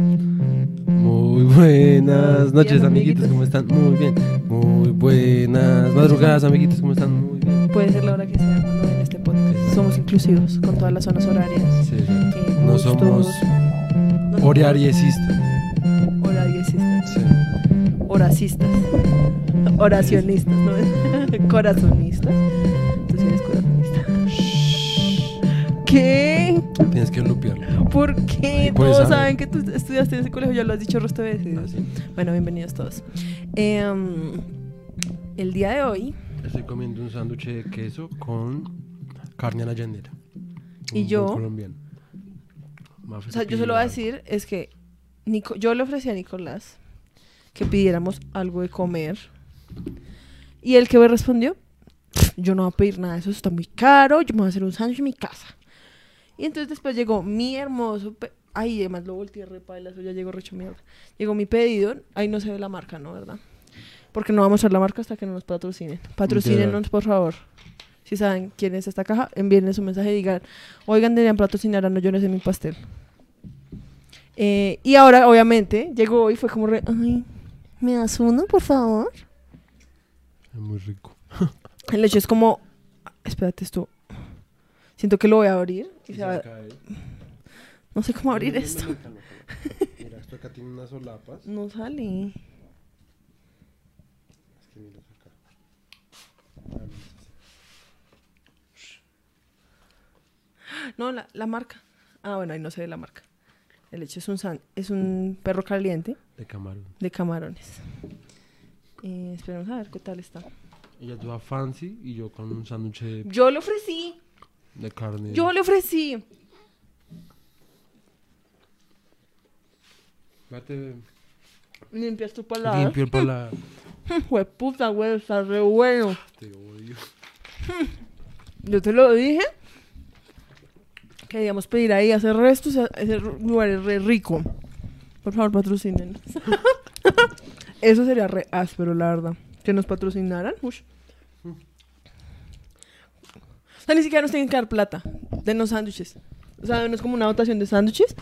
Muy buenas noches, amiguitos, ¿cómo están? Muy bien. Muy buenas madrugadas, amiguitos, ¿cómo están? Muy bien. Puede ser la hora que sea cuando ven este podcast. Somos inclusivos con todas las zonas horarias. Sí, eh, no gustos, somos horariesistas. horariesistas, Sí. horacistas, oracionistas, ¿no? Corazonistas. Tú sí eres corazonista. ¿Qué? Tienes que lupearlo. ¿Por qué? Pues, Todos saben que tú estudiaste en ese colegio, ya lo has dicho resto de veces. Así. Bueno, bienvenidos todos. Em, el día de hoy, Estoy comiendo un sándwich de queso con carne a la llanera. ¿Y yo? colombiano. O sea, se yo se lo voy a decir, es que Nico- yo le ofrecí a Nicolás que pidiéramos algo de comer. Y el que me respondió, yo no voy a pedir nada, eso está muy caro, yo me voy a hacer un sándwich en mi casa. Y entonces después llegó mi hermoso... Ay, además lo volteé re paila, eso ya llegó recho mierda. Llegó mi pedido, ahí no se ve la marca, ¿no? ¿Verdad? Porque no vamos a ver la marca hasta que no nos patrocinen. Patrocínenos, por favor. Si saben quién es esta caja, envíenle su mensaje y digan, oigan, deberían patrocinar a No Llores en mi pastel. Eh, y ahora, obviamente, llegó y fue como re, ay, ¿me das uno, por favor? Es muy rico. El hecho es como, espérate esto, siento que lo voy a abrir. y se va- no sé cómo abrir esto. Mira, esto acá tiene unas solapas. No sale. Es que mira acá. No, la, la marca. Ah, bueno, ahí no se ve la marca. El hecho es un, san- es un perro caliente De camarón. de camarones. Eh, esperemos a ver qué tal está. Ella toda fancy y yo con un sándwich de, Yo le ofrecí. De carne. Yo le ofrecí. Date Limpias tu palabra. limpio el paladar. Jue puta, güey, está re bueno. Te odio. Yo te lo dije. Que debíamos pedir ahí, hacer restos, ese lugar es re rico. Por favor, patrocinen. Eso sería re áspero, la verdad. Que nos patrocinaran. Ush. O sea, ni siquiera nos tienen que dar plata. Denos sándwiches. O sea, no es como una dotación de sándwiches.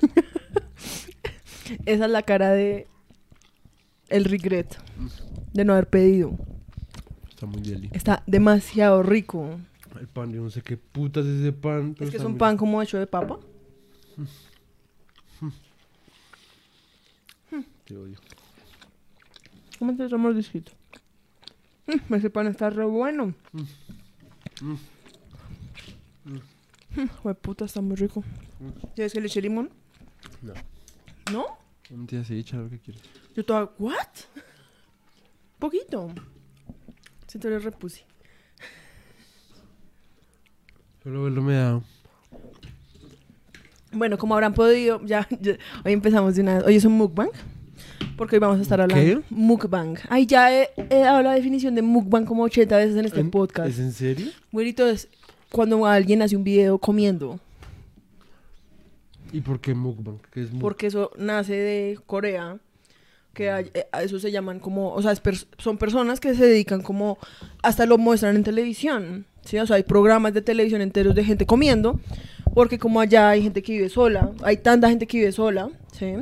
Esa es la cara de el regret de no haber pedido. Está muy deli. Está demasiado rico. El pan, yo no sé qué putas es ese pan. pero Es que es un muy- pan como hecho de papa. Te odio. ¿Cómo te tomas disquito? Mm, ese pan está re bueno. Mm. Jue puta, está muy rico. ¿Quieres que le eche limón? No. ¿No? Un día sí, echa lo que quieras. Yo toda, ¿what? Poquito. Si tú eres repusi. Solo verlo me da. Bueno, como habrán podido, ya, ya- hoy empezamos de una vez. Hoy es un mukbang. Porque hoy vamos a estar hablando. ¿Qué? Mukbang. Ay, ya he, he dado la definición de mukbang como 80 veces en este ¿En- podcast. ¿Es en serio? Güerito, es cuando alguien hace un video comiendo. ¿Y por qué mukbang? ¿Qué es muk- Porque eso nace de Corea. Que hay- eh, a eso se llaman como, o sea, son personas que se dedican como, hasta lo muestran en televisión, ¿sí? O sea, hay programas de televisión enteros de gente comiendo, porque como allá hay gente que vive sola, hay tanta gente que vive sola, ¿sí?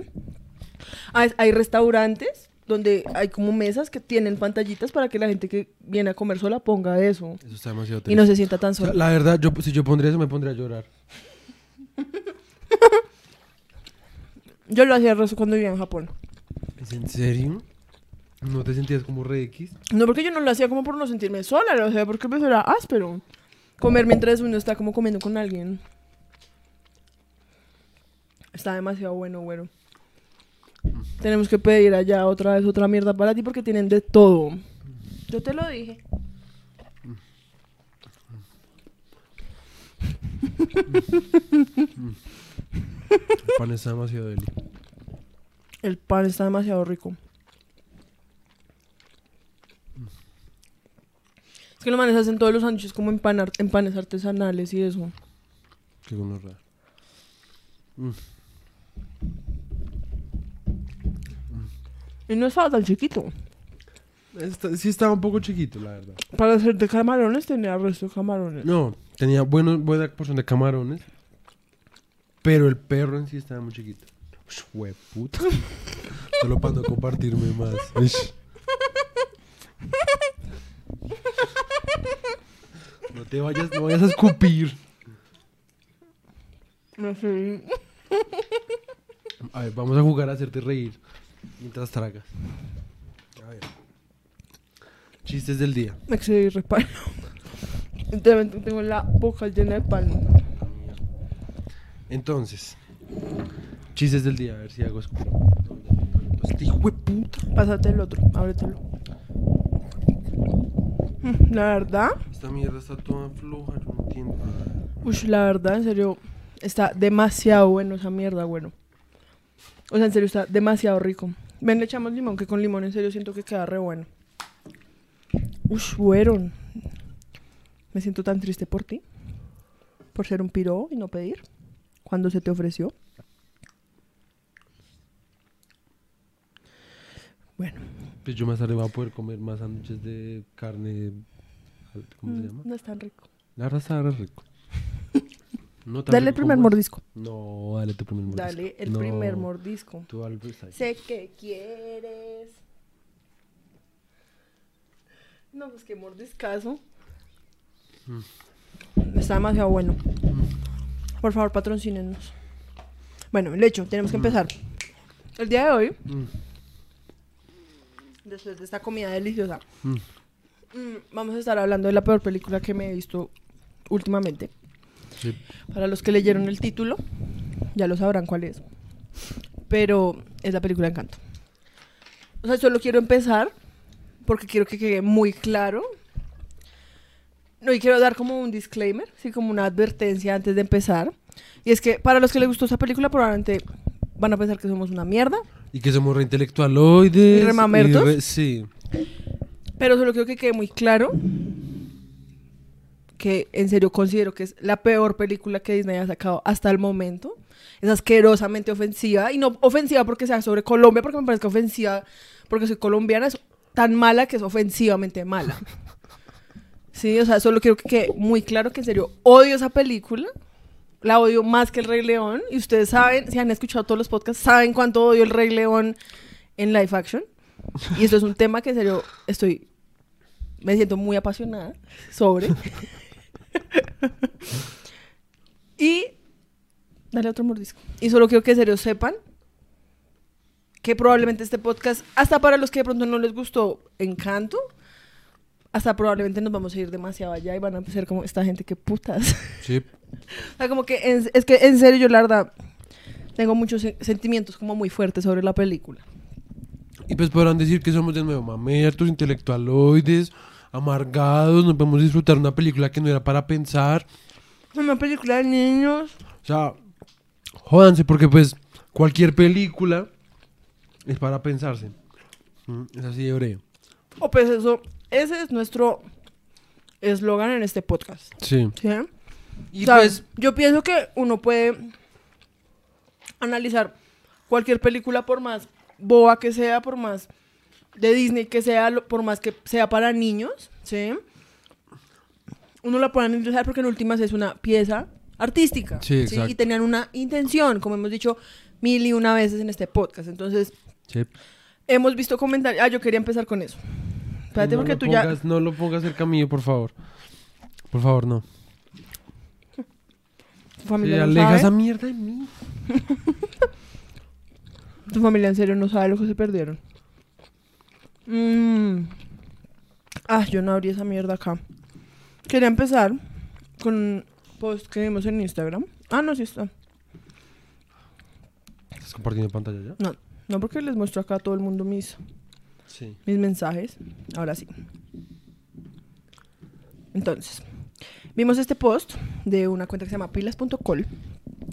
Hay, hay restaurantes donde hay como mesas que tienen pantallitas para que la gente que viene a comer sola ponga eso Eso está demasiado y no triste. se sienta tan O sea, sola. la verdad, yo, si yo pondría eso, me pondría a llorar. Yo lo hacía cuando vivía en Japón. ¿Es en serio? ¿No te sentías como re X? No porque yo no lo hacía como por no sentirme sola, lo hacía porque pues era áspero. Comer mientras uno está como comiendo con alguien. Está demasiado bueno, güero. Tenemos que pedir allá otra vez otra mierda para ti porque tienen de todo. Yo te lo dije. El pan está demasiado deli. El pan está demasiado rico. Es que los manes hacen todos los sándwiches como en, pan en panes artesanales y eso. Qué gonorrea. Mm. Y no estaba tan chiquito. Sí estaba un poco chiquito, la verdad. Para hacer de camarones tenía resto de camarones. No, tenía bueno, buena porción de camarones. Pero el perro en sí estaba muy chiquito. Hueputa. Solo para no compartirme más. Ish. No te vayas, no vayas a escupir. No sé. A ver, vamos a jugar a hacerte reír mientras tragas. A ver. Chistes del día. Me excedí reparo. Literalmente tengo la boca llena de palmo. Entonces, chistes del día, a ver si hago escupo. Este hijo de puta. Pásate el otro, ábretelo. Mm, La verdad, Esta mierda está toda floja, yo no entiendo. ush, la verdad, en serio, está demasiado bueno esa mierda, bueno. O sea, en serio, está demasiado rico. Ven, le echamos limón, que con limón en serio siento que queda re bueno. Ush, bueno. Me siento tan triste por ti. Por ser un piro y no pedir. Cuando se te ofreció. Bueno, Pues yo más tarde voy a poder comer más sándwiches de carne. ¿Cómo se mm, llama? no es tan rico. La está re rico. No Dale el primer mordisco. No, dale tu primer mordisco. Dale el No, primer mordisco. Tú. Sé que quieres. No, pues que mordiscazo. Está demasiado bueno. Por favor, patrocínenos. Bueno, el hecho, tenemos que empezar. El día de hoy, Mm, después de esta comida deliciosa, mm. mm, vamos a estar hablando de la peor película que me he visto últimamente. Sí. Para los que leyeron el título, ya lo sabrán cuál es. Pero es la película Encanto. O sea, solo quiero empezar porque quiero que quede muy claro. No, y quiero dar como un disclaimer, sí, como una advertencia antes de empezar. Y es que para los que les gustó esa película, probablemente van a pensar que somos una mierda. Y que somos reintelectualoides. ¿Y remamertos? re- sí. Pero solo quiero que quede muy claro que en serio considero que es la peor película que Disney ha sacado hasta el momento. Es asquerosamente ofensiva. Y no ofensiva porque sea sobre Colombia, porque me parece ofensiva porque soy colombiana. Es tan mala que es ofensivamente mala. Sí, o sea, solo quiero que quede muy claro que en serio odio esa película. La odio más que el Rey León. Y ustedes saben, si han escuchado todos los podcasts, saben cuánto odio el Rey León en live action. Y esto es un tema que en serio estoy. Me siento muy apasionada sobre. y. Dale otro mordisco. Y solo quiero que en serio sepan que probablemente este podcast, hasta para los que de pronto no les gustó Encanto, hasta probablemente nos vamos a ir demasiado allá y van a ser como esta gente que putas. Sí. O sea, como que en- es que en serio yo la verdad tengo muchos se- sentimientos como muy fuertes sobre la película. Y pues podrán decir que somos de nuevo mamertos, intelectualoides, amargados, no podemos disfrutar una película que no era para pensar. Una película de niños. O sea, jódanse porque pues cualquier película es para pensarse. Mm, Es así de breve. O pues eso, ese es nuestro eslogan en este podcast. Sí. ¿sí? Y sea, pues, yo pienso que uno puede analizar cualquier película por más boba que sea, por más de Disney que sea, lo- por más que sea para niños, ¿sí? Uno la puede analizar porque en últimas es una pieza artística. Sí, exacto. Y tenían una intención, como hemos dicho mil y una veces en este podcast. Entonces, sí. hemos visto comentarios. Ah, yo quería empezar con eso. Espérate, no porque tú ya. No lo pongas cerca mío, por favor. Por favor, no. Tu familia no aleja sabe. esa mierda de mí. Tu familia en serio no sabe lo que se perdieron. Mm. Ah, yo no abrí esa mierda acá. Quería empezar con un post que vimos en Instagram. Ah, no, sí está. ¿Estás compartiendo pantalla ya? No, no porque les muestro acá a todo el mundo mis, Sí. mis mensajes. Ahora sí. Entonces, vimos este post de una cuenta que se llama pilas.col.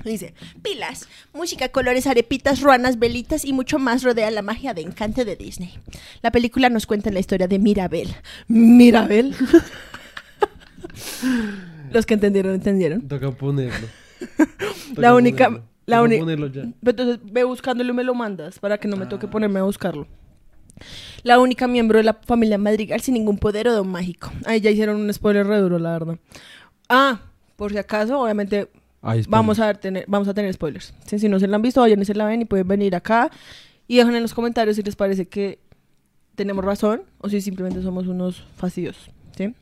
Dice, Pilas, música, colores, arepitas, ruanas, velitas y mucho más rodea la magia de encanto de Disney. La película nos cuenta la historia de Mirabel. Mirabel. Los que entendieron, entendieron. Toca ponerlo. La única- ponerlo. la ponerlo ya. Pero Entonces ve buscándolo y me lo mandas para que no me toque ponerme a buscarlo. La única miembro de la familia Madrigal sin ningún poder o don mágico. Ahí ya hicieron un spoiler re duro, la verdad. Ah, por si acaso, obviamente vamos a, tener, vamos a tener spoilers. Si no se la han visto, vayan y se la ven y pueden venir acá y dejan en los comentarios si les parece que tenemos razón o si simplemente somos unos fastidiosos. ¿sí?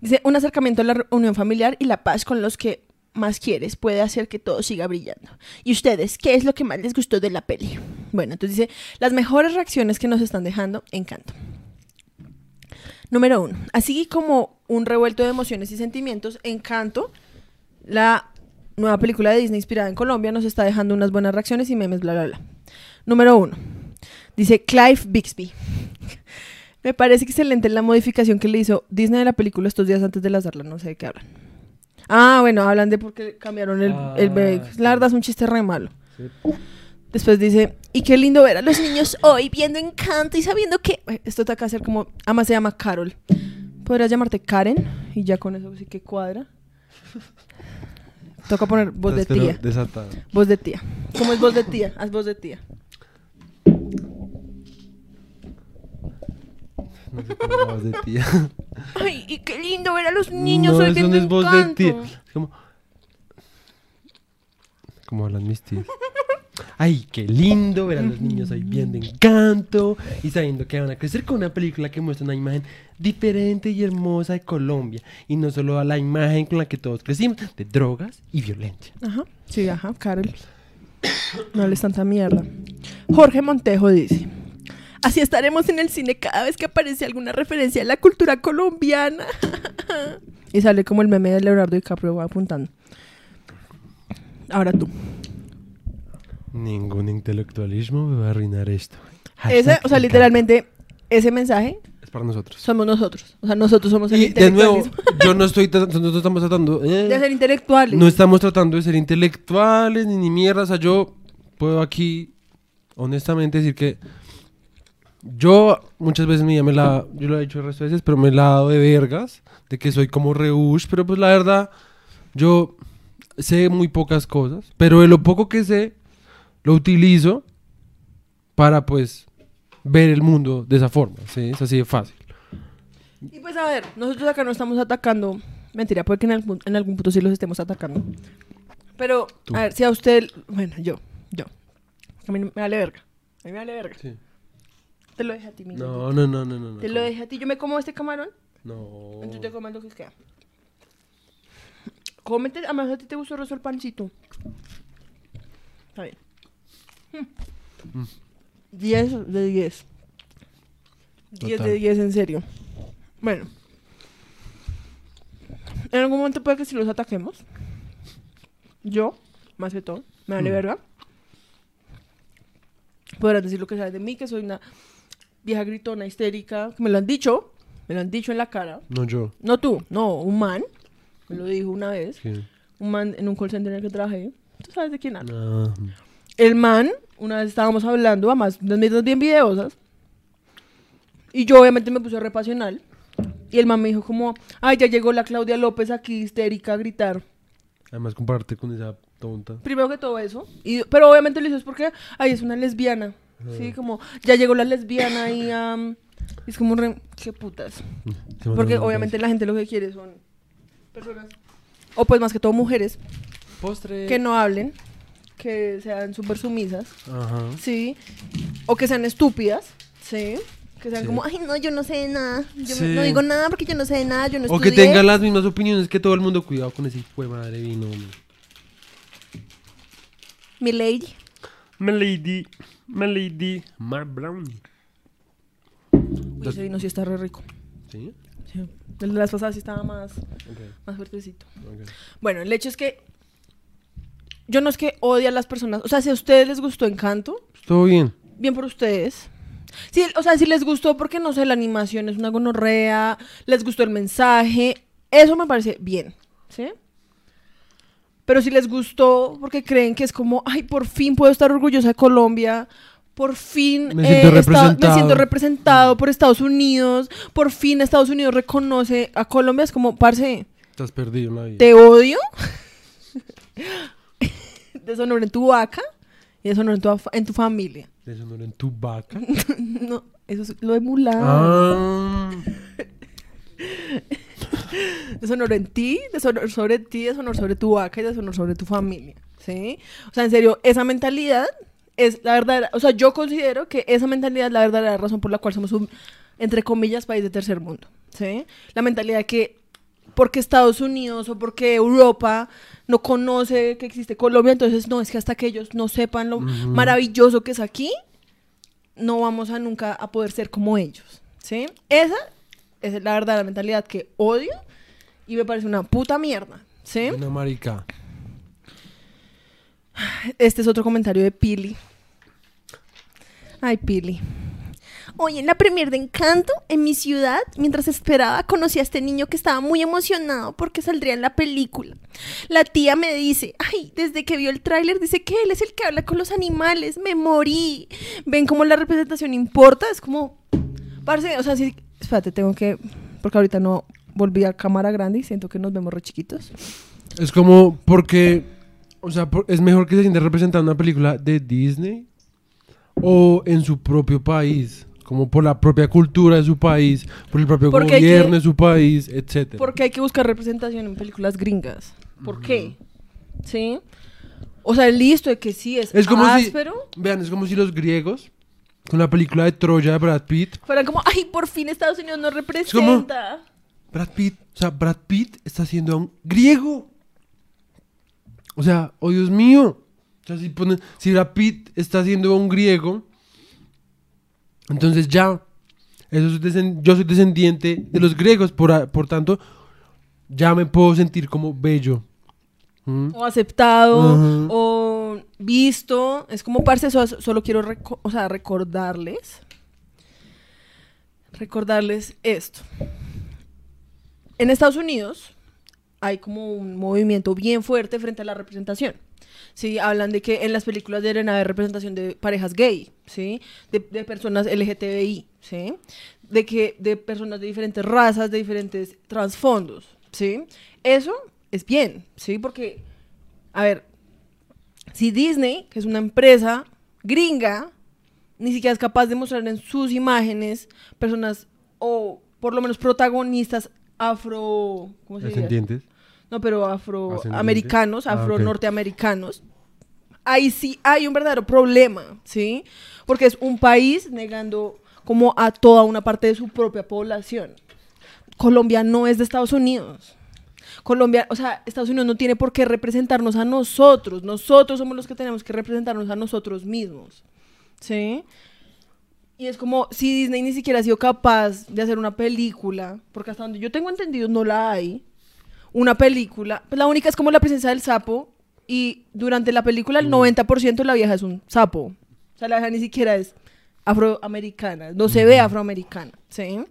Dice, un acercamiento a la unión familiar y la paz con los que más quieres puede hacer que todo siga brillando. ¿Y ustedes qué es lo que más les gustó de la peli? Bueno, entonces dice, las mejores reacciones que nos están dejando, encanto. Número uno, así como un revuelto de emociones y sentimientos, Encanto, la nueva película de Disney inspirada en Colombia, nos está dejando unas buenas reacciones y memes, bla, bla, bla. Número uno, dice Clive Bixby. Me parece excelente la modificación que le hizo Disney de la película estos días antes de lanzarla, no sé de qué hablan. Ah, bueno, hablan de porque cambiaron el, el bebé. Ah, sí. La verdad es un chiste re malo. Sí. Después dice, y qué lindo ver a los niños hoy viendo Encanto y sabiendo que... Ay, Esto toca hacer como... Además se llama Carol. Podrías llamarte Karen y ya con eso sí que cuadra. Toca poner voz de tía. Desatada. Voz de tía. ¿Cómo es voz de tía? Haz voz de tía. No sé cómo es voz de tía. Ay, y qué lindo ver a los niños no, hoy eso no es voz de Encanto. tía. Es como... Como hablan mis tías. Ay, qué lindo ver a los niños ahí viendo encanto y sabiendo que van a crecer con una película que muestra una imagen diferente y hermosa de Colombia y no solo a la imagen con la que todos crecimos de drogas y violencia. Ajá. Sí, ajá, Carol. No les tanta mierda. Jorge Montejo dice. Así estaremos en el cine cada vez que aparece alguna referencia a la cultura colombiana. Y sale como el meme de Leonardo DiCaprio apuntando. Ahora tú. Ningún intelectualismo me va a arruinar esto. O sea, literalmente, ese mensaje Es para nosotros. somos nosotros. O sea, nosotros somos el Y de nuevo, intelectualismo. yo no estoy, tra- nosotros estamos tratando, eh, De ser intelectuales. no estamos tratando de ser intelectuales ni ni mierda, o sea, yo puedo aquí honestamente decir que yo muchas veces me, me la, yo lo he dicho el resto de veces, pero me la he dado de vergas, de que soy como reush, pero pues la verdad, yo sé muy pocas cosas, pero de lo poco que sé, lo utilizo para pues ver el mundo de esa forma, ¿sí? Es así de fácil. Y pues a ver, nosotros acá no estamos atacando. Mentira, puede que en algún, en algún punto sí los estemos atacando. Pero, Tú. a ver, si a usted. Bueno, yo, yo. A mí me vale verga. A mí me vale verga. Sí. Te lo dejé a ti, mi. No, no, no, no, no. no, Te lo dejé a ti. Yo me como este camarón. No. Entonces te comes lo que queda. Cómete, además a ti te gustó el pancito. Está bien. Mm. 10 de 10. 10 Total. de 10, en serio. Bueno. En algún momento puede que si los ataquemos. Yo, más que todo, me vale Mm. verga. Podrán decir lo que saben de mí, que soy una vieja gritona histérica. Me lo han dicho, me lo han dicho en la cara. No yo. No tú, no, un man. Me lo dijo una vez. Un man en un call center en el que trabajé. Tú sabes de quién hablo. Ah, El man, una vez estábamos hablando, además, unas medidas bien videosas. Y yo obviamente me puse repasional. Y el man me dijo como, ay, ya llegó la Claudia López aquí histérica a gritar. además comparte con esa tonta. Primero que todo eso. Y, pero obviamente lo hizo es porque, ay, es una lesbiana. Sí, como, ya llegó la lesbiana y am, es como, re, qué putas. Porque obviamente la gente lo que quiere son personas, o pues más que todo mujeres, Postre. que no hablen, que sean súper sumisas, Ajá. sí, o que sean estúpidas, sí, que sean Sí. como, Ay, no, yo no sé de nada. Yo Sí. no digo nada porque yo no sé de nada. Yo no O que estudié. tenga las mismas opiniones que todo el mundo. Cuidado con ese hijo de madre vino. Mi lady. My lady. My lady. Mark Brown. uy, ese vino sí está re rico. ¿Sí? Sí. El de las pasadas sí estaba más, más fuertecito. Bueno, el hecho es que yo no es que odie a las personas, o sea, si a ustedes les gustó Encanto, Todo bien. bien por ustedes. Sí, o sea, si les gustó porque no sé, la animación es una gonorrea, les gustó el mensaje, eso me parece bien, ¿sí? Pero si les gustó porque creen que es como, ay, por fin puedo estar orgullosa de Colombia, por fin Me siento he estado- me representado. siento representado por Estados Unidos, por fin Estados Unidos reconoce a Colombia, es como, parce, Estás perdido en la vida. te odio, deshonor en tu vaca y deshonor en tu, en tu familia. Deshonor en tu vaca. No, eso es lo de Mulan. ah. deshonor en ti, deshonor sobre ti, deshonor sobre tu vaca y deshonor sobre tu familia, ¿sí? O sea, en serio, esa mentalidad es la verdadera, o sea, yo considero que esa mentalidad es la verdadera razón por la cual somos un, entre comillas, país de tercer mundo, ¿sí? La mentalidad de que porque Estados Unidos o porque Europa no conoce que existe Colombia, entonces no, es que hasta que ellos no sepan lo maravilloso que es aquí, no vamos a nunca a poder ser como ellos, ¿sí? Esa es la verdadera mentalidad que odio y me parece una puta mierda, ¿sí? Una marica. Este es otro comentario de Pili. Ay, Pili. Hoy en la premier de Encanto, en mi ciudad, mientras esperaba, conocí a este niño que estaba muy emocionado porque saldría en la película. La tía me dice, ay, desde que vio el tráiler dice que él es el que habla con los animales, me morí. ¿Ven cómo la representación importa? Es como, o sea, sí, espérate, tengo que, porque ahorita no volví a cámara grande y siento que nos vemos re chiquitos. Es como porque, o sea, es mejor que se siente representando una película de Disney o en su propio país, como por la propia cultura de su país, por el propio Porque gobierno que- de su país, etcétera. Porque hay que buscar representación en películas gringas. ¿Por qué? ¿Sí? O sea, listo de que sí es, Es como si- áspero. Vean, es como si los griegos, con la película de Troya de Brad Pitt, Fueran como, ay, por fin Estados Unidos nos representa. Brad Pitt, o sea, Brad Pitt está siendo a un griego. O sea, oh Dios mío. O sea, si, ponen- si Brad Pitt está siendo a un griego, entonces ya, eso es yo soy descendiente de los griegos, por, por tanto, ya me puedo sentir como bello. ¿Mm? o aceptado o visto. Es como, parce, so- solo quiero o sea, recordarles. Recordarles esto. En Estados Unidos hay como un movimiento bien fuerte frente a la representación. Sí, hablan de que en las películas deben haber representación de parejas gay, ¿sí? De, personas LGTBI, ¿sí? De que de personas de diferentes razas, de diferentes trasfondos, ¿sí? Eso es bien, ¿sí? Porque, a ver, si Disney, que es una empresa gringa, ni siquiera es capaz de mostrar en sus imágenes personas o por lo menos protagonistas afro... ¿Cómo se? No, pero afroamericanos. Ah, ok. afro-norteamericanos. Ahí sí hay un verdadero problema, ¿sí? Porque es un país negando como a toda una parte de su propia población. Colombia no es de Estados Unidos. Colombia, o sea, Estados Unidos no tiene por qué representarnos a nosotros. Nosotros somos los que tenemos que representarnos a nosotros mismos. ¿Sí? Y es como si Disney ni siquiera ha sido capaz de hacer una película, porque hasta donde yo tengo entendido no la hay, una película, pues la única es como la princesa del sapo, y durante la película el 90% de la vieja es un sapo. O sea, la vieja ni siquiera es afroamericana, no se ve afroamericana, ¿sí?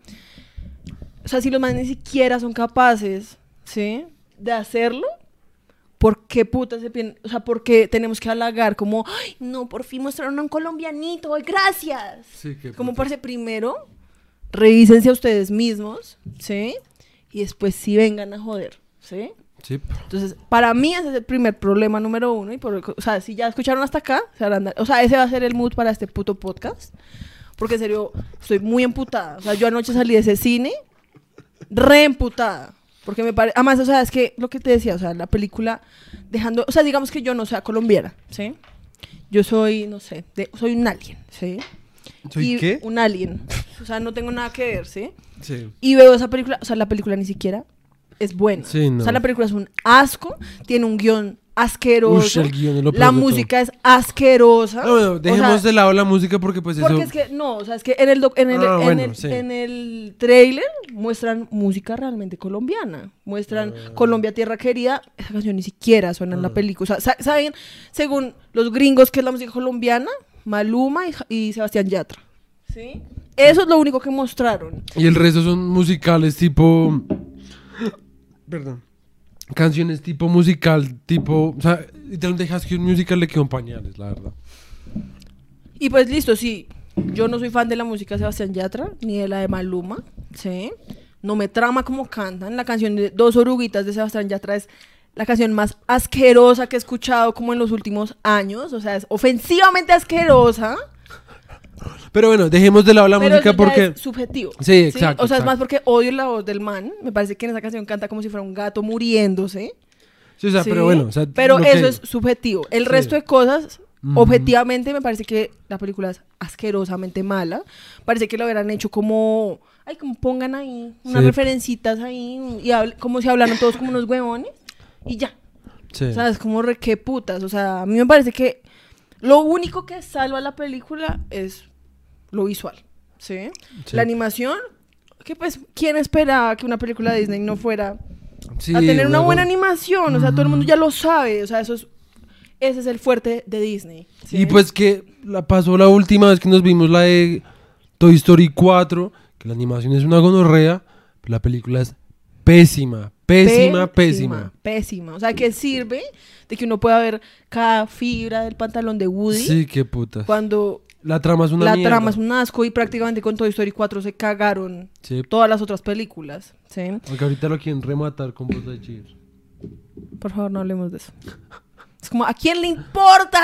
O sea, si los manes ni siquiera son capaces, ¿sí? De hacerlo, ¿por qué puta se piensa? O sea, ¿por qué tenemos que halagar como, ay, No, por fin mostraron a un colombianito, ay, gracias. Sí, que como parece primero, revísense a ustedes mismos, ¿sí? Y después sí vengan a joder, ¿sí? Sí. Entonces, para mí ese es el primer problema número uno. Y por, o sea, si ya escucharon hasta acá, se harán o sea, ese va a ser el mood para este puto podcast. Porque en serio, estoy muy emputada. O sea, yo anoche salí de ese cine re emputada. Porque me parece. Además, o sea, es que lo que te decía, o sea, la película dejando. O sea, digamos que yo no sea colombiana, ¿sí? Yo soy, no sé, de- soy un alien, ¿sí? ¿Soy Y qué? Un alien. O sea, no tengo nada que ver, ¿sí? Sí. Y veo esa película, o sea, la película ni siquiera es buena. Sí, no. O sea, la película es un asco, tiene un guion asqueroso. Ush, el guion la música es asquerosa. No, bueno, O dejemos sea, de lado la música porque pues eso... Porque es que, no, o sea, es que en el, doc- en el, Ah, en bueno, el, sí. en el trailer muestran música realmente colombiana. Muestran Ah. Colombia Tierra Querida. Esa canción ni siquiera suena en la Ah. película. O sea, sa- ¿saben? Según los gringos, ¿qué es la música colombiana? Maluma y, y Sebastián Yatra. ¿Sí? Eso es lo único que mostraron. Y el resto son musicales tipo... Perdón. Canciones tipo musical, tipo... O sea, literalmente High School Musical le quedó en pañales, la verdad. Y pues listo, sí. Yo no soy fan de la música de Sebastián Yatra, ni de la de Maluma, ¿sí? No me trama como cantan. La canción de Dos Oruguitas de Sebastián Yatra es la canción más asquerosa que he escuchado como en los últimos años. O sea, es ofensivamente asquerosa. Pero bueno, dejemos de lado la Pero música porque... es subjetivo. Sí, exacto, O sea, es exacto. más porque odio la voz del man. Me parece que en esa canción canta como si fuera un gato muriéndose. Sí, o sea, ¿sí? pero bueno, o sea, Pero eso que- es subjetivo. El Sí. resto de cosas, Ujú. objetivamente, me parece que la película es asquerosamente mala. Parece que lo hubieran hecho como. Ay, como pongan ahí unas Sí. referencitas ahí. Y hable- como si hablaran todos como unos huevones. Y ya. Sí. O sea, es como re qué putas. O sea, a mí me parece que lo único que salva la película es lo visual. ¿Sí? Sí. La animación. Que pues, ¿quién esperaba que una película de Disney no fuera Sí, a tener una buena animación? O sea, todo el mundo ya lo sabe. O sea, eso es. Ese es el fuerte de Disney. ¿sí? Y pues que la pasó la última vez que nos vimos la de Toy Story 4, que la animación es una gonorrea, pero la película es pésima, pésima, pésima. Pésima. O sea, que sirve de que uno pueda ver cada fibra del pantalón de Woody Sí, qué puta. cuando La trama es una la mierda. trama es un asco y prácticamente con Toy Story 4 se cagaron Sí, todas las otras películas. ¿sí? aunque ahorita lo quieren rematar con Buzz Lightyear. Por favor, no hablemos de eso. Es como, ¿a quién le importa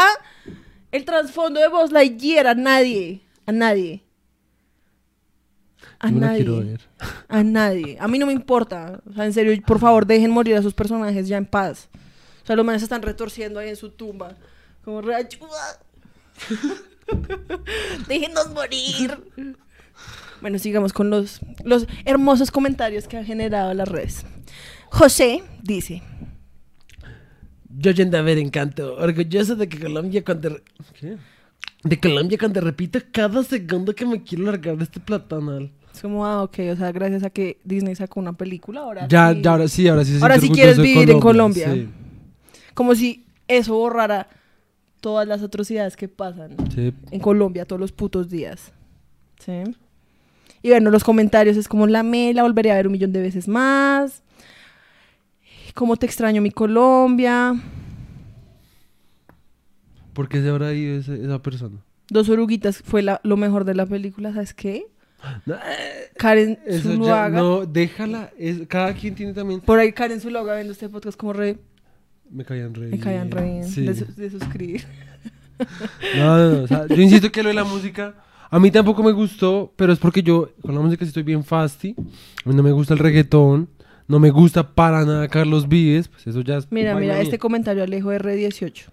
el trasfondo de Buzz Lightyear? A nadie. A nadie. A la nadie. quiero ver. A nadie. A mí no me importa. O sea, en serio, por favor, dejen morir a sus personajes ya en paz. O sea, los manes están retorciendo ahí en su tumba. Como re ayuda. Déjenos morir. Bueno, sigamos con los, los hermosos comentarios que han generado las redes. José dice. Yo yendo a ver Encanto, orgulloso de que Colombia cuando... ¿Qué? De Colombia cuando repito cada segundo que me quiero largar de este platanal. Es como, ah, ok, o sea, gracias a que Disney sacó una película, ahora Ya, sí. ya, ahora sí, ahora sí. se Ahora sí quieres vivir en Colombia. Sí, Como si eso borrara todas las atrocidades que pasan sí. en Colombia todos los putos días. ¿Sí? Y bueno, los comentarios es como la mela, volvería a ver un millón de veces más. Cómo te extraño mi Colombia. ¿Por qué se habrá ido ese- esa persona? Dos oruguitas fue la- lo mejor de la película, ¿sabes qué? No, eh, Karen Eso ya, Zuluaga. no, déjala. es- cada quien tiene también... Por ahí Karen Zuluaga viendo este podcast como re... Me caían re Me caían re bien Sí. de, su- de suscribir. No, no, no, o sea, yo insisto que lo de la música a mí tampoco me gustó, pero es porque yo con la música sí estoy bien fasti. A mí no me gusta el reggaetón, no me gusta para nada Carlos Vives, pues eso ya es Mira, mira, mía. este comentario Alejo R18.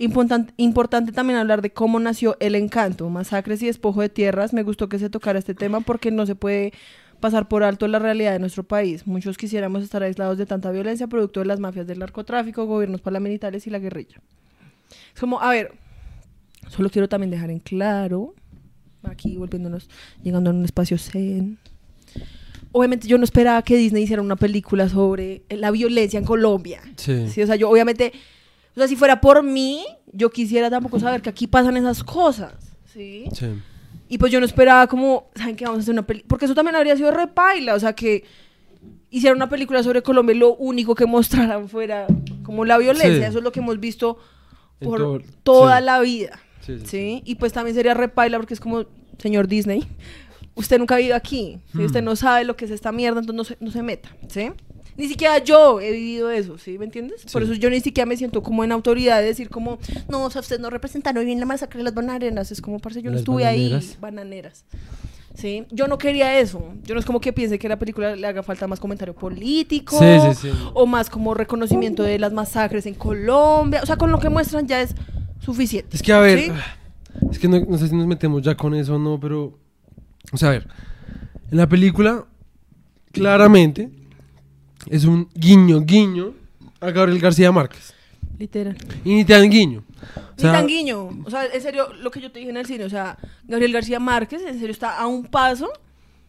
Importante, importante también hablar de cómo nació el encanto, masacres y despojo de tierras. Me gustó que se tocara este tema porque no se puede pasar por alto la realidad de nuestro país. Muchos quisiéramos estar aislados de tanta violencia producto de las mafias del narcotráfico, gobiernos paramilitares y la guerrilla. Es como, a ver, solo quiero también dejar en claro, aquí volviéndonos, llegando a un espacio zen. Obviamente yo no esperaba que Disney hiciera una película sobre la violencia en Colombia. Sí. Sí, o sea, yo obviamente, o sea, si fuera por mí, yo quisiera tampoco saber que aquí pasan esas cosas, ¿sí? sí. Y pues yo no esperaba como, ¿saben qué? Vamos a hacer una película, porque eso también habría sido repaila, o sea, que hicieran una película sobre Colombia y lo único que mostraran fuera como la violencia, Sí. eso es lo que hemos visto por todo- toda sí. la vida, Sí, sí, ¿sí? Y pues también sería repaila porque es como, señor Disney, usted nunca ha vivido aquí, ¿sí? Hmm. usted no sabe lo que es esta mierda, entonces no se, no se meta, ¿sí? Ni siquiera yo he vivido eso, ¿sí? ¿Me entiendes? Por eso yo ni siquiera me siento como en autoridad de decir como, no, o sea, usted no representaron bien la masacre de las bananeras, es como, parce, yo no Las estuve ahí, bananeras. bananeras. ¿Sí? Yo no quería eso. Yo no es como que piense que a la película le haga falta más comentario político Sí, sí, sí. o más como reconocimiento de las masacres en Colombia. O sea, con lo que muestran ya es suficiente. Es que a ver, es que no, no sé si nos metemos ya con eso o no, pero o sea, a ver, en la película claramente es un guiño, guiño a Gabriel García Márquez. Literal. Y ni tan guiño. O Ni tan guiño. O sea, en serio, lo que yo te dije en el cine, o sea, Gabriel García Márquez, en serio, está a un paso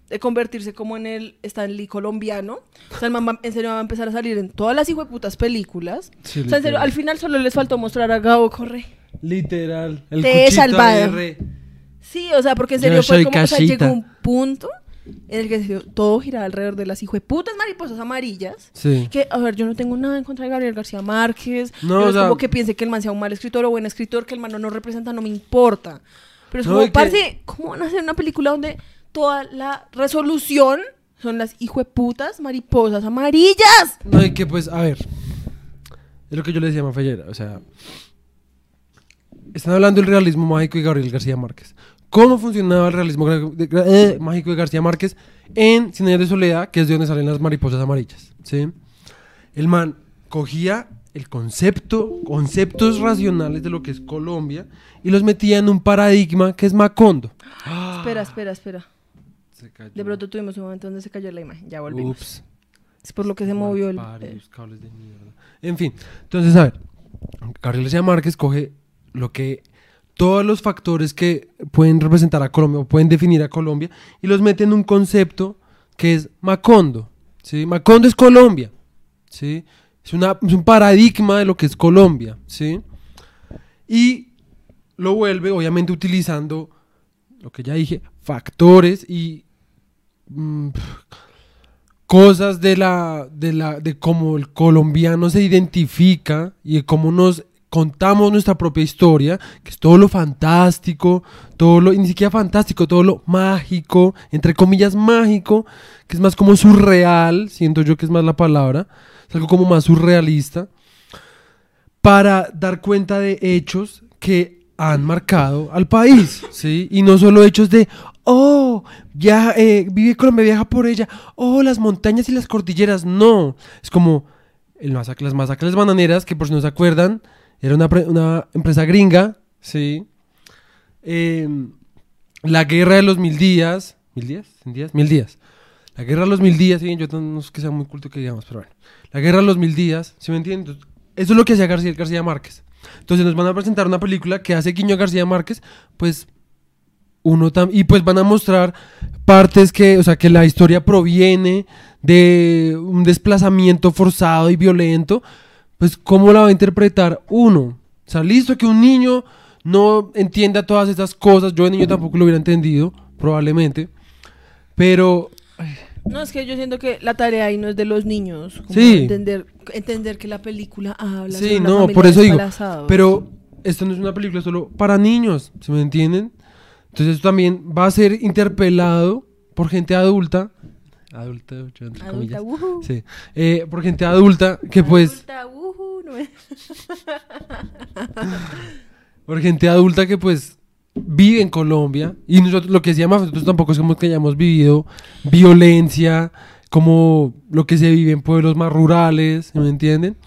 de convertirse como en el Stanley colombiano. O sea, el man va- en serio va a empezar a salir en todas las hijueputas películas. Sí, o sea, en serio, al final solo les faltó mostrar a Gabo Corre. Literal. El Te he salvado. Sí, o sea, porque en serio fue como, o sea, llegó un punto en el que todo giraba alrededor de las hijueputas mariposas amarillas. Sí. Que, a ver, yo no tengo nada en contra de Gabriel García Márquez. No, No, o es sea- como que piense que el man sea un mal escritor o buen escritor, que el man no nos representa, no me importa. Pero es No, como, y que- parce, ¿cómo van a hacer una película donde toda la resolución son las hijueputas mariposas amarillas? No, y que pues, a ver. Es lo que yo le decía a Mafallera. O sea. Están hablando del realismo mágico y Gabriel García Márquez. Cómo funcionaba el realismo eh, mágico de García Márquez en años de soledad, que es de donde salen las mariposas amarillas, ¿sí? El man cogía el concepto, conceptos racionales de lo que es Colombia y los metía en un paradigma que es Macondo. Espera, espera, espera. Se cayó. De pronto tuvimos un momento donde se cayó la imagen. Ya volvimos. Ups. Es por lo que se movió el... Malparidos, cables de mierda. En fin, entonces, a ver, García Márquez coge lo que todos los factores que pueden representar a Colombia o pueden definir a Colombia y los mete en un concepto que es Macondo. ¿sí? Macondo es Colombia. ¿sí? Es un paradigma de lo que es Colombia. ¿sí? Y lo vuelve, obviamente, utilizando lo que ya dije, factores y mm, cosas de la, de la, de cómo el colombiano se identifica y de cómo nos contamos nuestra propia historia, que es todo lo fantástico, todo lo, y ni siquiera fantástico, todo lo mágico, entre comillas mágico, que es más como surreal, siento yo que es más la palabra, es algo como más surrealista, para dar cuenta de hechos que han marcado al país, ¿sí? Y no solo hechos de, oh, ya eh, vive Colombia, viaja por ella, oh, las montañas y las cordilleras, no, es como el masac- las masacres bananeras, que por si no se acuerdan, era una, una empresa gringa, ¿sí? Em, la guerra de los mil días, ¿mil días? ¿Cien días? Mil días. La guerra de los mil días, sí, yo no es que sea muy culto que digamos, pero bueno. La guerra de los mil días, ¿sí me entienden? Eso es lo que hacía García, García Márquez. Entonces nos van a presentar una película que hace guiño a García Márquez, pues uno tam y pues van a mostrar partes que, o sea, que la historia proviene de un desplazamiento forzado y violento, pues cómo la va a interpretar uno. O sea, listo que un niño no entienda todas estas cosas, yo de niño tampoco lo hubiera entendido, probablemente, pero No, es que yo siento que la tarea ahí no es de los niños. como Sí. Entender, entender que la película habla Sí, sobre una no, por eso digo. Pero esto no es una película solo para niños, ¿se me entienden? Entonces esto también va a ser interpelado por gente adulta. Adulta, yo entre Adulta, comillas. Sí. Eh, por gente adulta que pues... Adulta, ujú, no es- Por gente adulta que pues vive en Colombia. Y nosotros, lo que decíamos, nosotros tampoco es como que hayamos vivido violencia, como lo que se vive en pueblos más rurales, ¿sí ¿me entienden?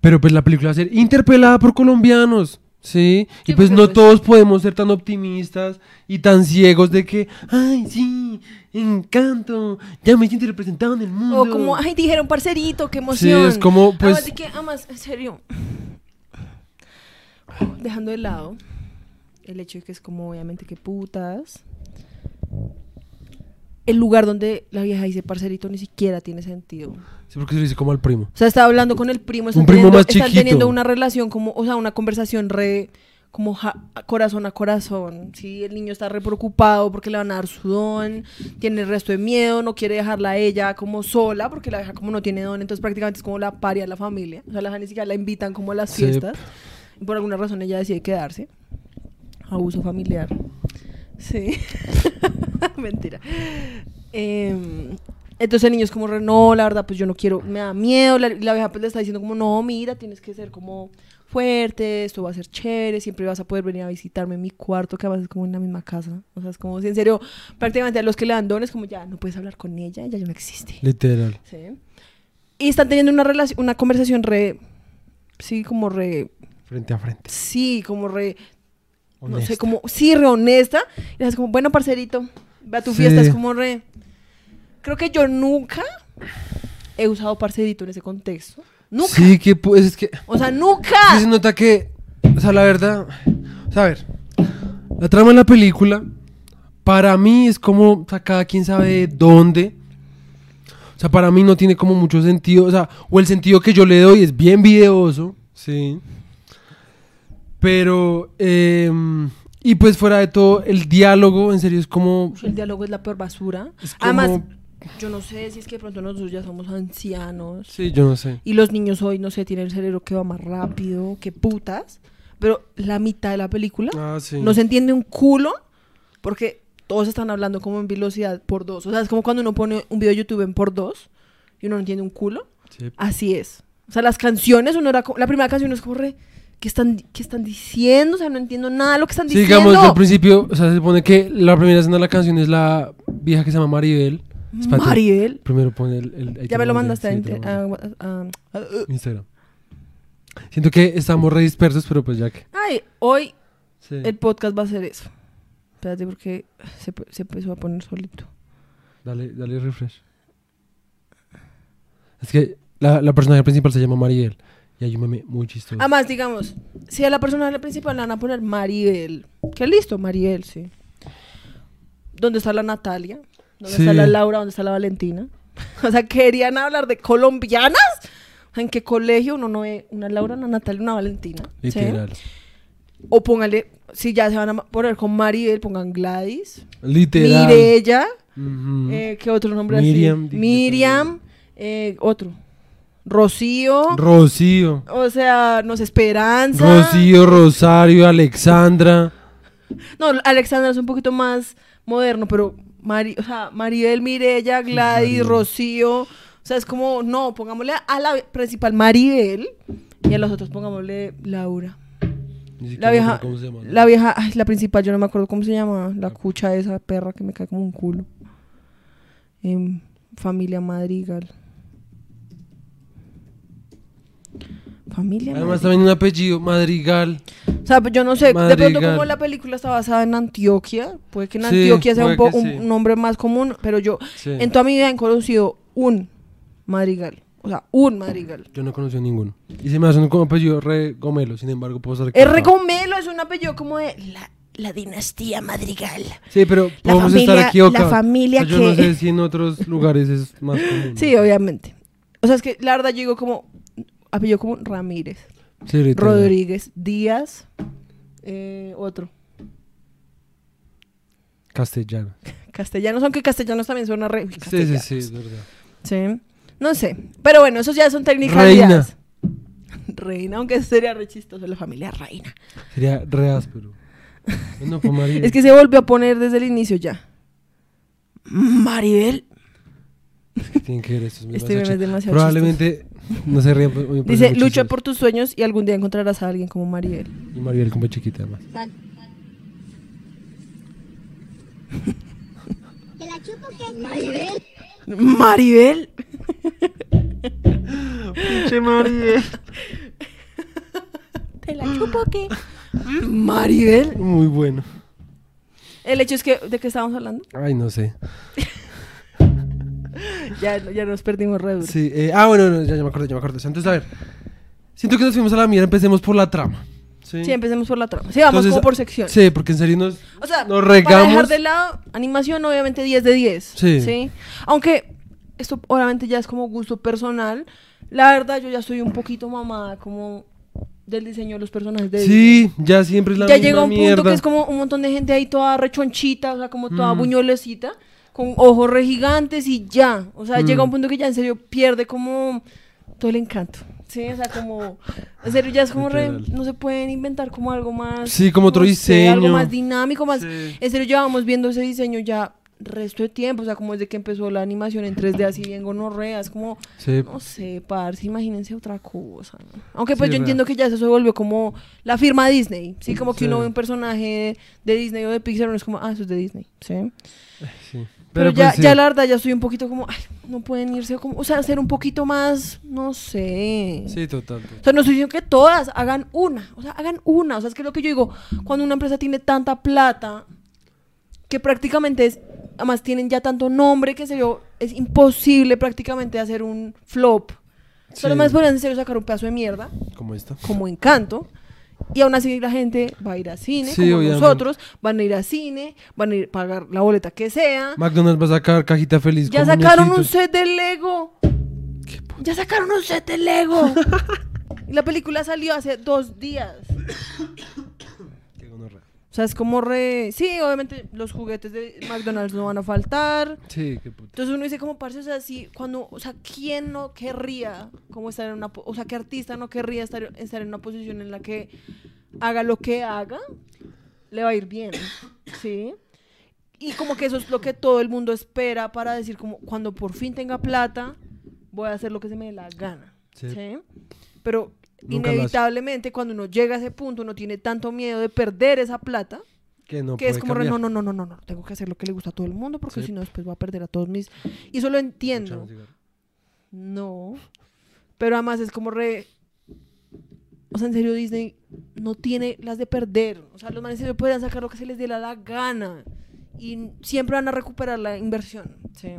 Pero pues la película va a ser interpelada por colombianos. ¿Sí? Sí, y pues no pues- todos podemos ser tan optimistas y tan ciegos de que, ay, sí, encanto, ya me siento representado en el mundo. O como, ay, dijeron parcerito, qué Sí, emoción. es como, pues, Además de que, amas, en serio. Dejando de lado el hecho de que es como, obviamente, que putas. El lugar donde la vieja dice parcerito ni siquiera tiene sentido. sí, porque se dice como al primo. O sea, está hablando con el primo, están, Un primo teniendo, más están chiquito. teniendo una relación como, o sea, una conversación re, como ja- corazón a corazón. Sí, el niño está re preocupado porque le van a dar su don, tiene el resto de miedo, no quiere dejarla a ella como sola porque la deja como no tiene don, entonces prácticamente es como la paria de la familia. O sea, la ni siquiera la invitan como a las Sí. fiestas. Y por alguna razón ella decide quedarse. Abuso familiar. Sí. Mentira. Em, entonces el niño es como, re, no, la verdad, pues yo no quiero, me da miedo. La, la vieja pues le está diciendo como, no, mira, tienes que ser como fuerte, esto va a ser chévere, siempre vas a poder venir a visitarme en mi cuarto, que además es como en la misma casa. O sea, es como si en serio, prácticamente a los que le dan dones, como ya no puedes hablar con ella, ella ya no existe. Literal. Sí. Y están teniendo una relación, una conversación re, sí, como re, Frente a frente. sí, como re, no sé, Honesta. como, sí, re honesta. Y es como, bueno, parcerito, ve a tu Sí. fiesta, es como re. Creo que yo nunca he usado parcerito en ese contexto. Nunca. Sí, que pues es que... O sea, Sí nunca. se nota que, o sea, la verdad, o sea, a ver, la trama de la película, para mí es como sacada quién sabe de dónde. O sea, para mí no tiene como mucho sentido, o sea, o el sentido que yo le doy es bien videoso, sí. Pero, em, y pues fuera de todo, el diálogo, en serio, es como... El diálogo es la peor basura. Es como- Además, yo no sé si es que de pronto nosotros ya somos ancianos. Sí, yo no sé. Y los niños hoy, no sé, tienen el cerebro que va más rápido, que putas. Pero la mitad de la película Ah, sí. no se entiende un culo porque todos están hablando como en velocidad por dos. O sea, es como cuando uno pone un video de YouTube en por dos y uno no entiende un culo. Sí. Así es. O sea, las canciones, uno era co- la primera canción es como re, ¿qué están, ¿qué están diciendo? O sea, no entiendo nada de lo que están Sí, diciendo. digamos, al principio, o sea, se supone que la primera escena de la canción es la vieja que se llama Maribel. Espérate, Mariel. Primero pone el... el- el Ya me lo mandaste a, sí, a- a- a- a- Instagram. Siento que estamos re dispersos, pero pues ya que... Ay, hoy Sí. el podcast va a ser eso. Espérate porque se, se empezó a poner solito. Dale, dale refresh. Es que la, la personaje principal se llama Maribel. Y hay un meme muy chistoso. Además, digamos, si a la persona principal le van a poner Maribel, que listo, Maribel, sí. ¿Dónde está la Natalia? ¿Dónde Sí. está la Laura? ¿Dónde está la Valentina? O sea, querían hablar de colombianas. ¿En qué colegio uno no ve una Laura, una Natalia, una Valentina? ¿sí? Literal. O póngale, si ya se van a poner con Maribel, pongan Gladys, Literal. Mirella, eh, ¿qué otro nombre Miriam, así? Miriam, eh, otro. Rocío. Rocío. o sea, no sé, Esperanza. Rocío, Rosario, Alexandra. No, Alexandra es un poquito más moderno, pero Mari, o sea, Maribel, Mirella, Gladys, Maribel. Rocío. O sea, es como, no, pongámosle a la principal Maribel y a los otros pongámosle Laura. Ni La vieja, ¿Cómo se llama? la vieja, ay, la principal, yo no me acuerdo cómo se llama, la cucha de esa perra que me cae como un culo. Em, familia Madrigal. Familia Además Madrigal. también un apellido, Madrigal. O sea, pues yo no sé, de pronto como la película está basada en Antioquia, puede que en Sí, Antioquia sea un, que un sí. nombre más común, pero yo Sí. en toda mi vida he conocido un Madrigal. O sea, un Madrigal. Yo no conocí ninguno. Y se me hace un como apellido re gomelo, sin embargo puedo ser R. equivocado. Gomelo es un apellido como de... La, la dinastía Madrigal. Sí, pero La podemos familia- estar equivocados. la familia O sea, Yo no que- sé si en otros lugares es más común. Sí, obviamente. O sea, es que la verdad yo digo como... Apellido como Ramírez, Sí. Rodríguez, Díaz, eh, otro. Castellano. Castellanos, aunque castellanos también suena re... Sí, sí, sí, es verdad. Sí. No sé. Pero bueno, esos ya son técnicas. Reina, aunque sería re chistoso la familia Reina. Sería re áspero. No. Es que se volvió a poner desde el inicio ya. Maribel. Tienen que ver Este H. es demasiado Probablemente no se rían. pues, Dice, lucha chistoso. por tus sueños y algún día encontrarás a alguien como Maribel. Y Maribel como chiquita además. ¿Te la chupo qué? Maribel. Maribel. Pinche Maribel. ¿Te la chupo qué? Maribel. Muy bueno. El hecho es que, ¿de qué estábamos hablando? Ay, no sé. Ya, ya nos perdimos re duro. Sí, eh, ah, bueno, no, ya, ya me acordé, ya me acordé. Entonces, a ver. Siento que nos fuimos a la mierda, empecemos por la trama. Sí, Sí, empecemos por la trama. Sí, vamos Entonces, como por sección. Sí, porque en serio nos... O sea, Nos para regamos. dejar de lado, animación obviamente 10 de 10. Sí. Aunque esto obviamente ya es como gusto personal. La verdad, yo ya estoy un poquito mamada como del diseño de los personajes de Disney. Sí, ya siempre es la ya misma llega un mierda. punto que es como un montón de gente ahí toda rechonchita, o sea, como toda Mm. buñolecita, con ojos re gigantes y ya. O sea, Mm. llega un punto que ya en serio pierde como todo el encanto. Sí, o sea, como. En serio, ya es como re. No se pueden inventar como algo más. Sí, como otro no sé, algo diseño. más dinámico, más. Sí. En serio, llevamos viendo ese diseño ya resto de tiempo, o sea, como desde que empezó la animación en 3D así bien gonorrea, es como, Sí. no sé, parce, imagínense otra cosa. ¿no? Aunque pues Sí, yo entiendo que ya eso se volvió como la firma Disney, sí, como que Sí. uno ve un personaje de Disney o de Pixar, uno es como, ah, eso es de Disney, sí. sí. Pero, ya, pues, sí. ya la verdad ya estoy un poquito como, ay, no pueden irse como, o sea, ser un poquito más, no sé. Sí, total. O sea, no estoy diciendo que todas hagan una, o sea, hagan una. O sea, es que lo que yo digo, cuando una empresa tiene tanta plata, que prácticamente es, además tienen ya tanto nombre que se yo, es imposible prácticamente hacer un flop. Sí. Solo más podrían en serio sacar un pedazo de mierda, Como esta. como encanto. Y aún así la gente va a ir al cine, Sí, como obviamente. nosotros, van a ir al cine, van a ir a pagar la boleta que sea. McDonald's va a sacar cajita feliz. Ya con sacaron un set de Lego. Qué. Ya sacaron un set de Lego. y la película salió hace dos días. O sea, es como re... Sí, obviamente los juguetes de McDonald's no van a faltar. Sí, qué puta. Entonces uno dice como, parce, o sea, sí, cuando... O sea, ¿quién no querría como estar en una... O sea, ¿qué artista no querría estar, estar en una posición en la que haga lo que haga, le va a ir bien? ¿Sí? Y como que eso es lo que todo el mundo espera para decir como, cuando por fin tenga plata, voy a hacer lo que se me dé la gana. Sí. ¿sí? Pero Nunca inevitablemente cuando uno llega a ese punto uno tiene tanto miedo de perder esa plata Que no que es como, no, no, no, no, no, no, tengo que hacer lo que le gusta a todo el mundo porque Sí. si no después voy a perder a todos mis... Y eso lo entiendo. No. Pero además es como re... O sea, en serio Disney no tiene las de perder. O sea, los manes se pueden sacar lo que se les dé la, la gana. Y siempre van a recuperar la inversión. ¿sí?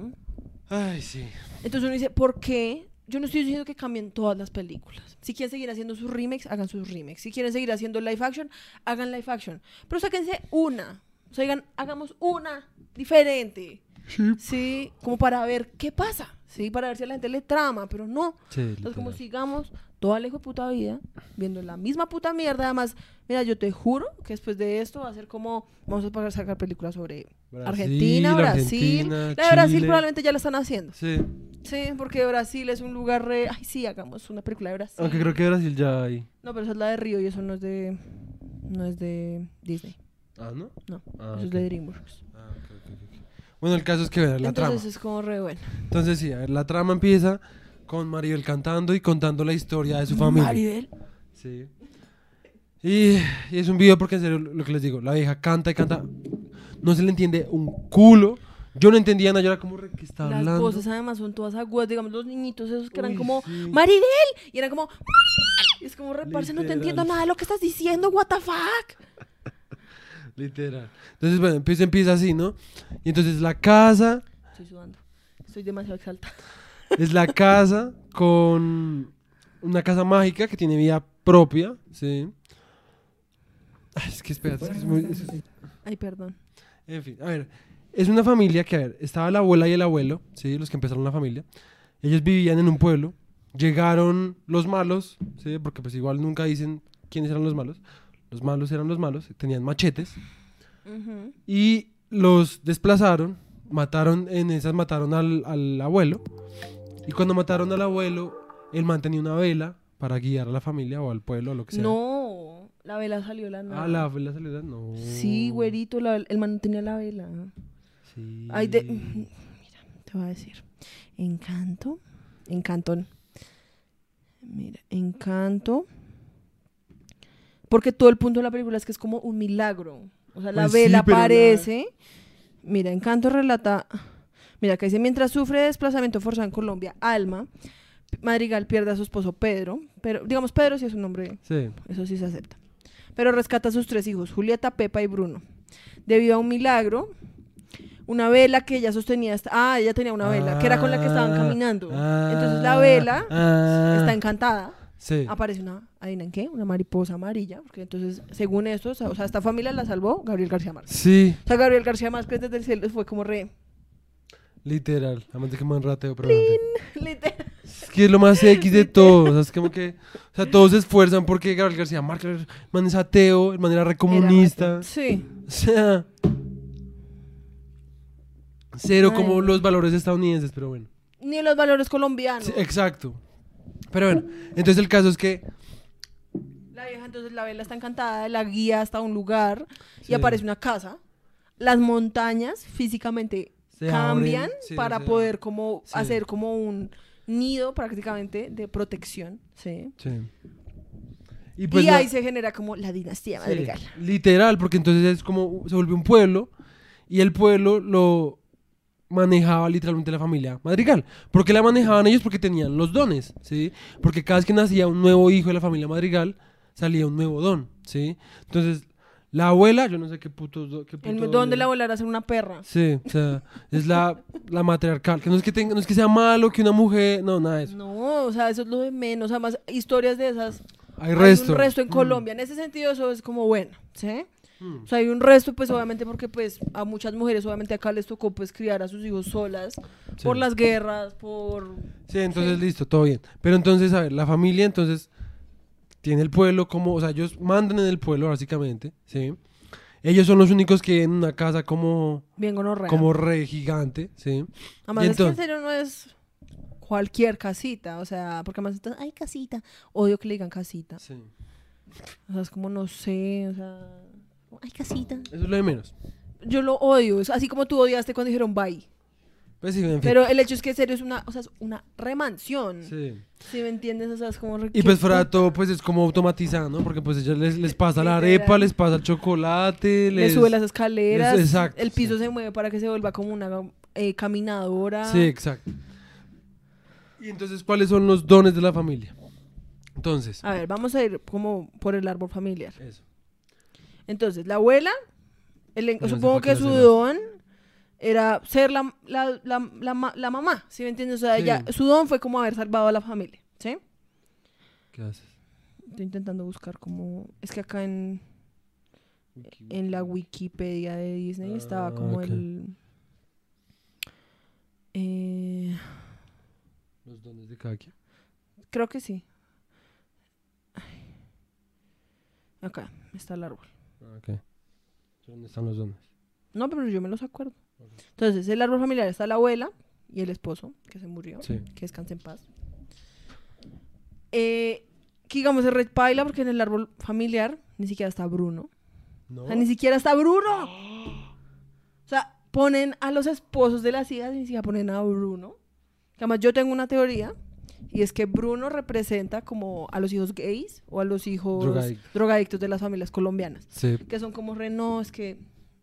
Ay, sí. Entonces uno dice, ¿por qué? Yo no estoy diciendo que cambien todas las películas. Si quieren seguir haciendo sus remakes, hagan sus remakes. Si quieren seguir haciendo live action, hagan live action. Pero sáquense una. O sea, digan, hagamos una diferente. Sí, como para ver qué pasa. Sí, para ver si a la gente le trama, pero no. Sí, Entonces, como sigamos toda la hijo de puta vida viendo la misma puta mierda. Además, mira, yo te juro que después de esto va a ser como vamos a pagar sacar películas sobre Brasil, Argentina, Brasil. Argentina, la de Brasil probablemente ya la están haciendo. Sí. Sí, porque Brasil es un lugar re... Ay, sí, hagamos una película de Brasil. Aunque creo que Brasil ya hay. No, pero esa es la de Río y eso no es de... No es de Disney. Ah, ¿no? No, Ah, eso es ok. de DreamWorks. Ah, ok, ok, ok. Bueno, el caso es que vean la Entonces trama. es como re bueno. Entonces, sí, a ver, la trama empieza con Maribel cantando y contando la historia de su familia. Maribel. Sí. Y, y es un video porque en serio lo que les digo, la vieja canta y canta, no se le entiende un culo. Yo no entendía nada, yo era como ¿qué está Las hablando? voces además son todas agudas. Digamos, los niñitos esos que eran Uy, como... sí. ¡Maribel! Y eran como... "Maribel". Y es como, reparse, no te entiendo nada de lo que estás diciendo, what the fuck. Literal. Entonces, bueno, empieza, empieza así, ¿no? Y entonces la casa, Estoy sudando. Estoy demasiado exaltada. es la casa con una casa mágica que tiene vida propia, ¿sí? Ay, es que espérate, es que es muy... Ay, perdón. En fin, a ver, es una familia que, a ver, estaba la abuela y el abuelo, ¿sí? Los que empezaron la familia. Ellos vivían en un pueblo. Llegaron los malos, ¿sí? Porque pues igual nunca dicen quiénes eran los malos. Los malos eran los malos, tenían machetes. Y los desplazaron, mataron, en esas mataron al, al abuelo. Y cuando mataron al abuelo, él mantenía una vela para guiar a la familia o al pueblo o lo que sea. No, la vela salió la nada. Ah, la vela salió. No. Sí, güerito, la- el man tenía la vela. Sí. Ay, de... Mira, te voy a decir. Encanto. Encantón. Mira, encanto. Porque todo el punto de la película es que es como un milagro. O sea, la Pues sí, vela la- aparece. Mira, Encanto relata. Mira, que dice: mientras sufre de desplazamiento forzado en Colombia, Alma, Madrigal pierde a su esposo Pedro. Pero, digamos, Pedro sí es un nombre Sí. eso sí se acepta. Pero rescata a sus tres hijos, Julieta, Pepa y Bruno. Debido a un milagro, una vela que ella sostenía, hasta- ah, ella tenía una vela, que era con la que estaban Ah, caminando. ah, Entonces la vela ah. está encantada. Sí. Aparece una, ¿adivinan qué? Una mariposa amarilla, porque entonces, según esto, o sea, esta familia la salvó Gabriel García Márquez. Sí, O sea, Gabriel García Márquez desde el cielo fue como re... literal. Además de que man rateo, pero literal. Es que es lo más X de todo. O sea, es como que. O sea, todos se esfuerzan porque Gabriel García Márquez, el man es ateo, el man era re comunista. Sí. O sea. Cero Ay, como los valores estadounidenses, pero bueno. Ni los valores colombianos. Sí, exacto. Pero bueno, entonces el caso es que. La vieja entonces la vela está encantada, la guía hasta un lugar Sí. y aparece una casa. Las montañas físicamente Se cambian sí, para poder como sí. hacer como un nido prácticamente de protección, ¿sí? Sí. Y, pues la- ahí se genera como la dinastía madrigal. literal, porque entonces es como se volvió un pueblo y el pueblo lo manejaba literalmente la familia Madrigal. ¿Por qué la manejaban ellos? Porque tenían los dones, ¿sí? Porque cada vez que nacía un nuevo hijo de la familia Madrigal, salía un nuevo don, ¿sí? Entonces, la abuela, yo no sé qué puto... qué El puto don de la volar a ser una perra. Sí, o sea, es la, la matriarcal, que no es que, tenga, no es que sea malo que una mujer, no, nada de eso. No, o sea, eso es lo de menos. Además, historias de esas. Hay resto. un resto en Mm. Colombia. En ese sentido, eso es como bueno, ¿sí? Mm. O sea, hay un resto, pues obviamente porque pues a muchas mujeres obviamente acá les tocó pues criar a sus hijos solas Sí. por las guerras, por... Sí, entonces listo, todo bien. Pero entonces, a ver, la familia entonces tiene el pueblo como, o sea, ellos mandan en el pueblo básicamente, ¿sí? Ellos son los únicos que en una casa como, Bien gonorrea. como re gigante, ¿sí? Además, y es que en serio no es cualquier casita, o sea, porque además estás, ay, casita. Odio que le digan casita. Sí. O sea, es como no sé, o sea, ay, casita. Eso es lo de menos. Yo lo odio, es así como tú odiaste cuando dijeron bye. Pues sí, en fin. Pero el hecho es que serio es una, o sea, es una remansión. Sí. ¿Sí me entiendes? O sea, es como... Y pues fuera de todo, pues es como automatizado, ¿no? Porque pues ellos les, les pasa la arepa, les pasa el chocolate, Le les... sube las escaleras, les- exacto, el piso sí. se mueve para que se vuelva como una eh, caminadora. Sí, exacto. Y entonces, ¿cuáles son los dones de la familia? Entonces, A ver, vamos a ir como por el árbol familiar. eso. Entonces, la abuela, el- no supongo que su don era ser la, la, la, la, ma- la mamá, ¿sí me entiendes? O sea, Sí. ella- su don fue como haber salvado a la familia, ¿sí? ¿Qué haces? Estoy intentando buscar como... Es que acá en, en la Wikipedia de Disney estaba Ah, como el... eh, Los dones de cada quien. creo que sí. Ay. Acá está el árbol. Ah, ok. ¿Dónde están los dones? No, pero yo me los acuerdo. Entonces, el árbol familiar está la abuela y el esposo, que se murió. Sí. Que descanse en paz. Eh, que digamos es red paila porque en el árbol familiar ni siquiera está Bruno. ¿No? O sea, ni siquiera está Bruno. O sea, ponen a los esposos de las hijas y ni siquiera ponen a Bruno. Que además yo tengo una teoría y es que Bruno representa como a los hijos gays o a los hijos Drogadictos. drogadictos de las familias colombianas. Sí. Que son como re, no, es que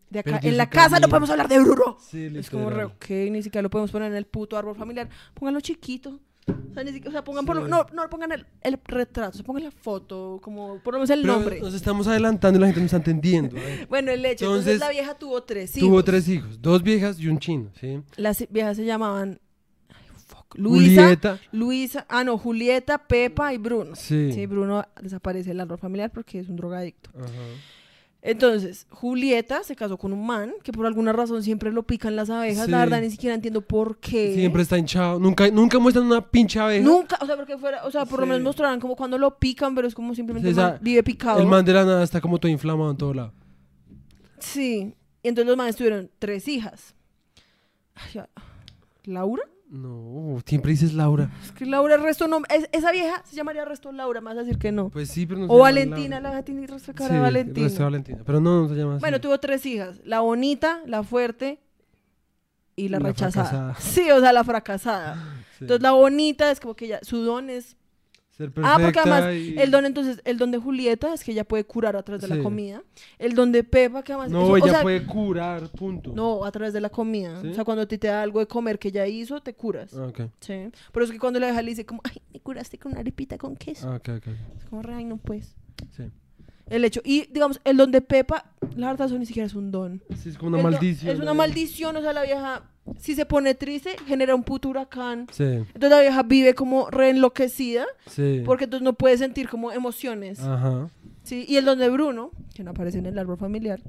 de Pero acá, en la casa no podemos hablar de Bruno. Sí, Es como re, ok, ni siquiera lo podemos poner en el puto árbol familiar. Pónganlo chiquito. O sea, ni siquiera, o sea pongan por no, no pongan el, el retrato, o sea, pongan la foto, como por lo menos el Pero nombre. nos estamos adelantando y la gente no está entendiendo. ver. Bueno, el hecho. Entonces, Entonces, la vieja tuvo tres hijos. Tuvo tres hijos, dos viejas y un chino, ¿sí? Las viejas se llamaban Luisa, Julieta. Luisa, ah no, Julieta, Pepa y Bruno. Sí. Sí, Bruno desaparece del árbol familiar porque es un drogadicto. Ajá. Entonces, Julieta se casó con un man que por alguna razón siempre lo pican las abejas. Sí. La verdad, ni siquiera entiendo por qué. Siempre está hinchado. Nunca, nunca muestran una pinche abeja. Nunca, o sea, porque fuera, o sea, por lo menos mostraran como cuando lo pican, pero es como simplemente Sí, el o sea, man vive picado. El man de la nada está como todo inflamado en todo lado. Sí. Y entonces los manes tuvieron tres hijas. Ay. ¿Laura? No, siempre dices Laura. Es que Laura Resto no. es- esa vieja se llamaría Resto Laura, más a decir que no. Pues sí, pero no se o llama Valentina, Laura. la vieja tiene resto de Sí, cara de Valentina. resto de Valentina. Pero no, no se llama así. Bueno, tuvo tres hijas: la bonita, la fuerte y la, La rechazada. fracasada. Sí, o sea, la fracasada. Sí. Entonces, la bonita es como que ella, su don es. Ser Ah, porque además, y- el don, entonces, el don de Julieta es que ella puede curar a través de la comida. El don de Pepa, que además. No, eso- o ella sea, puede curar, punto. No, a través de la comida. ¿Sí? O sea, cuando a ti te da algo de comer que ella hizo, te curas. Ah, ok. Sí. Pero es que cuando la deja le dice como, ay, me curaste con una arepita con queso. Ah, ok, ok. Es como, ay, no pues. Sí. El hecho. Y, digamos, el don de Pepa, la verdad, eso ni siquiera es un don. Sí, es como una El don- maldición. Es una maldición, o sea, la vieja, si se pone triste, genera un puto huracán. Sí, Entonces la vieja vive como re enloquecida, sí. porque entonces no puede sentir como emociones. Ajá. Sí. Y el don de Bruno, que no aparece en el árbol familiar,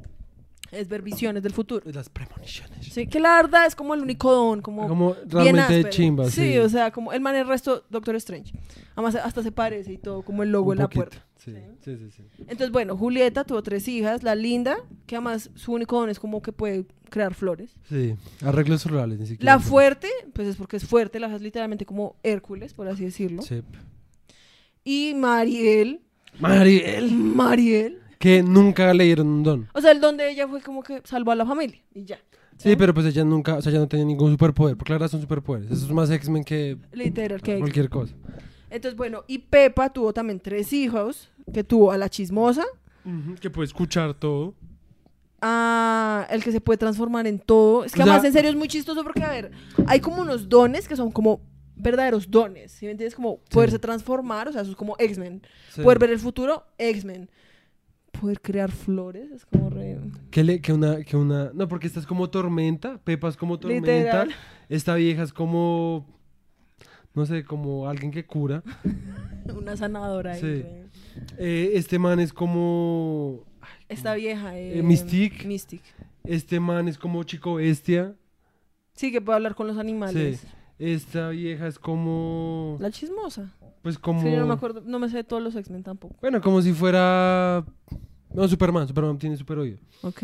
es ver visiones del futuro. Las premoniciones. Sí, que la verdad es como el único don, como, Como bien realmente áspero. chimba, sí. sí. o sea, como el man el resto Doctor Strange. Además hasta se parece y todo, como el logo Un en la puerta. Sí, sí, sí. sí. Entonces, bueno, Julieta tuvo tres hijas, la linda, que además su único don es como que puede crear flores. Sí, arreglos rurales, ni siquiera. La fuerte, pues es porque es fuerte, la es literalmente como Hércules, por así decirlo. Sí. Y Mariel, Mariel. Mariel, Que nunca leyeron un don. o sea, el don de ella fue como que salvó a la familia y ya. Sí, pero pues ella nunca, o sea, ella no tenía ningún superpoder. Porque la verdad son superpoderes. Eso es más X-Men que Literal, que cualquier cosa. Entonces, bueno, y Pepa tuvo también tres hijos, que tuvo a la chismosa, Que puede escuchar todo. A el que se puede transformar en todo. Es que O sea- además en serio es muy chistoso porque, a ver, hay como unos dones que son como verdaderos dones, ¿sí me entiendes? Como poderse transformar, o sea, eso es como X-Men. Sí. Poder ver el futuro, X-Men. Poder crear flores, es como re... Que, le, que una, que una. No, porque esta es como tormenta. Pepa es como tormenta. Literal. Esta vieja es como. No sé, como alguien que cura. Una sanadora. Sí. Eh, este man es como. Esta vieja, eh, Eh, Mystique. Mystique. Este man es como chico bestia. Sí, que puede hablar con los animales. Sí. Esta vieja es como. La chismosa. Pues como. Sí, yo no me acuerdo, no me sé de todos los X-Men tampoco. Bueno, como si fuera. No, Superman. Superman tiene super oído. Ok.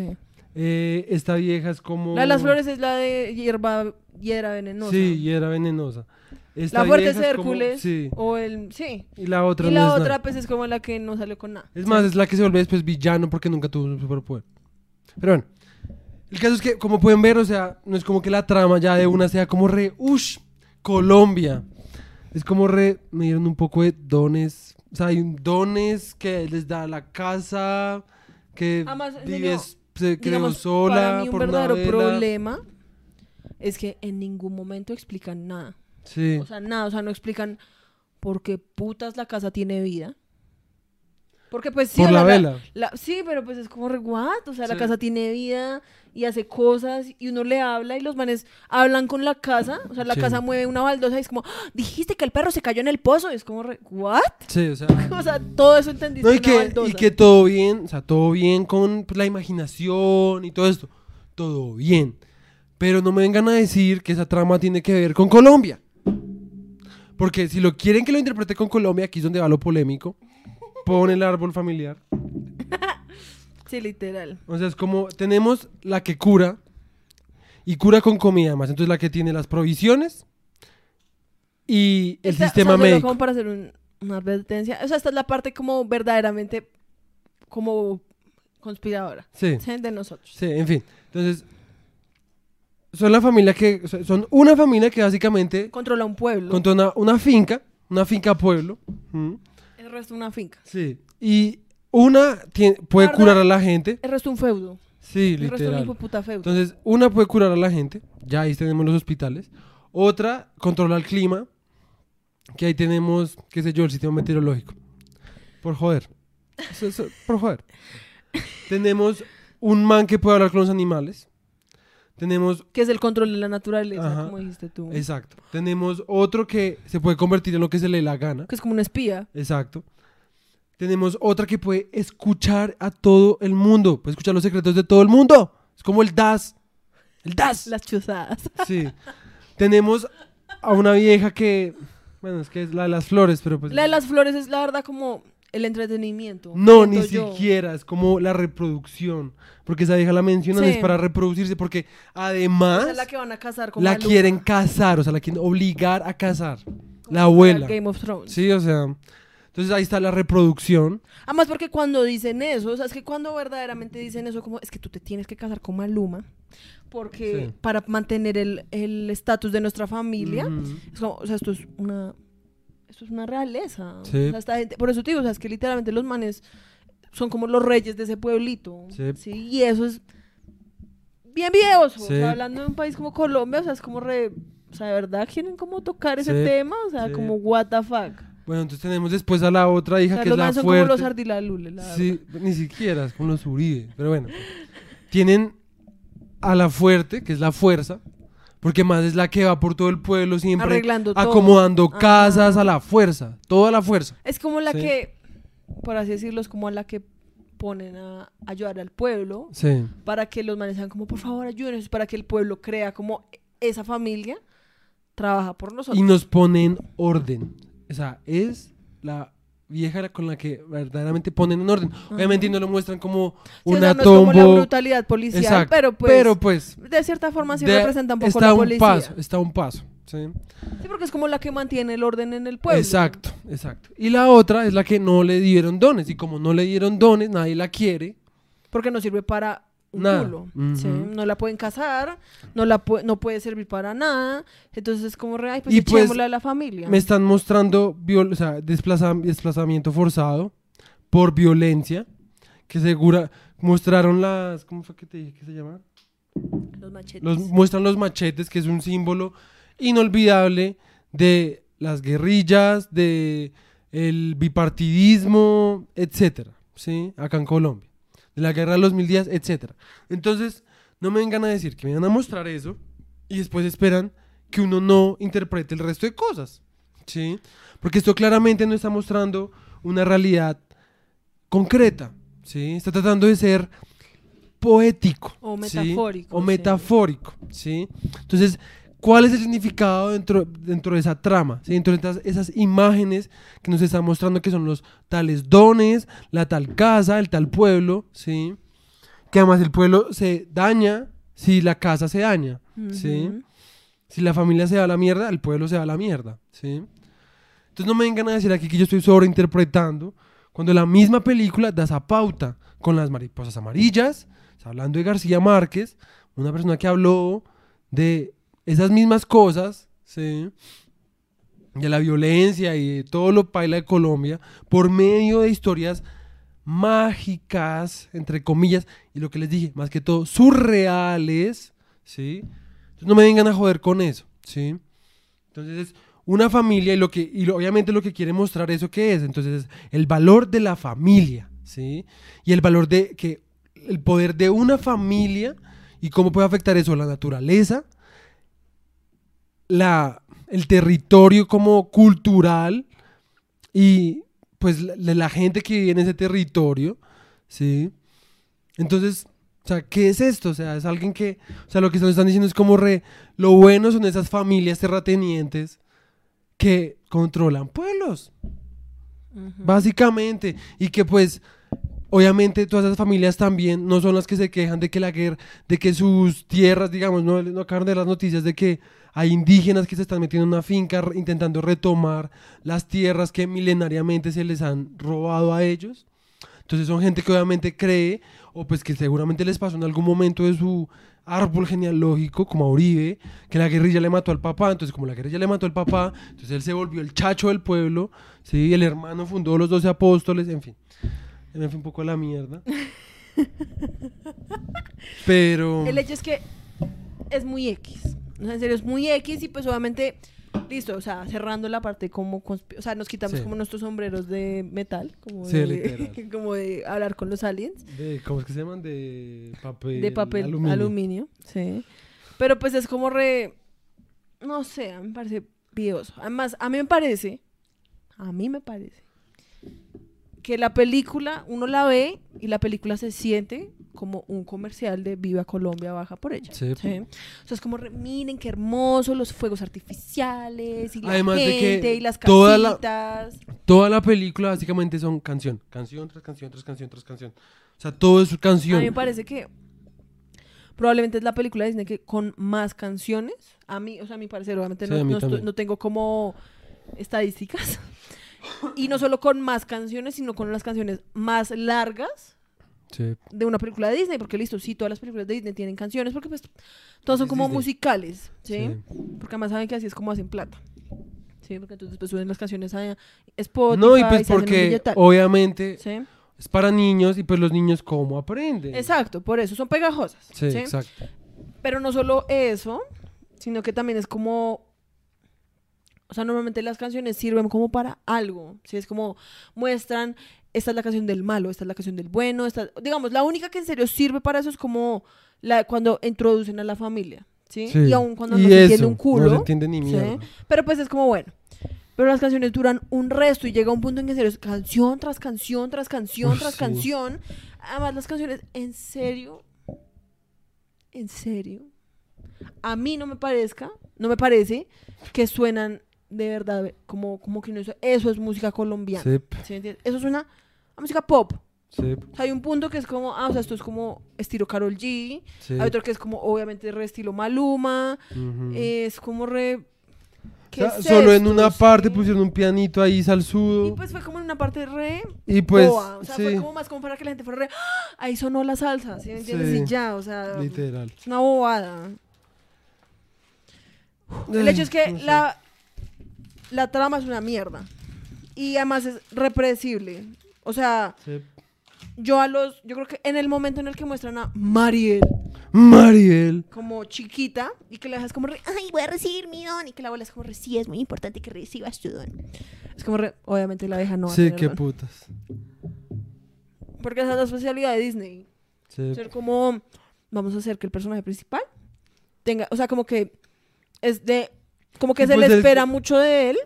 Eh, esta vieja es como. La de las flores es la de hierba, hiedra venenosa. Sí, y era venenosa. Esta La fuerte es vieja como- Hércules. Sí. O el. Sí. Y la otra y no la es otra, nada. pues es como la que no salió con nada. Es más, es la que se vuelve después villano porque nunca tuvo un superpoder. Pero bueno. El caso es que, como pueden ver, o sea, no es como que la trama ya de una sea como re, ush, Colombia. Es como re, me dieron un poco de dones. O sea, hay dones que les da la casa, que Además, en vives, se Digamos, sola para mí un por una verdadero vela. problema es que en ningún momento explican nada. Sí. O sea, nada, o sea, no explican por qué putas la casa tiene vida. Porque pues sí, Por la vela. la- sí, pero pues es como re what? O sea, la casa tiene vida y hace cosas y uno le habla y los manes hablan con la casa. O sea, la Sí. casa mueve una baldosa y es como, "Ah, dijiste que el perro se cayó en el pozo. Y es como re, ¿what? Sí, o sea. O sea, todo eso entendiste. No, que, y que todo bien, o sea, todo bien con pues, la imaginación y todo esto. Todo bien. Pero no me vengan a decir que esa trama tiene que ver con Colombia. Porque si lo quieren que lo interprete con Colombia, aquí es donde va lo polémico. Pon el árbol familiar. Sí, literal. O sea, es como tenemos la que cura y cura con comida más. Entonces la que tiene las provisiones y el Esta- sistema o sea, médico. como para hacer un- una advertencia. O sea, esta es la parte como verdaderamente como conspiradora de nosotros. Sí, en fin. Entonces, son la familia que. Son una familia que básicamente Controla un pueblo. controla una, una finca, una finca pueblo. ¿m? el resto una finca. Sí. Y una tiene- puede curar a la gente. El resto un feudo. Sí, El resto un literal. hijo de puta feudo. Entonces, una puede curar a la gente. Ya ahí tenemos los hospitales. Otra controla el clima. Que ahí tenemos, qué sé yo, el sistema meteorológico. Por joder. Eso- eso- por joder. tenemos un man que puede hablar con los animales. Tenemos que es el control de la naturaleza, Ajá. como dijiste tú. Exacto. Tenemos otro que se puede convertir en lo que se le dé la gana. Que es como un espía. Exacto. Tenemos otra que puede escuchar a todo el mundo. Puede escuchar los secretos de todo el mundo. Es como el DAS. El DAS. Las chuzadas. Sí. Tenemos a una vieja que. Bueno, es que es la de las flores, pero pues. La de las flores es la verdad como el entretenimiento. No, ni yo. siquiera. Es como la reproducción. Porque esa vieja la mencionan Sí. es para reproducirse. Porque Esa además es la que van a casar con la Maluma, quieren casar. O sea, la quieren obligar a casar. como La abuela. Game of Thrones. Sí, o sea. Entonces ahí está la reproducción. Además porque cuando dicen eso, o sea, es que cuando verdaderamente dicen eso como es que tú te tienes que casar con Maluma porque Sí. para mantener el el estatus de nuestra familia, es como, o sea, esto es una esto es una realeza. Sí. O sea, esta gente- por eso te digo, o sea, es que literalmente los manes son como los reyes de ese pueblito. Sí. y eso es bien videoso. O sea, hablando de un país como Colombia, o sea, es como re, o sea, de verdad quieren como tocar ese Sí. tema, o sea, como what the fuck. Bueno, entonces tenemos después a la otra O hija sea, que es los la son fuerte. como los ardilalules, la verdad. Sí, ni siquiera, es con los Uribe. Pero bueno. Tienen a la fuerte, que es la fuerza. Porque más es la que va por todo el pueblo siempre. Arreglando todo. acomodando Ajá. casas a la fuerza. Toda la fuerza. Es como la Sí. que, por así decirlo, es como la que ponen a ayudar al pueblo Sí. para que los manes sean como, por favor, ayúdenos, para que el pueblo crea como esa familia trabaja por nosotros. Y nos ponen orden. O sea, es la vieja con la que verdaderamente ponen en orden. Obviamente no lo muestran como Sí, o una sea, no es como la brutalidad policial, Exacto. pero pues, Pero pues. de cierta forma sí de- representa un poco está la un policía. paso, está un paso. Sí. Sí, porque es como la que mantiene el orden en el pueblo. Exacto, exacto. Y la otra es la que no le dieron dones. Y como no le dieron dones, nadie la quiere. Porque no sirve para un Nada. culo. No la pueden casar, no la pu- no puede servir para nada. Entonces es como ay, pues Y pues, echémosla a la familia. Me están mostrando viol- o sea, desplaza- desplazamiento forzado por violencia. Que segura. Mostraron las. ¿Cómo fue que te dije que se llama? Los machetes. Los, muestran los machetes, que es un símbolo inolvidable de las guerrillas, de el bipartidismo, etcétera, ¿sí? Acá en Colombia. De la guerra de los mil días, etcétera. Entonces, no me vengan a decir que me van a mostrar eso y después esperan que uno no interprete el resto de cosas, ¿sí? Porque esto claramente no está mostrando una realidad concreta, ¿sí? Está tratando de ser poético. O ¿sí? metafórico, O sí. metafórico, ¿sí? Entonces, ¿cuál es el significado dentro, dentro de esa trama? ¿sí? Dentro de esas, esas imágenes que nos están mostrando que son los tales dones, la tal casa, el tal pueblo, ¿sí? Que además el pueblo se daña si la casa se daña. Si la familia se va a la mierda, el pueblo se va a la mierda, ¿sí? Entonces no me vengan a decir aquí que yo estoy sobreinterpretando cuando la misma película da esa pauta con las mariposas amarillas, hablando de García Márquez, una persona que habló de esas mismas cosas, ¿sí? de la violencia y de todo lo paila de Colombia por medio de historias mágicas, entre comillas, y lo que les dije, más que todo, surreales, ¿sí? Entonces no me vengan a joder con eso, ¿sí? Entonces es una familia y lo que, y obviamente lo que quiere mostrar eso que es, entonces es el valor de la familia, ¿sí? Y el valor de que, el poder de una familia y cómo puede afectar eso a la naturaleza, la, el territorio como cultural y pues la, la- gente que vive en ese territorio, ¿sí? Entonces, o sea, ¿qué es esto? O sea, es alguien que, o sea, lo que nos están diciendo es como re, lo bueno son esas familias terratenientes que controlan pueblos, básicamente, y que pues, obviamente todas esas familias también no son las que se quejan de que la guerra, de que sus tierras, digamos, no, no acaban de las noticias de que hay indígenas que se están metiendo en una finca intentando retomar las tierras que milenariamente se les han robado a ellos. Entonces son gente que obviamente cree, o pues que seguramente les pasó en algún momento de su árbol genealógico, como a Uribe, que la guerrilla le mató al papá, entonces como la guerrilla le mató al papá, entonces él se volvió el chacho del pueblo, ¿sí? el hermano fundó los doce apóstoles, en fin. Me fui un poco a la mierda. Pero... El hecho es que es muy X. O sea, en serio, es muy X y pues obviamente, listo, o sea, cerrando la parte como, o sea, nos quitamos Sí. como nuestros sombreros de metal, como, Sí, de, literal. como de hablar con los aliens, de- ¿Cómo es que se llaman? De papel... de papel aluminio. aluminio. sí. Pero pues es como re, no sé, a mí me parece pioso. Además, a mí me parece, a mí me parece, que la película, uno la ve y la película se siente como un comercial de Viva Colombia, baja por ella. Sí. ¿sí? O sea, es como, re- miren qué hermoso los fuegos artificiales y la Además de que gente y las toda la- casitas. Toda la película básicamente son canción, canción tras canción, tras canción, tras canción. O sea, todo es A canción. mí me parece que probablemente es la película de Disney que con más canciones, a mí, o sea, a mi parecer, obviamente Sí, a no tengo como estadísticas. Y no solo con más canciones, sino con las canciones más largas Sí. de una película de Disney, porque listo, sí, todas las películas de Disney tienen canciones, porque pues todas son como Disney. musicales, ¿sí? Sí. Porque además saben que así es como hacen plata. Sí, porque entonces pues suben las canciones a Spotify, No, y pues porque obviamente ¿sí? es para niños y pues los niños cómo aprenden. Exacto, por eso son pegajosas. ¿sí? exacto. Pero no solo eso, sino que también es como. O sea, normalmente las canciones sirven como para algo. ¿sí? Es como muestran, esta es la canción del malo, esta es la canción del bueno. Esta... Digamos, la única que en serio sirve para eso es como la, cuando introducen a la familia. ¿sí? Sí. Y aún cuando Y no se entiende un culo. No se entiende ni ¿sí? mierda. Pero pues es como bueno. Pero las canciones duran un resto y llega un punto en que en serio es canción tras canción, tras canción, Uf, tras sí. canción. Además, las canciones, en serio, en serio, a mí no me parezca, no me parece que suenan de verdad como, como que no es- eso es música colombiana. Sí, ¿sí me entiendes? Eso suena a música pop. sí, O sea, hay un punto que es como, ah, o sea, esto es como estilo Carol G. sí. Hay otro que es como, obviamente, re estilo Maluma. Es como re... O ¿qué sea, es solo en una parte Sí. pusieron un pianito ahí salsudo. Y pues fue como en una parte re Y pues. O sea, fue como más como para que la gente fuera re. ¡Ah! Ahí sonó la salsa, ¿sí me entiendes? Sí. Y ya, o sea. literal. Es una bobada. El hecho es que no sé. la, la trama es una mierda. Y además es represible. O sea, Sí. yo a los. Yo creo que en el momento en el que muestran a Mariel Mariel. como chiquita y que la dejas como re. Ay, voy a recibir mi don. Y que la abuela es como, re, sí, es muy importante que recibas tu don. Es como re. Obviamente la deja no. va a sí, tener qué don. putas. Porque esa es la especialidad de Disney. Sí. ser como vamos a hacer que el personaje principal tenga, o sea, como que es de como que se pues le es- espera mucho de él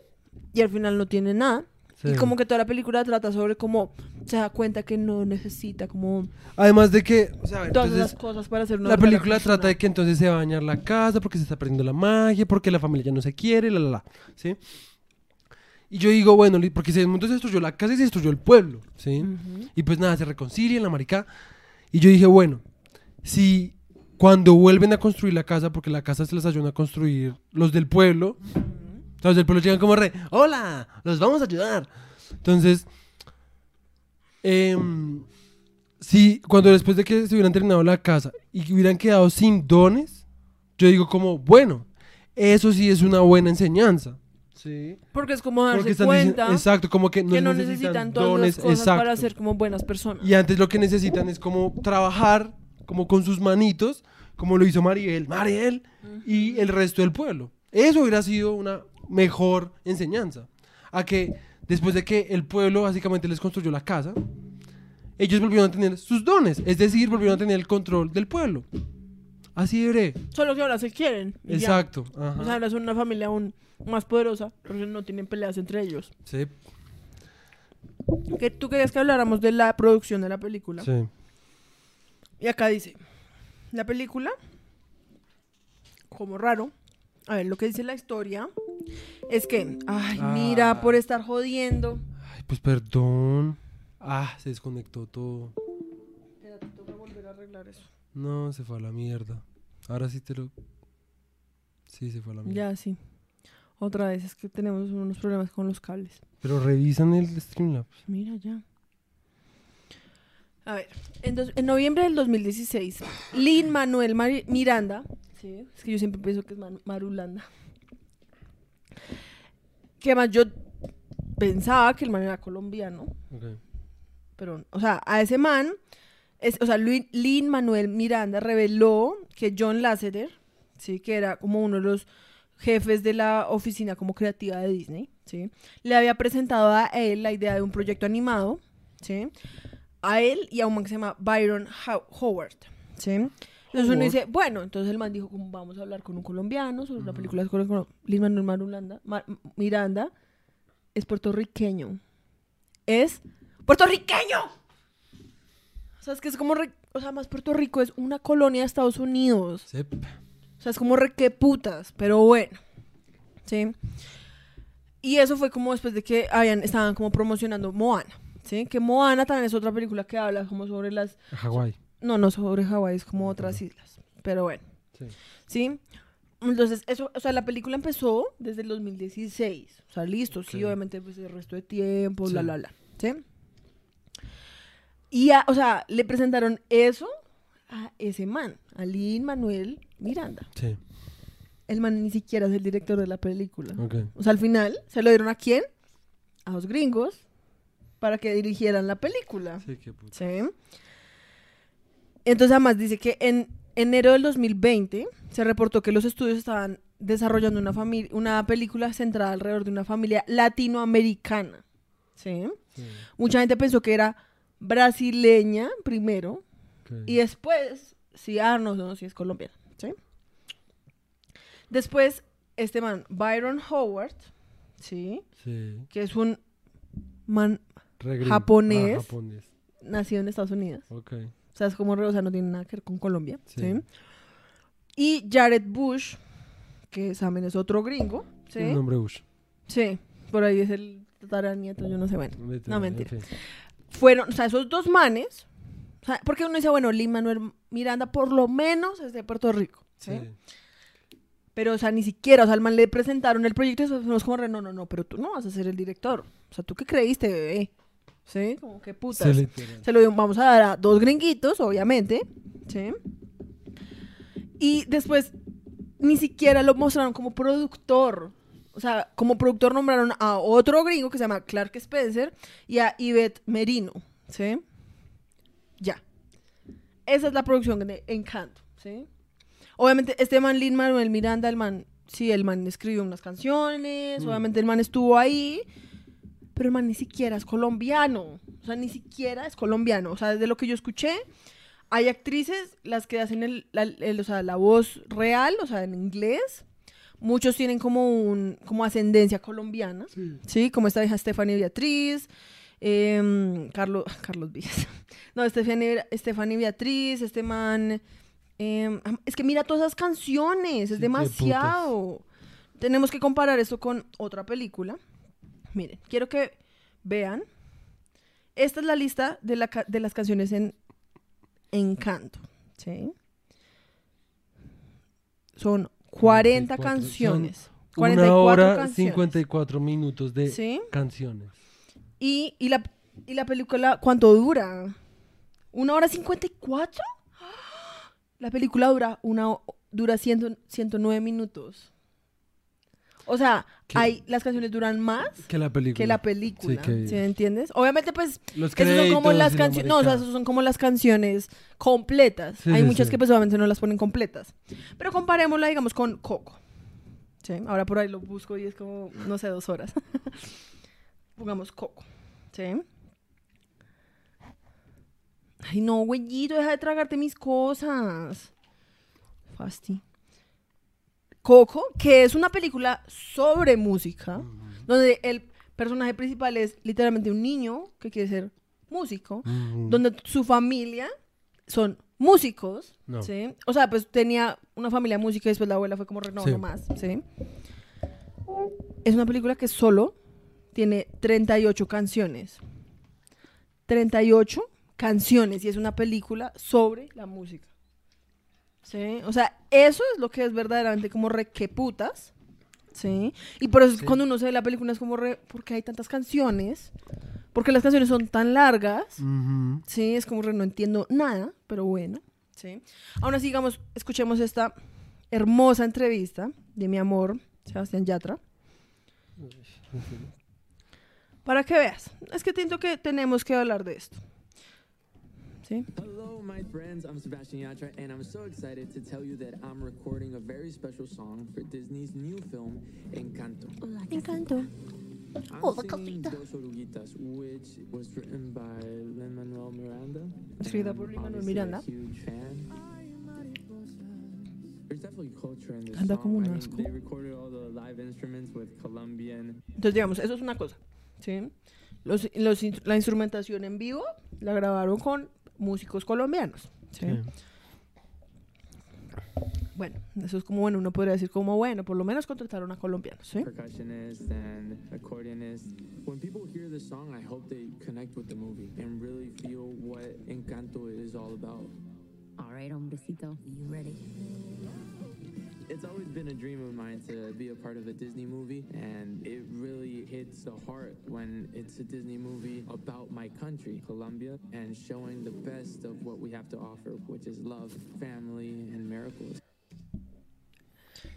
y al final no tiene nada. Sí. Y como que toda la película trata sobre cómo se da cuenta que no necesita como Además de que, o sea, todas entonces, las cosas para ser una la película persona. trata de que entonces se va a dañar la casa porque se está perdiendo la magia, porque la familia ya no se quiere, la, la, la, ¿sí? Y yo digo, bueno, porque se, mundo se destruyó la casa y se destruyó el pueblo, ¿sí? Ujú. Y pues nada, se reconcilian la marica. Y yo dije, bueno, si cuando vuelven a construir la casa, porque la casa se las ayudan a construir los del pueblo, los del pueblo llegan como re, hola, los vamos a ayudar. Entonces, em, si cuando después de que se hubieran terminado la casa y hubieran quedado sin dones, yo digo como, bueno, eso sí es una buena enseñanza. Sí. Porque es como darse cuenta diciendo, exacto, como que no, que no necesitan, necesitan todas dones, las cosas exacto. para ser como buenas personas. Y antes lo que necesitan es como trabajar, como con sus manitos, como lo hizo Mariel, Mariel y el resto del pueblo. Eso hubiera sido una mejor enseñanza. A que después de que el pueblo básicamente les construyó la casa, ellos volvieron a tener sus dones, es decir, volvieron a tener el control del pueblo. Así de breve. Solo que ahora se quieren. Exacto. ajá. O sea, ahora son una familia aún más poderosa, porque no tienen peleas entre ellos. Sí, tú querías que habláramos de la producción de la película. sí. Y acá dice, la película, como raro, a ver, lo que dice la historia es que, ay, mira, Ah. por estar jodiendo. Ay, pues perdón. Ah, se desconectó todo. Espérate, tengo que volver a arreglar eso. No, se fue a la mierda. Ahora sí te lo... Sí, se fue a la mierda. Ya, sí. Otra vez, es que tenemos unos problemas con los cables. Pero revisan el Streamlabs. Mira ya. A ver, en, dos- en noviembre del 2016, Lin Manuel Miranda, sí, es que yo siempre pienso que es Manu- Marulanda, que además yo pensaba que el man era colombiano, Ok. pero, o sea, a ese man, es, o sea, Lin Manuel Miranda reveló que John Lasseter, sí, que era como uno de los jefes de la oficina como creativa de Disney, sí, le había presentado a él la idea de un proyecto animado, sí, a él y a un man que se llama Byron How- Howard, sí. Entonces uno dice, bueno, entonces el man dijo, como vamos a hablar con un colombiano sobre una película de Colo- Lin Manuel Marulanda, Miranda, es puertorriqueño. Es puertorriqueño. O sea, es que es como, re- o sea, más Puerto Rico es una colonia de Estados Unidos. O sea, es como re que putas, pero bueno. ¿Sí? Y eso fue como después de que habían, estaban como promocionando Moana. ¿Sí? Que Moana también es otra película que habla como sobre las... Hawái. No, no sobre Hawái, es como otras islas. Pero bueno. Sí. ¿Sí? Entonces, eso, o sea, la película empezó desde el 2016. O sea, listo, sí, obviamente, pues el resto de tiempo, bla, Sí. bla, bla. ¿Sí? Y, a- o sea, le presentaron eso a ese man, a Lin Manuel Miranda. Sí. El man ni siquiera es el director de la película. Ok. O sea, al final, ¿se lo dieron a quién? A los gringos para que dirigieran la película. Sí, qué puta. ¿Sí? Entonces, además dice que en enero del 2020 se reportó que los estudios estaban desarrollando una, una película centrada alrededor de una familia latinoamericana. ¿Sí? Sí. Mucha gente pensó que era brasileña primero y después, si ah, no, no, si es colombiana. ¿Sí? Después, este man, Byron Howard, ¿sí? Sí. Que es un man Japonés. Ah, japonés. nacido en Estados Unidos. O sea, es como, o sea, no tiene nada que ver con Colombia. Sí. ¿sí? Y Jared Bush, que también es otro gringo. ¿sí? Nombre Bush. Sí, por ahí es el tataranieto, yo no sé, bueno. Vete, No, en mentira. fin. Fueron, o sea, esos dos manes, o sea, porque uno dice, bueno, Lin Manuel Miranda por lo menos es de Puerto Rico. ¿sí? Sí. Pero, o sea, ni siquiera, o sea, al man le presentaron el proyecto y fuimos como, no, no, no, pero tú no vas a ser el director. O sea, ¿tú qué creíste, bebé? ¿Sí? Como que putas. Literal. Se lo vamos a dar a dos gringuitos, obviamente. ¿Sí? Y después ni siquiera lo mostraron como productor. O sea, como productor nombraron a otro gringo que se llama Clark Spencer y a Yvette Merino. ¿Sí? Ya. Esa es la producción de Encanto. ¿Sí? Obviamente, este man, Lin Manuel Miranda, el man, sí, el man escribió unas canciones, Mm. obviamente el man estuvo ahí, pero el man ni siquiera es colombiano. O sea, ni siquiera es colombiano. O sea, desde lo que yo escuché, hay actrices, las que hacen el, la, el- o sea, la voz real, o sea, en inglés. Muchos tienen como un, como ascendencia colombiana. Sí. como esta hija Stephanie Beatriz, em, Carlos, Carlos Villas. No, Stephanie, Stephanie Beatriz, este man. em, es que mira todas esas canciones, Sí, es demasiado. Tenemos que comparar esto con otra película. Miren, quiero que vean. Esta es la lista de, la de las canciones en Encanto. ¿sí? Son 40 44, canciones. Una 44 hora canciones. 54 minutos de ¿Sí? canciones. Y, y, la, y la película, ¿cuánto dura? ¿Una hora cincuenta y cuatro? La película dura, una, dura ciento, 109 minutos. O sea, hay, las canciones duran más Que la película. que la película. Sí, que- ¿Sí me entiendes? Obviamente, pues, Los esas son como las canciones. No, o sea, esas son como las canciones completas. Sí, hay muchas que pues obviamente no las ponen completas. Pero comparémosla, digamos, con Coco. ¿Sí? Ahora por ahí lo busco y es como, no sé, dos horas. Pongamos Coco. ¿Sí? Ay, no, güeyito, deja de tragarte mis cosas. Fasti. Coco, que es una película sobre música, donde el personaje principal es literalmente un niño que quiere ser músico, donde su familia son músicos, No. ¿sí? O sea, pues tenía una familia música y después la abuela fue como, no, Sí. más, ¿sí? Es una película que solo tiene 38 canciones. 38 canciones y es una película sobre la música. ¿Sí? O sea, eso es lo que es verdaderamente como re que putas. ¿Sí? Y por eso Sí. cuando uno se ve la película es como re, ¿por qué hay tantas canciones? Porque las canciones son tan largas. Sí, es como re, no entiendo nada, pero bueno. Sí. Aún así, digamos, escuchemos esta hermosa entrevista de mi amor, Sebastián Yatra. Para que veas. Es que siento que tenemos que hablar de esto. ¿Sí? Hello, my friends. I'm Sebastian Yatra, and I'm so excited to tell you that I'm recording a very special song for Disney's new film, Encanto. Me encantó. I'm Hola, cosita. Dos Oruguitas, which was written by Lin-Manuel Miranda. Escrita por Lin-Manuel Miranda. huge fan. There's definitely culture in this Anda song. como un I mean, asco. they recorded all the live instruments with Colombian Entonces, digamos, eso es una cosa. ¿Sí? Los, los la instrumentación en vivo la grabaron con músicos colombianos. ¿sí? Sí. Bueno, eso es como, bueno, uno podría decir como, bueno, por lo menos contrataron a colombianos. ¿sí? percussionist and accordionist. When people hear this song, I hope they connect with the movie and really feel what Encanto is all about. All right, hombrecito, you ready? It's always been a dream of mine to be a part of a Disney movie, and it really hits the heart when it's a Disney movie about my country, Colombia, and showing the best of what we have to offer, which is love, family, and miracles.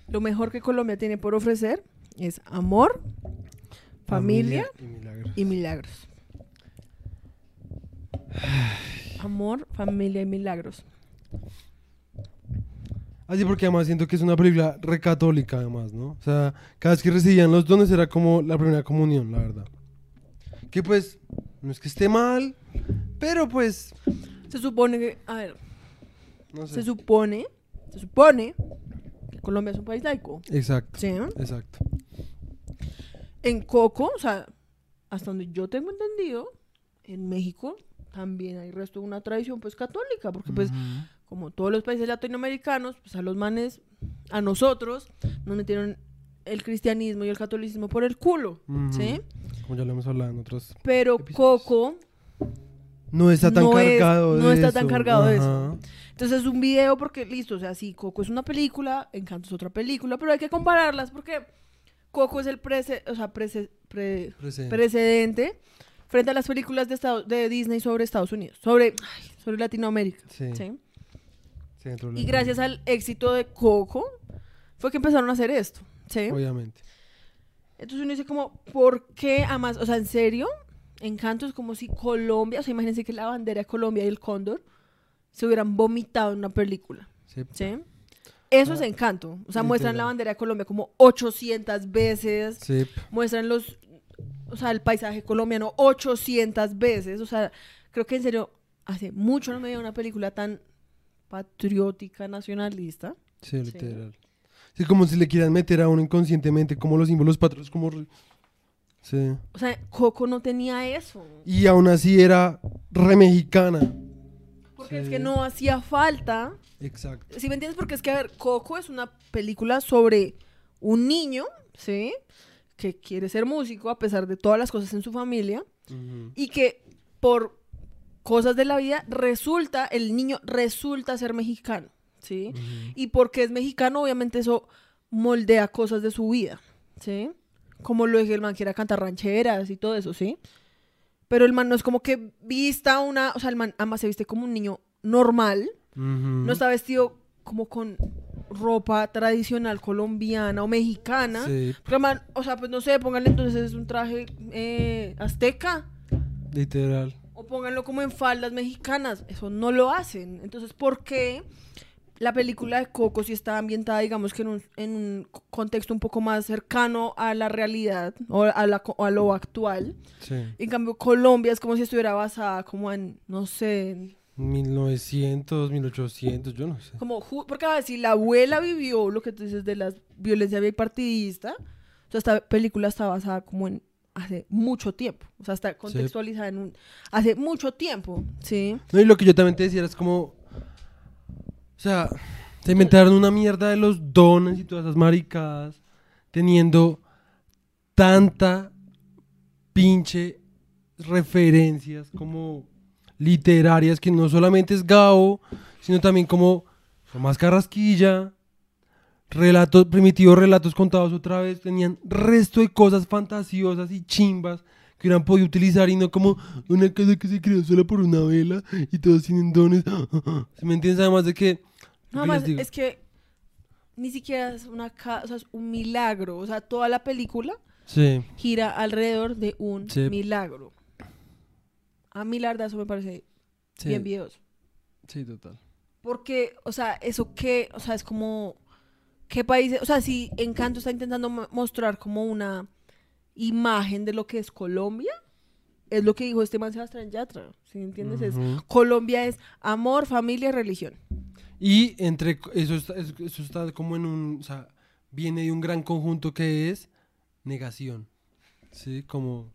Lo mejor que Colombia tiene por ofrecer es amor, familia, y milagros. y milagros. Amor, familia y milagros. Así porque además siento que es una película recatólica además, ¿no? O sea, cada vez que recibían los dones era como la primera comunión, la verdad. Que pues, no es que esté mal, pero pues, Se supone que, a ver, no sé. se supone, se supone que Colombia es un país laico. Exacto, ¿Sí? exacto. En Coco, o sea, hasta donde yo tengo entendido, en México también hay resto de una tradición pues católica, porque pues. Como todos los países latinoamericanos, pues a los manes, a nosotros, nos metieron el cristianismo y el catolicismo por el culo. ¿sí? Como ya lo hemos hablado en otros... Pero Episodios. Coco, No está tan No es- cargado de no está eso. tan cargado de eso. Entonces es un video porque, listo, o sea, sí, Coco es una película, Encanto es otra película, pero hay que compararlas porque Coco es el prece, o sea, prece- pre- precedente frente a las películas de, Estado- de Disney sobre Estados Unidos, sobre, ay, sobre Latinoamérica, Sí. ¿sí? Sí, Y gracias al éxito de Coco fue que empezaron a hacer esto, ¿sí? Obviamente. Entonces uno dice como, ¿por qué además, o sea, en serio? Encanto es como si Colombia, o sea, imagínense que la bandera de Colombia y el cóndor se hubieran vomitado en una película, Sí. ¿sí? Eso es Ah, Encanto, o sea, muestran la bandera de Colombia como 800 veces, Sí. muestran los, o sea, el paisaje colombiano 800 veces, o sea, creo que en serio, hace mucho no me veía una película tan patriótica, nacionalista. Sí, literal. Sí, como si le quieran meter a uno inconscientemente, como los símbolos patrios, como... Sí. O sea, Coco no tenía eso. Y aún así era re mexicana. Porque Sí. es que no hacía falta. Exacto. ¿Sí me entiendes? Porque es que, a ver, Coco es una película sobre un niño, ¿sí? Que quiere ser músico a pesar de todas las cosas en su familia. Y que por cosas de la vida resulta, el niño resulta ser mexicano, ¿sí? Y porque es mexicano, obviamente eso moldea cosas de su vida, ¿sí? Como lo dije el man que era cantar rancheras y todo eso, ¿sí? Pero el man no es como que vista una, o sea, el man además se viste como un niño normal, no está vestido como con ropa tradicional colombiana o mexicana. Sí, Pero el man, o sea, pues no sé, pónganle entonces un traje eh, azteca literal. O pónganlo como en faldas mexicanas. Eso no lo hacen. Entonces, ¿por qué la película de Coco si está ambientada, digamos que en un, en un contexto un poco más cercano a la realidad o a, la a lo actual? Sí. En cambio, Colombia es como si estuviera basada como en, no sé, en- 1900, 1800, yo no sé. como, porque a ver, si la abuela vivió lo que tú dices de la violencia bipartidista, o sea, esta película está basada como en hace mucho tiempo, o sea, está contextualizada en un, hace mucho tiempo, ¿sí? No, y lo que yo también te decía es como. O sea, se inventaron una mierda de los dones y todas esas maricadas, teniendo tanta pinche referencias como literarias que no solamente es Gabo, sino también como Tomás Carrasquilla, relatos, primitivos relatos contados otra vez, tenían resto de cosas fantasiosas y chimbas que hubieran podido utilizar y no como una casa que se creó sola por una vela y todos tienen dones. ¿Se me entiendes? Además de que... Nada ¿qué les más, es que ni siquiera es una ca- o sea, es un milagro, o sea, toda la película Sí, gira alrededor de un Sí. milagro. A mí la verdad eso me parece sí, bien videoso. sí, total. Porque, o sea, eso que, o sea, es como, ¿qué países? O sea, si Encanto está intentando mo- mostrar como una imagen de lo que es Colombia, es lo que dijo este man Sebastián Yatra, ¿sí entiendes? Es, Ujú. Colombia es amor, familia religión. Y entre eso está, es- eso está como en un, o sea, viene de un gran conjunto que es negación. Sí, como,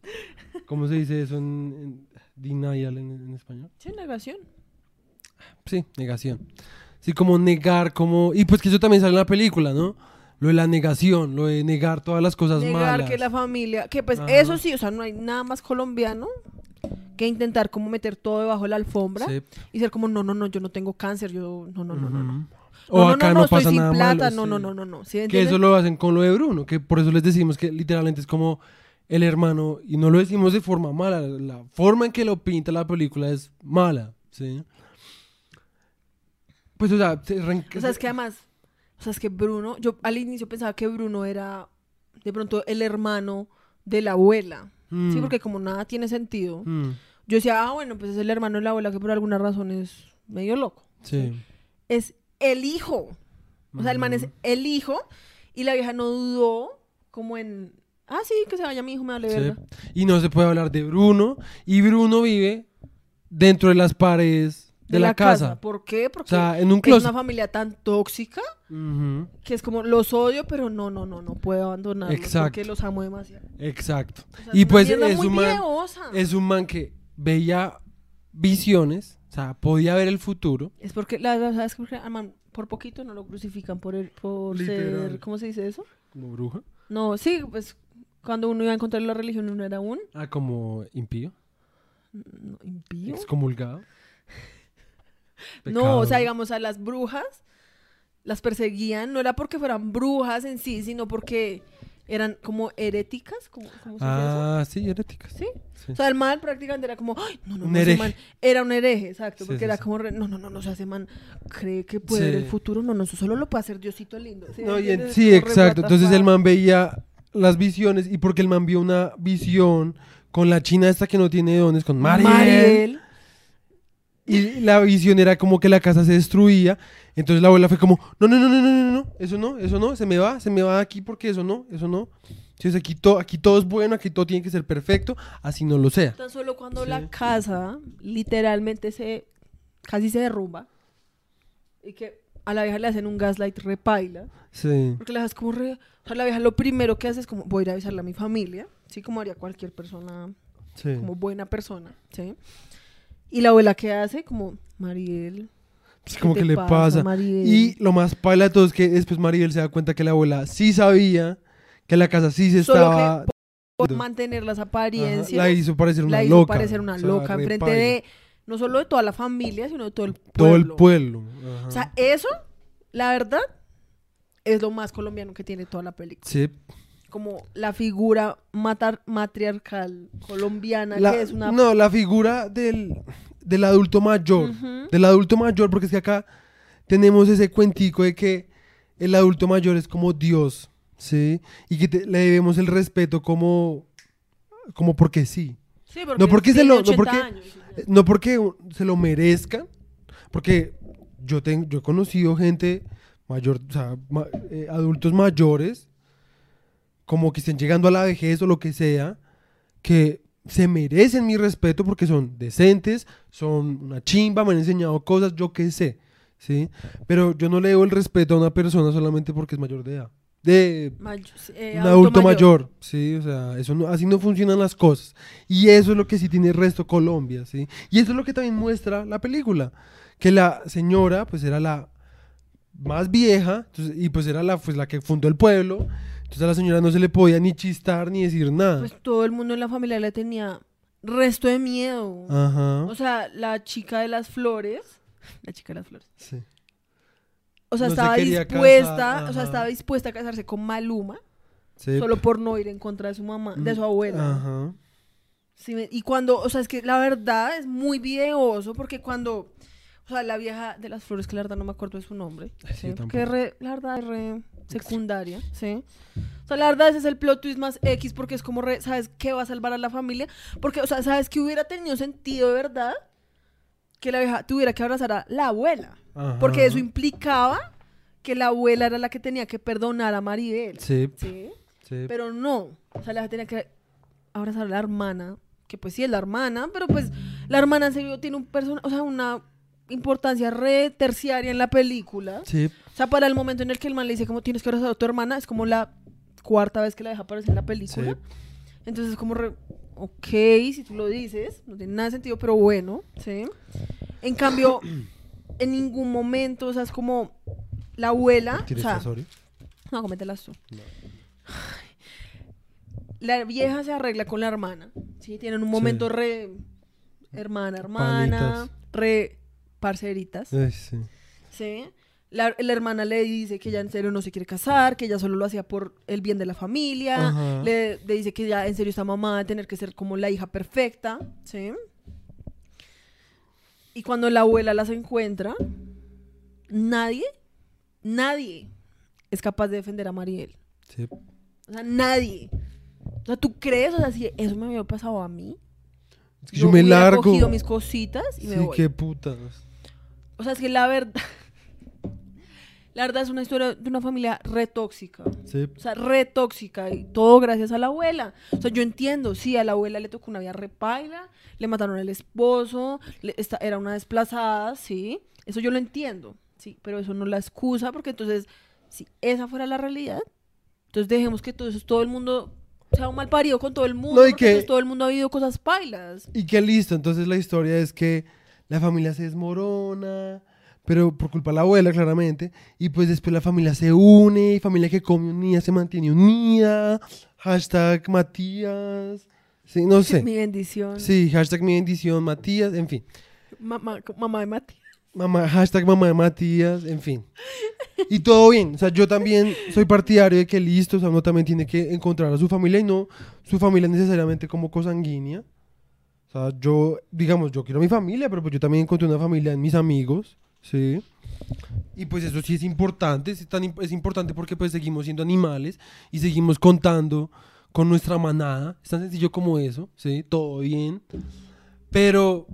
¿cómo se dice eso en, en denial en, en español? Sí, negación. Sí, negación. Sí, como negar, como, y pues que eso también sale en la película, ¿no? Lo de la negación, lo de negar todas las cosas Negar malas. que la familia, que pues Ajá. eso sí, o sea, no hay nada más colombiano que intentar como meter todo debajo de la alfombra Sí. y ser como, no, no, no, yo no tengo cáncer, yo, no, no, no, no, no. O no, acá no, no, no, pasa sin nada plata, malo, no, sí. no, no, no, no, ¿sí Que eso lo hacen con lo de Bruno, que por eso les decimos que literalmente es como el hermano, y no lo decimos de forma mala, la forma en que lo pinta la película es mala, ¿sí? Pues, o sea, se O sea, es que además, o sea, es que Bruno, yo al inicio pensaba que Bruno era de pronto el hermano de la abuela. Sí, Mm, porque como nada tiene sentido. mm, Yo decía, ah, bueno, pues es el hermano de la abuela que por alguna razón es medio loco. sí. Es el hijo. O sea, el man es el hijo y la vieja no dudó como en, ah, sí, que se vaya mi hijo, me vale Sí. verga. Y no se puede hablar de Bruno, y Bruno vive dentro de las paredes de, la, casa. ¿Por qué? Porque sea, en un es una familia tan tóxica que es como, los odio, pero no, no, no, no puedo abandonarlos Exacto. porque los amo demasiado. Exacto. O sea, y pues es un, man, es un man que veía visiones, o sea, podía ver el futuro. Es porque, la ¿sabes por qué? Al man, por poquito no lo crucifican por, el, por Literal. ser, ¿cómo se dice eso? Como bruja. No, sí, pues cuando uno iba a encontrar la religión uno era un Ah, como impío. no, impío. Excomulgado. No, o sea, digamos, a las brujas las perseguían, no era porque fueran brujas en sí, sino porque eran como heréticas, ¿cómo, cómo se dice eso? Ah, sí, heréticas. ¿Sí? Sí. O sea, el mal prácticamente era como, ay, no, no, Un no, hereje. man era un hereje, exacto, Sí, porque sí, era como, re- no, no, no, no, o sea, ese man cree que puede ver el futuro, no, no, eso solo lo puede hacer Diosito lindo. ¿sí No, y en- entiendes? Es sí, como re exacto. Entonces el man veía las visiones y porque el man vio una visión con la china esta que no tiene dones, con Mariel. Mariel. Y la visión era como que la casa se destruía. Entonces la abuela fue como, no, no, no, no, no, no, no, eso no, eso no, se me va, se me va aquí porque eso no, eso no. Entonces aquí, to- aquí todo es bueno, aquí todo tiene que ser perfecto, así no lo sea. Tan solo cuando Sí. la casa literalmente se casi se derrumba y que a la vieja le hacen un gaslight repaila, Sí. porque la vieja es como re, o sea, la vieja lo primero que hace es como voy a ir a avisarle a mi familia, sí como haría cualquier persona Sí. como buena persona, ¿sí? Y la abuela que hace como Mariel, Pues ¿qué como que le pasa. Y lo más paila de todo es que después Mariel se da cuenta que la abuela sí sabía que la casa sí se Solo que estaba... por mantener las Ajá, apariencias, la hizo parecer una la hizo loca. parecer una o sea, loca re enfrente de no solo de toda la familia, sino de todo el pueblo. Todo el pueblo. ajá. O sea, eso, la verdad, es lo más colombiano que tiene toda la película. sí. Como la figura matar- matriarcal colombiana, La- que es una... No, la figura del, del adulto mayor. Del adulto mayor, porque es que acá tenemos ese cuentico de que el adulto mayor es como Dios, ¿sí? Y que te- le debemos el respeto como, como porque sí. Sí, porque No porque se lo- no 80 porque- años, sea. No porque se lo merezcan, porque yo, tengo, yo he conocido gente mayor, o sea, ma- eh, adultos mayores, como que estén llegando a la vejez o lo que sea, que se merecen mi respeto porque son decentes, son una chimba, me han enseñado cosas, yo qué sé, ¿sí? Pero yo no le debo el respeto a una persona solamente porque es mayor de edad. De Mayo- eh, un adulto mayor. sí, o sea, eso no- así no funcionan las cosas. Y eso es lo que sí tiene el resto Colombia, sí. Y eso es lo que también muestra la película, que la señora pues era la más vieja entonces- y pues era la pues la que fundó el pueblo. Entonces a la señora no se le podía ni chistar ni decir nada. Pues todo el mundo en la familia le tenía resto de miedo. Ajá. O sea, la chica de las flores, la chica de las flores. sí. O sea, No estaba dispuesta, casar, o sea, estaba dispuesta a casarse con Maluma Sí. solo por no ir en contra de su mamá, de su abuela. Ajá. Sí, y cuando, o sea, es que la verdad es muy videoso porque cuando, o sea, la vieja de las flores, que la verdad no me acuerdo de su nombre, sí, ¿sí? que re- la verdad es re secundaria, ¿sí? O sea, la verdad ese es el plot twist más X porque es como, re- ¿sabes qué va a salvar a la familia? Porque, o sea, ¿sabes que hubiera tenido sentido de verdad? Que la vieja tuviera que abrazar a la abuela. Ajá. Porque eso implicaba que la abuela era la que tenía que perdonar a Maribel. Sí, ¿Sí? sí. Pero no. O sea, la vieja tenía que abrazar a la hermana. Que pues sí es la hermana, pero pues la hermana en serio tiene un persona, o sea, una importancia re terciaria en la película. Sí. O sea, para el momento en el que el man le dice como tienes que abrazar a tu hermana, es como la cuarta vez que la deja aparecer en la película. Sí. Entonces es como re, ok, si tú lo dices, no tiene nada de sentido, pero bueno, ¿sí? En cambio, en ningún momento, o sea, es como la abuela, o ¿Tienes sea, sorry? no, comételas tú. La vieja se arregla con la hermana, ¿sí? Tienen un momento Sí. re hermana, hermana, Panitas. re parceritas. Ay, sí. ¿sí? La, la hermana le dice que ella en serio no se quiere casar, que ella solo lo hacía por el bien de la familia. Le, le dice que ya en serio está mamá de tener que ser como la hija perfecta, ¿sí? Y cuando la abuela las encuentra, nadie, nadie es capaz de defender a Mariel. Sí. O sea, nadie. O sea, ¿tú crees? O sea, si eso me había pasado a mí, Es que yo, me hubiera largo. cogido mis cositas y me sí, voy. qué putas. O sea, es que la verdad. La verdad es una historia de una familia re tóxica. Sí. O sea, re tóxica. Y todo gracias a la abuela. O sea, yo entiendo, sí, a la abuela le tocó una vida repaila, le mataron al esposo, le- esta- era una desplazada, sí. Eso yo lo entiendo, sí. Pero eso no la excusa, porque entonces, si esa fuera la realidad, entonces dejemos que todo eso, todo el mundo sea un mal parido con todo el mundo. No, y que- todo el mundo ha vivido cosas pailas. Y que listo, entonces la historia es que la familia se desmorona, pero por culpa de la abuela, claramente. Y pues después la familia se une, familia que come unida se mantiene unida. Hashtag Matías. Sí, no sé. Mi bendición. Sí, hashtag mi bendición, Matías, en fin. Mamá, mamá de Mati. Mamá, hashtag mamá de Matías, en fin. Y todo bien. O sea, yo también soy partidario de que listo, o sea, uno también tiene que encontrar a su familia y no su familia necesariamente como cosanguínea. O sea, yo, digamos, yo quiero a mi familia, pero pues yo también encontré una familia en mis amigos, ¿sí? Y pues eso sí es importante, es, tan, es importante porque pues seguimos siendo animales y seguimos contando con nuestra manada. Es tan sencillo como eso, ¿sí? Todo bien. Pero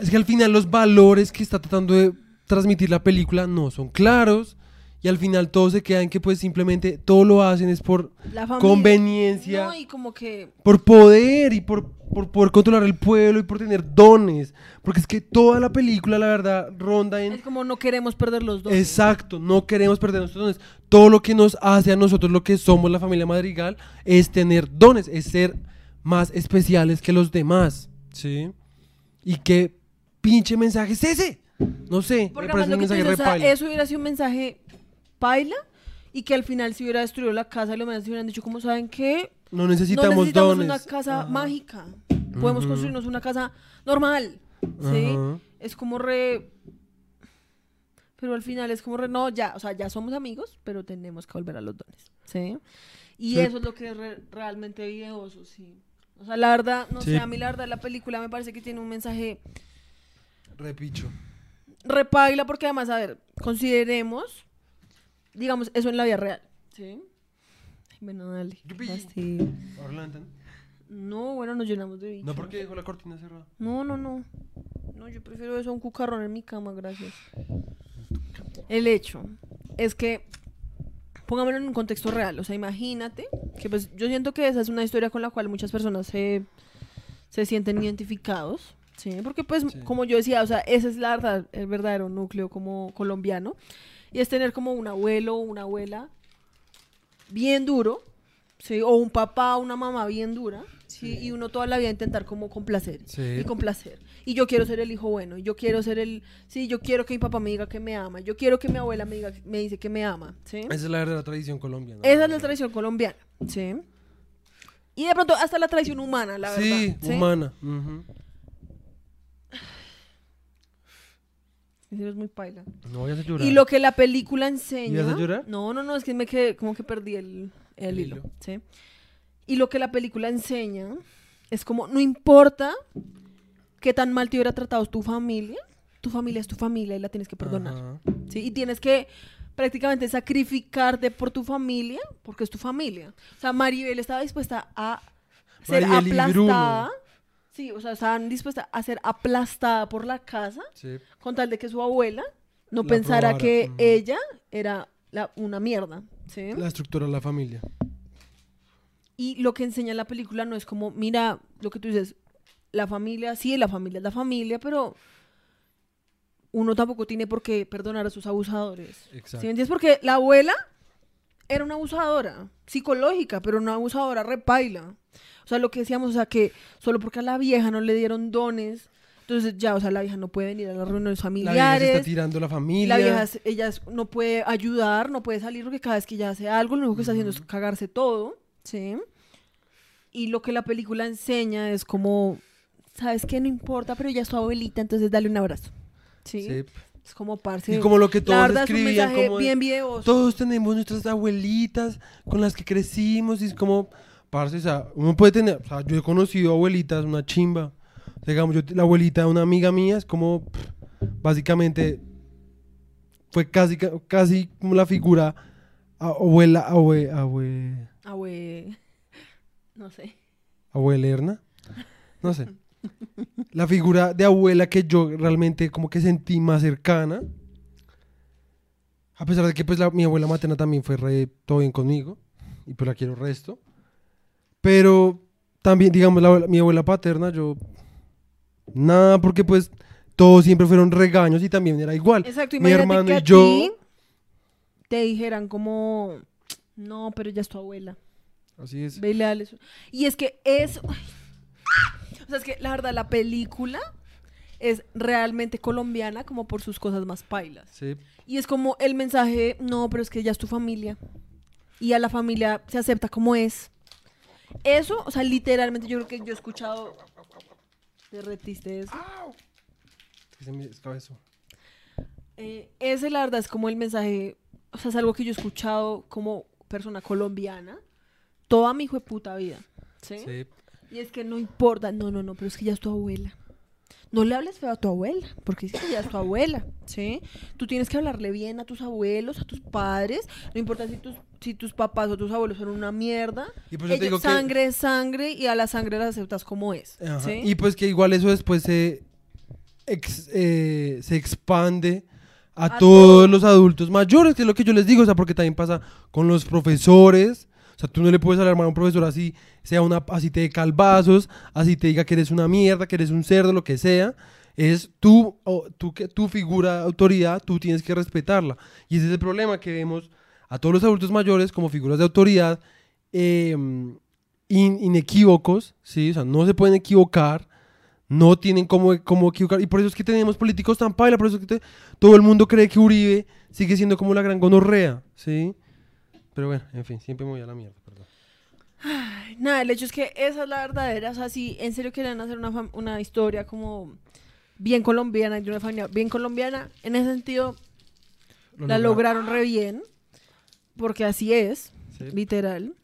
es que al final los valores que está tratando de transmitir la película no son claros y al final todo se queda en que pues simplemente todo lo hacen es por La conveniencia, No, y como que por poder y por, por poder controlar el pueblo y por tener dones. Porque es que toda la película, la verdad, ronda en... es como no queremos perder los dos. Exacto, no queremos perder nuestros dones. Todo lo que nos hace a nosotros lo que somos la familia Madrigal es tener dones, es ser más especiales que los demás. ¿Sí? ¿Y qué pinche mensaje es ese? No sé, Porque me parece además un lo que tú mensaje dices, o sea, repaila. eso hubiera sido un mensaje paila y que al final se hubiera destruido la casa y los se hubieran dicho, como saben qué? No necesitamos, no necesitamos dones. una casa Ajá. mágica. Podemos Ujú. construirnos una casa normal. ¿sí? Ajá. Es como re... Pero al final es como, re- no, ya, o sea, ya somos amigos, pero tenemos que volver a los dones, ¿sí? Y Sí. eso es lo que es re- realmente videoso, sí. O sea, la verdad, no Sí. sé, a mí la verdad la película me parece que tiene un mensaje Repicho. repaila porque además, a ver, consideremos, digamos, eso en la vida real, ¿sí? Ay, Bueno, dale. Yupi. fastidio. Orlando. No, bueno, nos llenamos de bichos. No, porque dejó la cortina cerrada. No, no, no. No, yo prefiero eso a un cucarrón en mi cama, gracias. El hecho es que, pongámoslo en un contexto real, o sea, imagínate que pues yo siento que esa es una historia con la cual muchas personas se, se sienten identificados, ¿sí? Porque pues, Sí. como yo decía, o sea, ese es la verdad, el verdadero núcleo como colombiano, y es tener como un abuelo o una abuela bien duro, ¿sí? O un papá o una mamá bien dura, ¿sí? Y uno toda la vida intentar como complacer Sí. y complacer. Y yo quiero ser el hijo bueno, yo quiero ser el, sí, yo quiero que mi papá me diga que me ama, yo quiero que mi abuela me diga, me dice que me ama, ¿sí? Esa es la verdadera tradición colombiana. Esa es la tradición colombiana, ¿sí? Y de pronto hasta la tradición humana, la Sí, verdad. humana. ujú. En es muy paila. No vayas a llorar. Y lo que la película enseña. ¿Ibas a llorar? No, no, no, es que me quedé, como que perdí el, el El hilo. hilo. ¿sí? Y lo que la película enseña es como, no importa qué tan mal te hubiera tratado tu familia, tu familia es tu familia y la tienes que perdonar. Ajá. ¿sí? Y tienes que prácticamente sacrificarte por tu familia, porque es tu familia. O sea, Maribel estaba dispuesta a ser Maribel aplastada. Sí, o sea, estaban dispuestas a ser aplastada por la casa Sí. con tal de que su abuela no La pensara que ella era la- una mierda, ¿sí? La estructura de la familia. Y lo que enseña la película no es como, mira, lo que tú dices, la familia, sí, la familia es la familia, pero uno tampoco tiene por qué perdonar a sus abusadores. ¿Sí Exacto. me entiendes? Porque la abuela era una abusadora psicológica, pero una abusadora repaila. O sea, lo que decíamos, o sea, que solo porque a la vieja no le dieron dones, entonces ya, o sea, la vieja no puede venir a las reuniones La vieja familiares. se está tirando la familia. La vieja, ella no puede ayudar, no puede salir porque cada vez que ella hace algo, lo único que está haciendo es cagarse todo, ¿sí? Y lo que la película enseña es como, ¿sabes qué? No importa, pero ella es tu abuelita, entonces dale un abrazo, ¿sí? Sí. Es como parce. Y como lo que la todos es un escribían, como bien videoso. todos tenemos nuestras abuelitas con las que crecimos y es como, parce, o sea, uno puede tener, o sea, yo he conocido abuelitas, una chimba. Digamos, yo, la abuelita de una amiga mía es como, pff, básicamente, fue casi, ca- casi como la figura abuela, abue, abue, Abue... No sé. abuelerna, no sé. La figura de abuela que yo realmente como que sentí más cercana. A pesar de que pues la- mi abuela materna también fue re todo bien conmigo. Y pues la quiero resto. Pero también, digamos, la mi abuela paterna, yo... Nada, porque pues todos siempre fueron regaños y también era igual. Exacto, mi hermano que y yo... ti te dijeran como, no, pero ella es tu abuela. Así es. Vele, dale eso. Y es que eso. O sea, es que la verdad, la película es realmente colombiana, como por sus cosas más pailas. Sí. Y es como el mensaje: no, pero es que ya es tu familia. Y a la familia se acepta como es. Eso, o sea, literalmente yo creo que yo he escuchado. Derretiste eso. Ese es mi cabezón. Eh, ese, la verdad, es como el mensaje. O sea, es algo que yo he escuchado como persona colombiana toda mi hijo de puta vida. ¿sí? Sí. Y es que no importa, no, no, no, pero es que ya es tu abuela. No le hables feo a tu abuela, porque es que ya es tu abuela, ¿sí? Tú tienes que hablarle bien a tus abuelos, a tus padres, no importa si tus, si tus papás o tus abuelos son una mierda. Y por eso te Ella- digo que- sangre es sangre y a la sangre la aceptas como es. ¿sí? Y pues que igual eso después se, ex- eh, se expande a, A todos todos. los adultos mayores, que es lo que yo les digo, o sea, porque también pasa con los profesores. O sea, tú no le puedes alarmar a un profesor así, sea una, así te dé calvazos, así te diga que eres una mierda, que eres un cerdo, lo que sea. Es tú, o tú que tu figura de autoridad, tú tienes que respetarla. Y ese es el problema que vemos a todos los adultos mayores como figuras de autoridad eh, in- inequívocos, ¿sí? O sea, no se pueden equivocar, no tienen cómo, cómo equivocar. Y por eso es que tenemos políticos tan paila, por eso es que te- todo el mundo cree que Uribe sigue siendo como la gran gonorrea, ¿sí? Pero bueno, en fin, siempre me voy a la mierda, perdón. Ay, Nada, el hecho es que esa es la verdadera, o sea, si en serio quieren hacer una, una historia como bien colombiana, de una familia bien colombiana, en ese sentido, Lo la lograron. lograron re bien, porque así es, Sí. literal.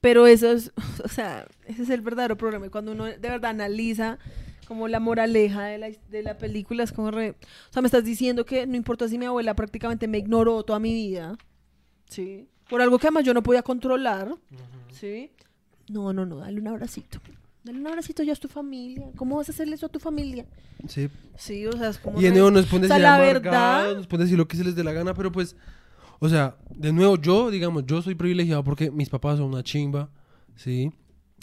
Pero eso es, o sea, ese es el verdadero problema. Y cuando uno de verdad analiza como la moraleja de la, de la película, es como re... O sea, me estás diciendo que no importa si mi abuela prácticamente me ignoró toda mi vida, ¿sí? Por algo que además yo no podía controlar, ¿sí? No, no, no, dale un abracito. Dale un abracito ya a tu familia. ¿Cómo vas a hacerle eso a tu familia? Sí. Sí, o sea, es como... Y de nuevo nos ponen o sea, la verdad- nos ponen decir lo que se les dé la gana, pero pues, o sea, de nuevo, yo, digamos, yo soy privilegiado porque mis papás son una chimba, ¿sí?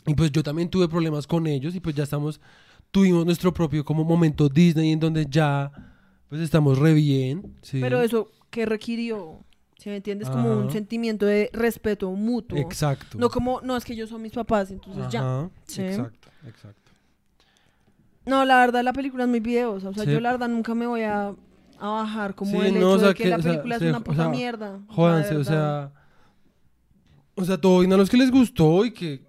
Y pues yo también tuve problemas con ellos y pues ya estamos, tuvimos nuestro propio como momento Disney en donde ya, pues estamos re bien, ¿sí? Pero eso, ¿qué requirió? Si me entiendes? Como un sentimiento de respeto mutuo. Exacto. No como, no, es que ellos son mis papás, entonces ya. Sí. Exacto, exacto. No, la verdad, la película es muy videosa. O sea, Sí. yo la verdad nunca me voy a, a bajar como Sí, el no, hecho o sea, de que, que, la o sea, película es una o puta sea, mierda. Jódanse, o sea. O sea, todo bien a los que les gustó y que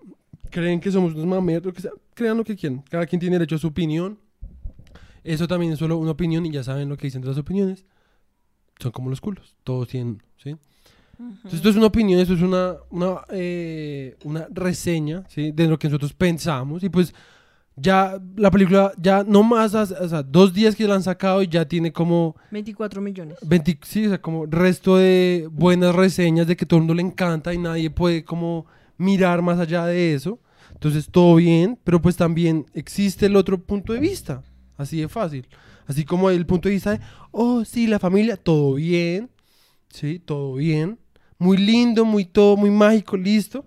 creen que somos unos mameros, lo que sea, crean lo que quieran. Cada quien tiene derecho a su opinión. Eso también es solo una opinión y ya saben lo que dicen de las opiniones. Son como los culos. Todos tienen, ¿sí? Entonces, esto es una opinión, esto es una, una, eh, una reseña, ¿sí? De lo que nosotros pensamos. Y pues ya la película, ya no más, o sea, dos días que la han sacado y ya tiene como 24 millones. 20, sí, o sea, como resto de buenas reseñas de que todo el mundo le encanta y nadie puede como mirar más allá de eso. Entonces todo bien, pero pues también existe el otro punto de vista, así de fácil. Así como el punto de vista de, oh, sí, la familia, todo bien, sí, todo bien, muy lindo, muy todo, muy mágico, listo.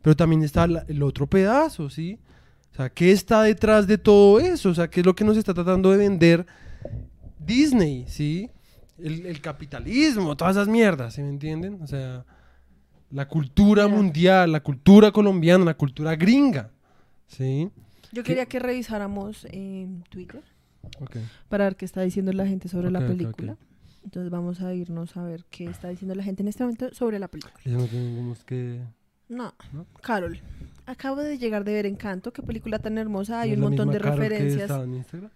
Pero también está la- el otro pedazo, ¿sí? O sea, ¿qué está detrás de todo eso? O sea, ¿qué es lo que nos está tratando de vender Disney, ¿sí? El, el capitalismo, todas esas mierdas, ¿sí me entienden? O sea, la cultura mundial, la cultura colombiana, la cultura gringa, ¿sí? Yo quería que revisáramos en Twitter Para ver qué está diciendo la gente sobre la película. Entonces vamos a irnos a ver qué está diciendo la gente en este momento sobre la película. Ya no tenemos que... No. ¿No? Carol, acabo de llegar de ver Encanto. Qué película tan hermosa. Hay ¿no es un montón de Carol referencias. en Instagram?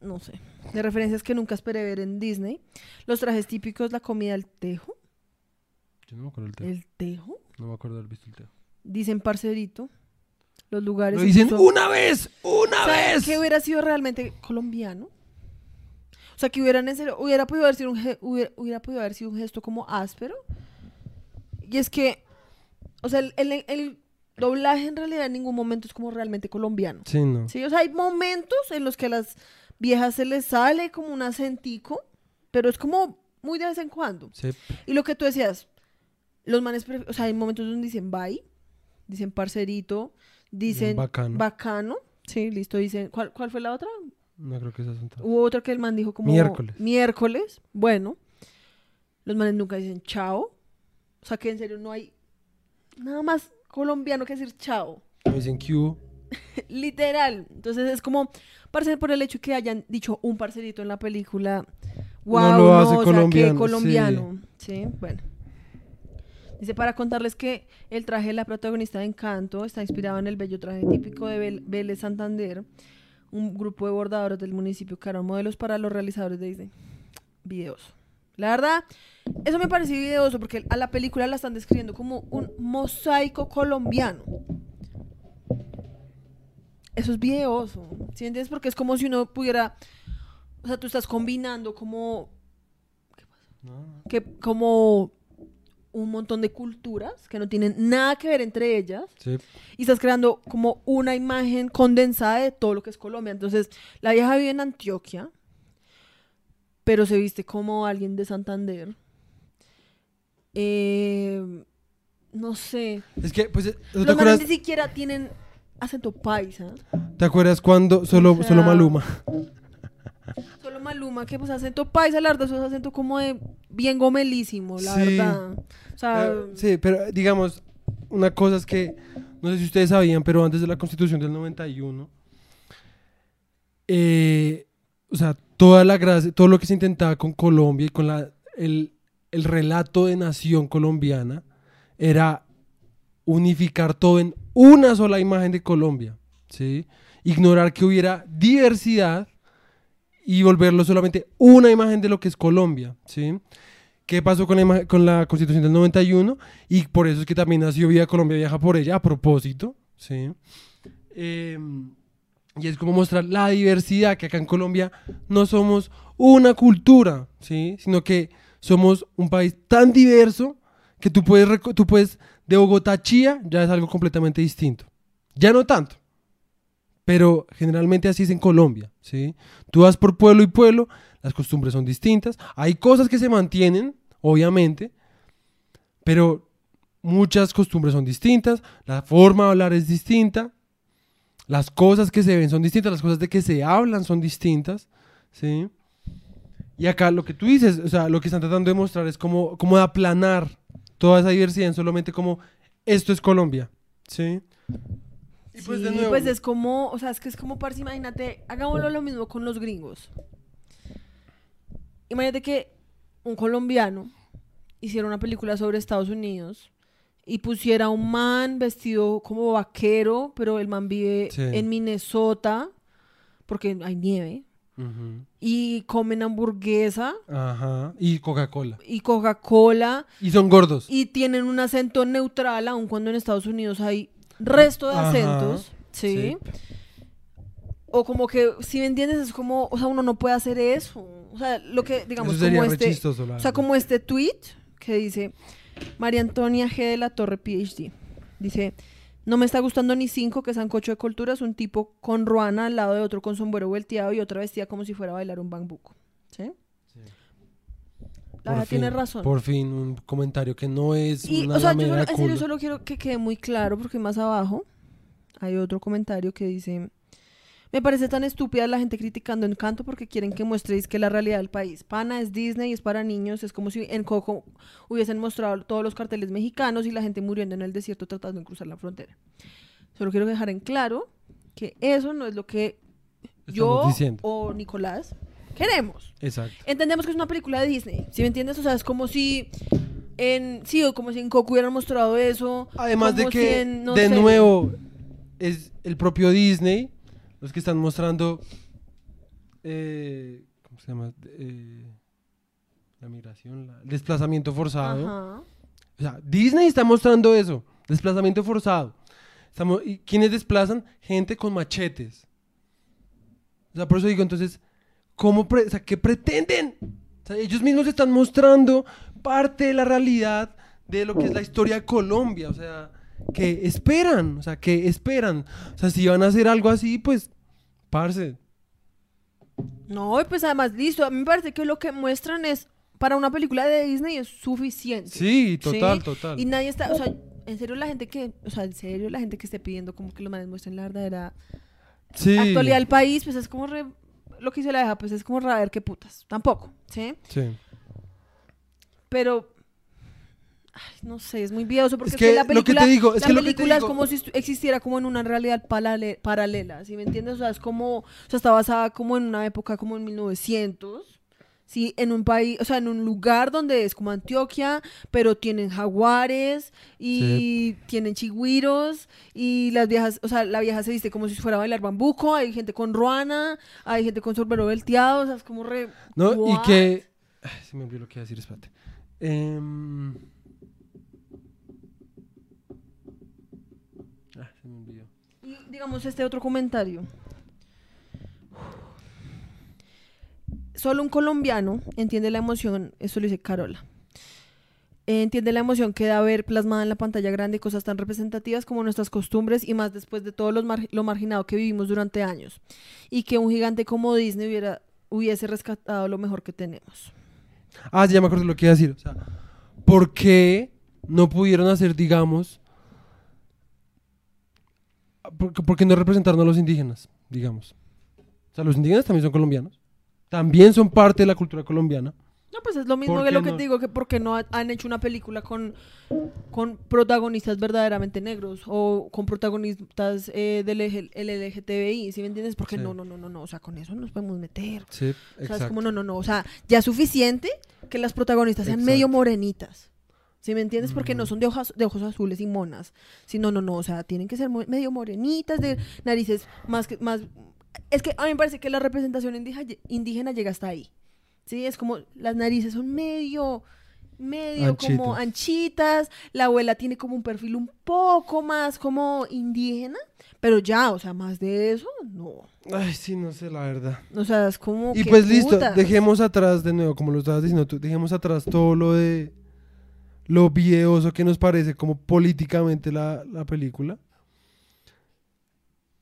no sé, de referencias que nunca esperé ver en Disney. Los trajes típicos, la comida, el tejo. Yo no me acuerdo del tejo. El tejo. No me acuerdo de haber visto el tejo. Dicen parcerito. Los lugares. Lo dicen una vez, una ¿Saben vez. que hubiera sido realmente colombiano? O sea, que hubieran hubiera podido haber sido un hubiera, hubiera podido haber sido un gesto como áspero. Y es que, o sea, el, el- el doblaje en realidad en ningún momento es como realmente colombiano. Sí, no. Sí, o sea, hay momentos en los que a las viejas se les sale como un acentico, pero es como muy de vez en cuando. Sí. Y lo que tú decías, los manes, o sea, hay momentos donde dicen bye, dicen parcerito, dicen bacano. bacano. Sí, listo, dicen, ¿cuál, cuál fue la otra? No creo que esas son todas. Hubo otra que el man dijo como Miércoles. miércoles. Bueno, los manes nunca dicen chao. O sea, que en serio no hay nada más colombiano que decir chao. Dicen que hubo. Literal. Entonces es como, parce, por el hecho que hayan dicho un parcerito en la película. Wow, lo hace o sea, colombiano, qué colombiano. Sí. bueno. Dice, para contarles que el traje de la protagonista de Encanto está inspirado en el bello traje típico de Vélez Santander, un grupo de bordadores del municipio que harán modelos para los realizadores de Disney. Videoso. La verdad, eso me pareció videoso porque a la película la están describiendo como un mosaico colombiano. Eso es videoso, ¿sí entiendes? Porque es como si uno pudiera, o sea, tú estás combinando como, que, como un montón de culturas que no tienen nada que ver entre ellas Sí. y estás creando como una imagen condensada de todo lo que es Colombia. Entonces, la vieja vive en Antioquia, pero se viste como alguien de Santander. Eh, no sé. Es que, pues, ¿no ¿te Los manes acuerdas, ni siquiera tienen acento paisa. ¿te acuerdas cuando solo, O sea, solo Maluma? Maluma, que pues acento paisa, la verdad, eso es acento como de bien gomelísimo, la Sí. verdad. O sea, Pero- sí, pero digamos, una cosa es que, no sé si ustedes sabían, pero antes de la constitución del 91, eh, o sea, toda la gracia, todo lo que se intentaba con Colombia y con la, el, el relato de nación colombiana era unificar todo en una sola imagen de Colombia, ¿sí? Ignorar que hubiera diversidad y volverlo solamente una imagen de lo que es Colombia, ¿sí? ¿Qué pasó con la, con la Constitución del 91? Y por eso es que también nació Vida Colombia Viaja por ella, a propósito, ¿sí? Eh, y es como mostrar la diversidad, que acá en Colombia no somos una cultura, ¿sí? Sino que somos un país tan diverso que tú puedes, tú puedes de Bogotá a Chía, ya es algo completamente distinto. Ya no tanto, pero generalmente así es en Colombia, ¿sí? Tú vas por pueblo y pueblo, las costumbres son distintas, hay cosas que se mantienen, obviamente, pero muchas costumbres son distintas, la forma de hablar es distinta, las cosas que se ven son distintas, las cosas de que se hablan son distintas, ¿sí? Y acá lo que tú dices, o sea, lo que están tratando de mostrar es como, como de aplanar toda esa diversidad en solamente como esto es Colombia, ¿sí? Y pues de Sí, nuevo, pues es como, o sea, es que es como, parce, imagínate, hagámoslo lo mismo con los gringos. Imagínate que un colombiano hiciera una película sobre Estados Unidos y pusiera un man vestido como vaquero, pero el man vive Sí. en Minnesota, porque hay nieve, Ujú. y comen hamburguesa Ajá, y Coca-Cola. y Coca-Cola, Y son gordos. y tienen un acento neutral, aun cuando en Estados Unidos hay resto de Ajá, acentos, ¿sí? O como que, si me entiendes, es como, o sea, uno no puede hacer eso. O sea, lo que, digamos, como este, chistoso, o sea, como este tweet que dice María Antonia G. de la Torre, PhD. Dice, no me está gustando ni cinco que sancocho de culturas, un tipo con ruana al lado de otro con sombrero volteado y otra vestida como si fuera a bailar un bambuco. ¿Sí? Por verdad tiene fin, razón. Por fin, un comentario que no es Y, una o sea, yo solo- en serio solo quiero que quede muy claro porque más abajo hay otro comentario que dice, me parece tan estúpida la gente criticando Encanto porque quieren que muestréis que la realidad del país. Pana es Disney, es para niños, es como si en Coco hubiesen mostrado todos los carteles mexicanos y la gente muriendo en el desierto tratando de cruzar la frontera. Solo quiero dejar en claro que eso no es lo que yo Estamos diciendo. o Nicolás queremos. Exacto. Entendemos que es una película de Disney, ¿sí me entiendes? O sea, es como si en sí, o como si en Coco hubieran mostrado eso. Además de si que, en, no de sé, nuevo, es el propio Disney los que están mostrando. eh, ¿Cómo se llama? Eh, la migración, la- el desplazamiento forzado. Ajá. O sea, Disney está mostrando eso, desplazamiento forzado. Estamos, ¿Y quiénes desplazan? Gente con machetes. O sea, por eso digo, entonces, ¿cómo pre- o sea, ¿qué pretenden? O sea, ellos mismos están mostrando parte de la realidad de lo que es la historia de Colombia. O sea, que esperan, o sea, que esperan. O sea, si van a hacer algo así, pues, parce. No, y pues además, listo. A mí me parece que lo que muestran es, para una película de Disney es suficiente. Sí, total, ¿sí? total. Y nadie está, o sea, en serio la gente que, o sea, en serio la gente que esté pidiendo como que los manes muestren la verdadera Sí. actualidad del país, pues es como re, lo que hice la deja, pues es como a ver qué putas. Tampoco, ¿sí? Sí. Pero ay, no sé, es muy viejo porque Es es que que la lo que película, te digo, es la que lo que te película digo- es como si existiera como en una realidad paralela, ¿sí me entiendes? O sea, es como, o sea, está basada como en una época como en 1900. Sí, en un país, o sea, en un lugar donde es como Antioquia, pero tienen jaguares y tienen chigüiros y las viejas, o sea, la vieja se viste como si fuera a bailar bambuco, hay gente con ruana, hay gente con sombrero volteado, o sea, es como re... ¿No? Y que. Ay, se me olvidó lo que iba a decir, espérate. Em, ah, se me olvidó. Y digamos este otro comentario. Solo un colombiano entiende la emoción, eso lo dice Carola. eh, Entiende la emoción que da ver plasmada en la pantalla grande cosas tan representativas como nuestras costumbres y más después de todo mar- lo marginado que vivimos durante años. Y que un gigante como Disney hubiera, hubiese rescatado lo mejor que tenemos. Ah, ya me acuerdo lo que iba a decir. O sea, ¿por qué no pudieron hacer, digamos. ¿Por, por qué no representaron a los indígenas, digamos? O sea, los indígenas también son colombianos. También son parte de la cultura colombiana. No, pues es lo mismo ¿Por que lo que no? te digo, que porque no ha- han hecho una película con, con protagonistas verdaderamente negros o con protagonistas eh, del el LGTBI, ¿sí me entiendes? Porque Sí. no, no, no, no, no, o sea, con eso no nos podemos meter. Sí, O sea, es exacto. como, no, no, no, o sea, ya es suficiente que las protagonistas sean Exacto. medio morenitas. ¿Sí me entiendes? Porque no Ujú. son de ojos, de ojos azules y monas. Sí, no, no, no, o sea, tienen que ser medio morenitas, de narices más, más Es que a mí me parece que la representación indígena, indígena llega hasta ahí. Sí, es como las narices son medio, medio como Anchitas. La abuela tiene como un perfil un poco más como indígena. Pero ya, o sea, más de eso, no. Ay, sí, no sé, la verdad. O sea, es como. Y ¿qué pues listo, dejemos atrás de nuevo, como lo estabas diciendo tú, dejemos atrás todo lo de lo videoso que nos parece como políticamente la, la película.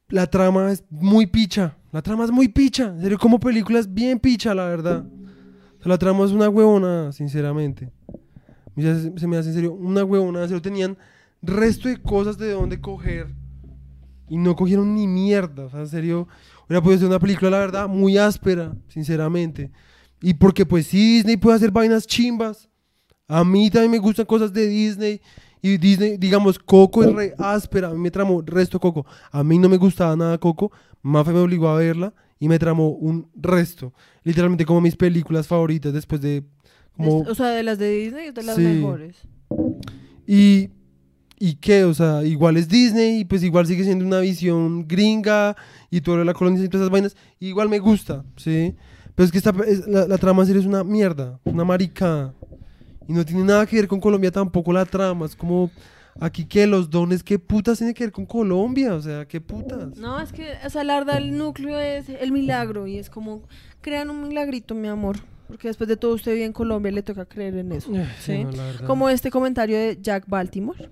La trama es muy picha, la trama es muy picha, en serio, como película es bien picha, la verdad. La trama es una huevona, sinceramente. Se, se me hace en serio, una huevona, en serio, tenían resto de cosas de dónde coger y no cogieron ni mierda, o sea, en serio, hubiera podido ser una película, la verdad, muy áspera, sinceramente. Y porque pues Disney puede hacer vainas chimbas. A mí también me gustan cosas de Disney. Y Disney, digamos, Coco es re áspera. A mí me tramó resto Coco. A mí no me gustaba nada Coco. Mafe me obligó a verla y me tramó un resto. Literalmente como mis películas favoritas después de... Como, o sea, de las de Disney de las Sí. mejores. y, ¿Y qué? O sea, igual es Disney y pues igual sigue siendo una visión gringa y todo la colonización y todas esas vainas. y igual me gusta, ¿sí? Pero es que esta, es- la, la trama en serio es una mierda, una maricada. Y no tiene nada que ver con Colombia tampoco la trama. Es como, aquí que los dones, ¿qué putas tiene que ver con Colombia? O sea, ¿qué putas? No, es que, o sea, la verdad, el núcleo es el milagro y es como, crean un milagrito, mi amor. Porque después de todo, usted vive en Colombia y le toca creer en eso. Ay, ¿sí? no, la verdad. Como este comentario de Jack Baltimore.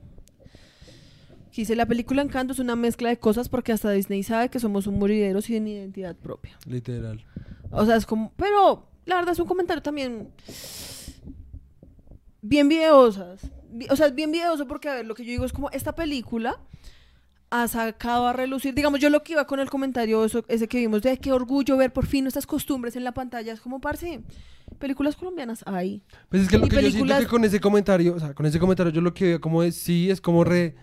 Que dice, la película Encanto es una mezcla de cosas porque hasta Disney sabe que somos un moridero sin identidad propia. Literal. O sea, es como, pero la verdad es un comentario también bien videosas. Vi- O sea, es bien videoso porque, a ver, lo que yo digo es como, esta película ha sacado a relucir, digamos, yo lo que iba con el comentario eso- ese que vimos de qué orgullo ver por fin nuestras costumbres en la pantalla, es como, parce, películas colombianas hay. Pues es que lo Y que yo siento películas- que con ese comentario, o sea, con ese comentario yo lo que veo como es, sí, es como re,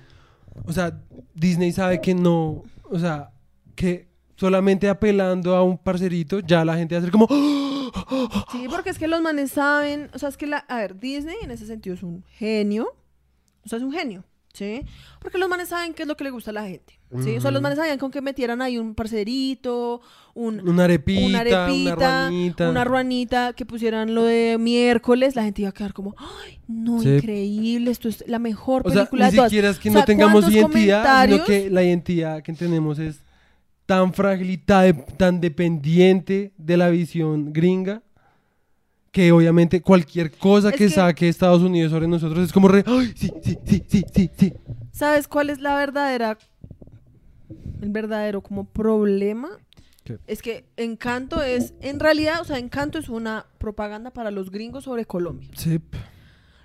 o sea, Disney sabe que no, o sea, que solamente apelando a un parcerito, ya la gente va a ser como, ¡Ah! Sí, porque es que los manes saben, o sea, es que la, a ver, Disney en ese sentido es un genio, o sea, es un genio, ¿sí? Porque los manes saben qué es lo que le gusta a la gente, ¿sí? O sea, los manes sabían con que metieran ahí un parcerito, un, una arepita, una una, arepita, ruanita. una ruanita, que pusieran lo de miércoles, la gente iba a quedar como, ay, no, Sí. increíble, esto es la mejor O sea, película ni de todas. siquiera es que O no sea, tengamos ¿cuántos identidad, sino que la identidad que tenemos es tan frágil y tan, tan dependiente de la visión gringa que obviamente cualquier cosa Es que, que- saque Estados Unidos sobre nosotros es como re, ¡ay, sí, sí, sí, sí, sí, sí! ¿Sabes cuál es la verdadera, el verdadero como problema? ¿Qué? Es que Encanto es, en realidad, o sea, Encanto es una propaganda para los gringos sobre Colombia. Sí.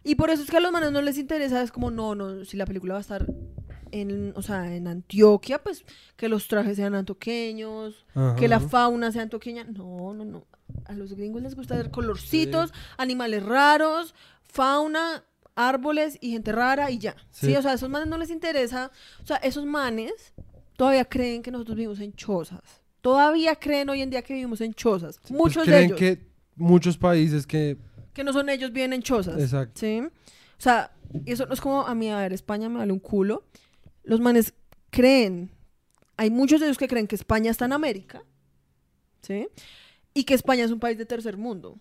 Y por eso es que a los manos no les interesa, es como, no, no, si la película va a estar en, o sea, en Antioquia, pues que los trajes sean antioqueños, que la fauna sea antioqueña. No, no, no. A los gringos les gusta ver colorcitos, animales raros, fauna, árboles y gente rara y ya. Sí. Sí. o sea, a esos manes no les interesa. O sea, esos manes todavía creen que nosotros vivimos en chozas. Todavía creen hoy en día que vivimos en chozas. Pues Muchos de creen ellos. que muchos países que que no son ellos, vienen en chozas. Exacto. ¿Sí? O sea, y eso no es como a mí, a ver, España me vale un culo. Los manes creen, hay muchos de ellos que creen que España está en América, ¿sí? Y que España es un país de tercer mundo.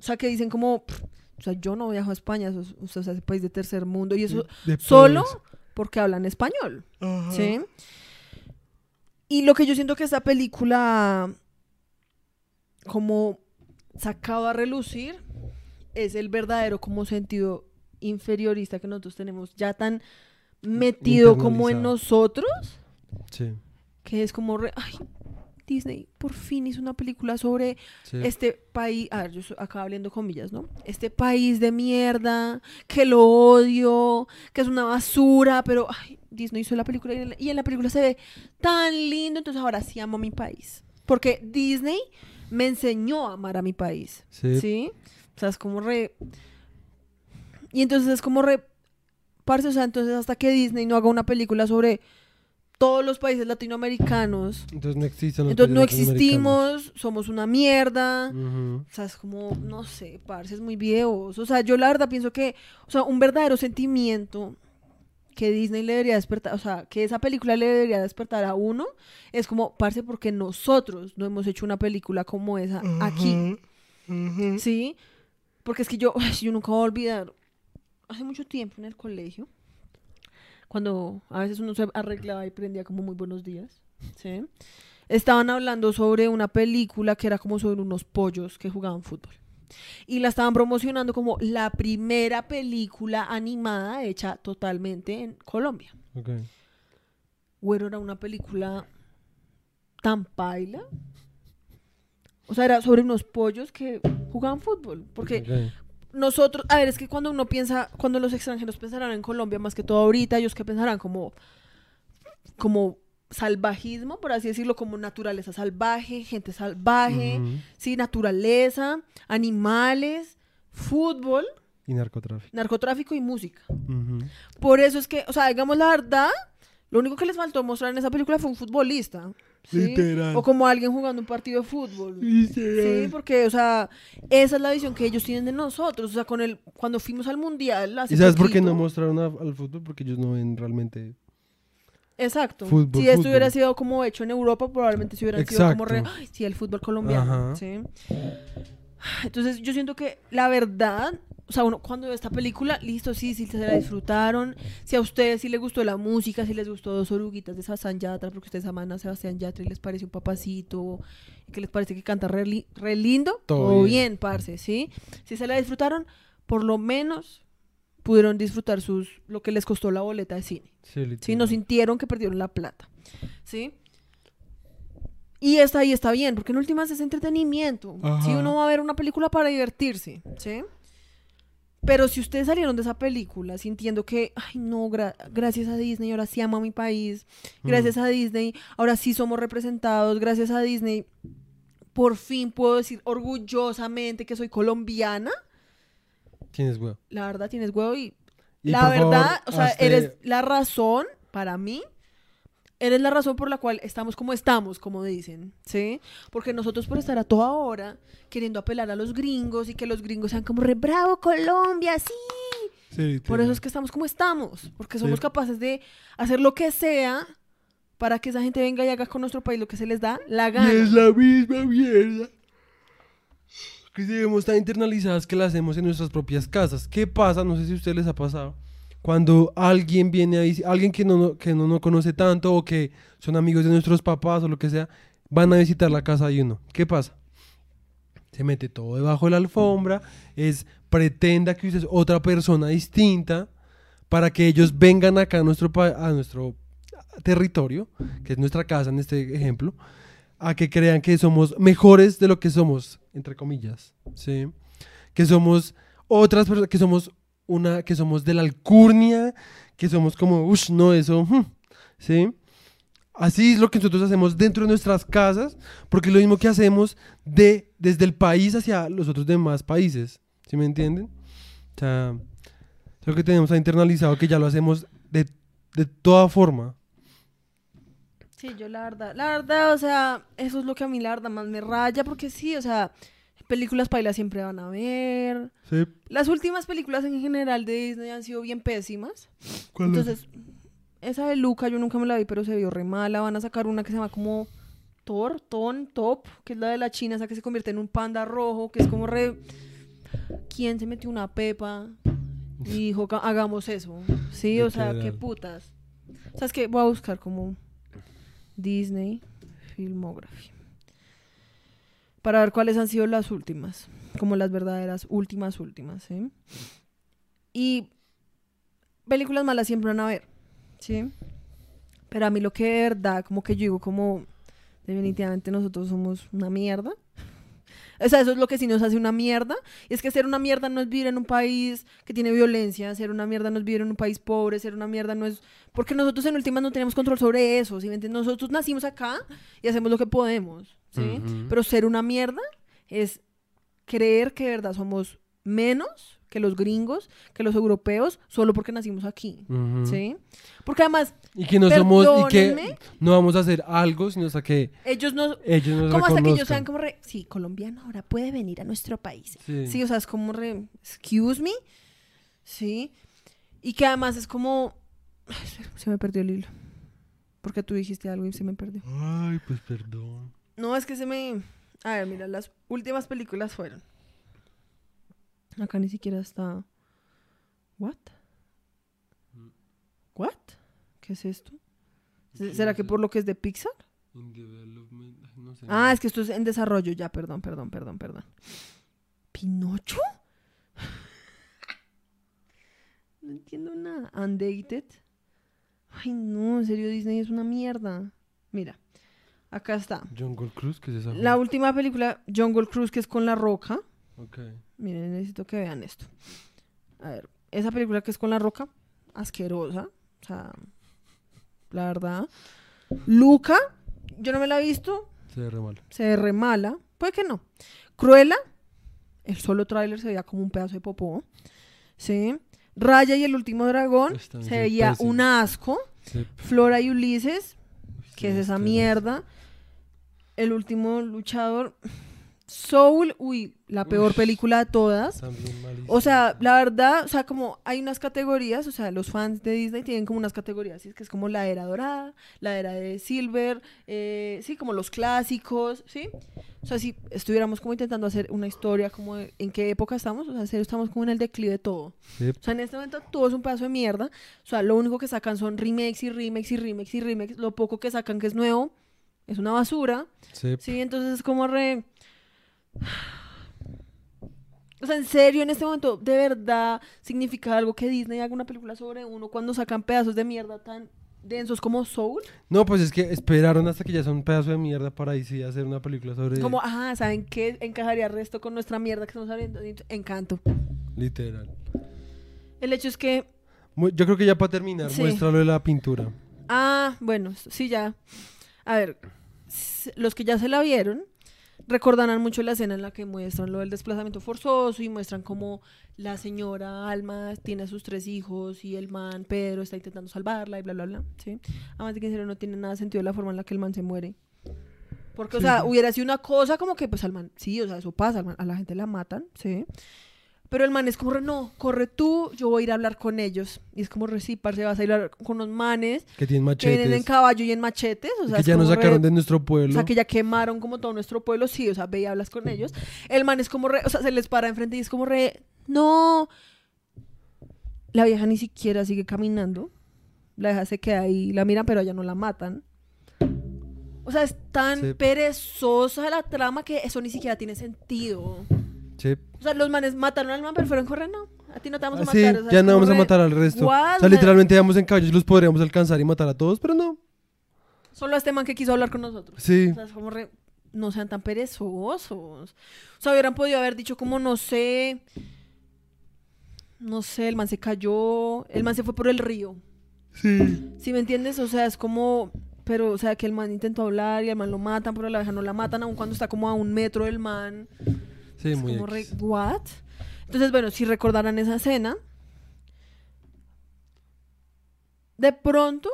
O sea, que dicen como, "Pff, o sea, yo no viajo a España, eso es, o sea, es un país de tercer mundo. Y eso de solo porque hablan español. Ajá. ¿Sí? Y lo que yo siento que esta película como sacado a relucir es el verdadero como sentido inferiorista que nosotros tenemos ya tan metido como en nosotros Sí, que es como re- ay Disney por fin hizo una película sobre sí. este país, a ver, yo acá hablando comillas, ¿no? Este país de mierda, que lo odio, que es una basura, pero ay, Disney hizo la película y en la, y en la película se ve tan lindo, entonces ahora sí amo mi país. Porque Disney me enseñó a amar a mi país, Sí. ¿sí? O sea, es como re... Y entonces es como re... Parce, o sea, entonces hasta que Disney no haga una película sobre todos los países latinoamericanos, Entonces no existen los entonces no existimos, somos una mierda. O sea, es como, no sé, parce, es muy viejo. O sea, yo la verdad pienso que, o sea, un verdadero sentimiento que Disney le debería despertar, o sea, que esa película le debería despertar a uno, es como, parce, porque nosotros no hemos hecho una película como esa aquí. ¿Sí? Porque es que yo, ay, yo nunca voy a olvidar, hace mucho tiempo en el colegio, cuando a veces uno se arreglaba y prendía como muy buenos días, ¿sí? Estaban hablando sobre una película que era como sobre unos pollos que jugaban fútbol. Y la estaban promocionando como la primera película animada hecha totalmente en Colombia. Ok. Bueno, era una película tan paila. O sea, era sobre unos pollos que jugaban fútbol. Porque. Nosotros, a ver, es que cuando uno piensa, cuando los extranjeros pensarán en Colombia, más que todo ahorita, ellos que pensarán como, como salvajismo, por así decirlo, como naturaleza salvaje, gente salvaje, sí, naturaleza, animales, fútbol, Y narcotráfico. narcotráfico y música. Por eso es que, o sea, digamos la verdad, lo único que les faltó mostrar en esa película fue un futbolista. ¿Sí? Literal. O como alguien jugando un partido de fútbol. Sí, porque, o sea, esa es la visión que ellos tienen de nosotros. O sea, con el, cuando fuimos al mundial. hace ¿Y sabes por qué no mostraron a- al fútbol? Porque ellos no ven realmente. Exacto. Fútbol, si esto fútbol. hubiera sido como hecho en Europa, probablemente se hubieran sido como re. Exacto. "Ay, sí, el fútbol colombiano. Ajá. ¿sí? Entonces, yo siento que la verdad. O sea, uno cuando ve esta película, listo, sí, sí, se la disfrutaron. Si a ustedes sí les gustó la música, si les gustó Dos Oruguitas de Sebastián Yatra, porque ustedes aman a Sebastián Yatra y les parece un papacito, y que les parece que canta re, li- re lindo, Todo todo bien. bien, parce, ¿sí? Si se la disfrutaron, por lo menos pudieron disfrutar sus lo que les costó la boleta de cine. Sí, ¿sí? No sintieron que perdieron la plata, ¿sí? Y está ahí está bien, porque en últimas es entretenimiento. Si uno va a ver una película para divertirse, ¿sí? Pero si ustedes salieron de esa película sintiendo que, ay no, gra- gracias a Disney, ahora sí amo a mi país, gracias Mm. a Disney, ahora sí somos representados, gracias a Disney, por fin puedo decir orgullosamente que soy colombiana, Tienes huevo. la verdad tienes huevo y Y la favor, verdad, o sea, hazte- eres la razón para mí. Eres la razón por la cual estamos como estamos, como dicen, ¿sí? Porque nosotros por estar a toda hora queriendo apelar a los gringos y que los gringos sean como re bravo Colombia, sí. Sí, Por eso es que estamos como estamos, porque somos Sí. capaces de hacer lo que sea para que esa gente venga y haga con nuestro país lo que se les da la gana. Y es la misma mierda. Que debemos tan internalizadas que la hacemos en nuestras propias casas. ¿Qué pasa? No sé si a ustedes les ha pasado. Cuando alguien viene a visi- alguien que no, no- que no nos conoce tanto o que son amigos de nuestros papás o lo que sea, van a visitar la casa de uno. ¿Qué pasa? Se mete todo debajo de la alfombra, es pretenda que usted es otra persona distinta para que ellos vengan acá a nuestro, a nuestro territorio, que es nuestra casa en este ejemplo, a que crean que somos mejores de lo que somos, entre comillas. Que somos otras personas, que somos una, que somos de la alcurnia, que somos como, uff, no, eso, hmm", ¿sí? Así es lo que nosotros hacemos dentro de nuestras casas, porque es lo mismo que hacemos de, desde el país hacia los otros demás países, ¿sí me entienden? O sea, es lo que tenemos internalizado, que ya lo hacemos de, de toda forma. Sí, yo la verdad, la verdad, o sea, eso es lo que a mí la verdad más me raya, porque sí, o sea, películas pailas siempre van a ver. ¿Sí? Las últimas películas en general de Disney han sido bien pésimas. ¿Cuál es? Entonces, esa de Luca yo nunca me la vi, pero se vio re mala. Van a sacar una que se llama como Thor, Ton, Top, que es la de la China, esa que se convierte en un panda rojo, que es como re... ¿Quién se metió una pepa y dijo, "Ca- hagamos eso? Sí, o sea, qué putas. O sea, es que voy a buscar como Disney Filmography. Para ver cuáles han sido las últimas. Como las verdaderas últimas, últimas, ¿sí? Y películas malas siempre van a ver, ¿sí? Pero a mí lo que de verdad, como que yo digo, como definitivamente nosotros somos una mierda. O sea, eso es lo que sí nos hace una mierda. Y es que ser una mierda no es vivir en un país que tiene violencia, ser una mierda no es vivir en un país pobre, ser una mierda no es... Porque nosotros en últimas no tenemos control sobre eso, ¿sí? Nosotros nacimos acá y hacemos lo que podemos, Pero ser una mierda es creer que de verdad somos menos que los gringos, que los europeos, solo porque nacimos aquí. ¿sí? Porque además Y que no somos, y que no vamos a hacer algo, sino hasta que ellos no... ellos nos Como hasta que ellos sean como re... Sí, colombiano ahora puede venir a nuestro país. Sí. Sí, o sea, es como re... Excuse me. Sí. Y que además es como... Se me perdió el hilo. Porque tú dijiste algo y se me perdió. Ay, pues perdón. No, es que se me... A ver, mira, las últimas películas fueron. Acá ni siquiera está... ¿What? ¿What? ¿Qué es esto? ¿Se- ¿Será que por lo que es de Pixar? No sé. Ah, es que esto es en desarrollo. Ya, perdón, perdón, perdón, perdón. ¿Pinocho? No entiendo nada. Undated. Ay, no, en serio, Disney es una mierda. Mira, acá está. Jungle Cruise, ¿qué es esa? La última película, Jungle Cruise, que es con La Roca. Ok. Miren, necesito que vean esto. A ver, esa película que es con La Roca, asquerosa. O sea, la verdad. Luca, yo no me la he visto, Se ve re mal. se ve re mala. Puede que no. Cruella, el solo tráiler se veía como un pedazo de popó. Sí. Raya y el último dragón, Están se veía un asco. Sí. Flora y Ulises, ¿qué es esa mierda? El último luchador. Soul, uy, la peor Ush. película de todas. O sea, la verdad, o sea, como hay unas categorías, o sea, los fans de Disney tienen como unas categorías, ¿sí? que es como la era dorada, la era de Silver, eh, sí, como los clásicos, ¿sí? O sea, si estuviéramos como intentando hacer una historia, como de en qué época estamos, o sea, en serio, estamos como en el declive de todo. Sí. O sea, en este momento todo es un pedazo de mierda. O sea, lo único que sacan son remakes y remakes y remakes y remakes. Lo poco que sacan que es nuevo es una basura. Sí. Sí, entonces es como re... O sea, en serio, en este momento, ¿de verdad significa algo que Disney haga una película sobre uno cuando sacan pedazos de mierda tan densos como Soul? No, pues es que esperaron hasta que ya son un pedazo de mierda para ahí sí hacer una película sobre Como, ajá, ¿saben qué encajaría resto con nuestra mierda que estamos abriendo? Encanto. literal. El hecho es que Yo creo que ya para terminar, Sí. muéstralo de la pintura. Ah, bueno, sí, ya. A ver, los que ya se la vieron recordarán mucho la escena en la que muestran lo del desplazamiento forzoso y muestran cómo la señora Alma tiene a sus tres hijos y el man Pedro está intentando salvarla y bla, bla, bla, ¿sí? Además de que en serio no tiene nada sentido la forma en la que el man se muere. Porque, o sea, hubiera sido una cosa como que, pues, al man, sí, o sea, eso pasa, al man- a la gente la matan, ¿sí? Pero el man es como, re, no, corre tú, yo voy a ir a hablar con ellos. Y es como, re, sí, parce, vas a ir a hablar con unos manes Que tienen que machetes. vienen en caballo y en machetes, o sea, que ya nos re- sacaron de nuestro pueblo. o sea, que ya quemaron como todo nuestro pueblo, sí, o sea, ve y hablas con ellos. El man es como re, o sea, se les para enfrente y es como re, no. La vieja ni siquiera sigue caminando. La vieja se queda ahí, la miran, pero ya no la matan. O sea, es tan Sí. perezosa la trama que eso ni siquiera tiene sentido. Sí. O sea, los manes mataron al man, pero fueron correr, no. A ti no te vamos a Ah, sí, matar. o sea, ya no vamos a matar al resto. what? O sea, literalmente íbamos en caballos, los podríamos alcanzar y matar a todos, pero no. Solo a este man que quiso hablar con nosotros. Sí. O sea, es como re- no sean tan perezosos. O sea, hubieran podido haber dicho como, no sé, no sé, el man se cayó, el man se fue por el río. Sí. ¿Sí me entiendes? O sea, es como, pero, o sea, que el man intentó hablar y el man lo matan, pero la vieja no la matan, aun cuando está como a un metro del man. Sí, es muy como re. ¿what? Entonces, bueno, si recordarán esa escena, de pronto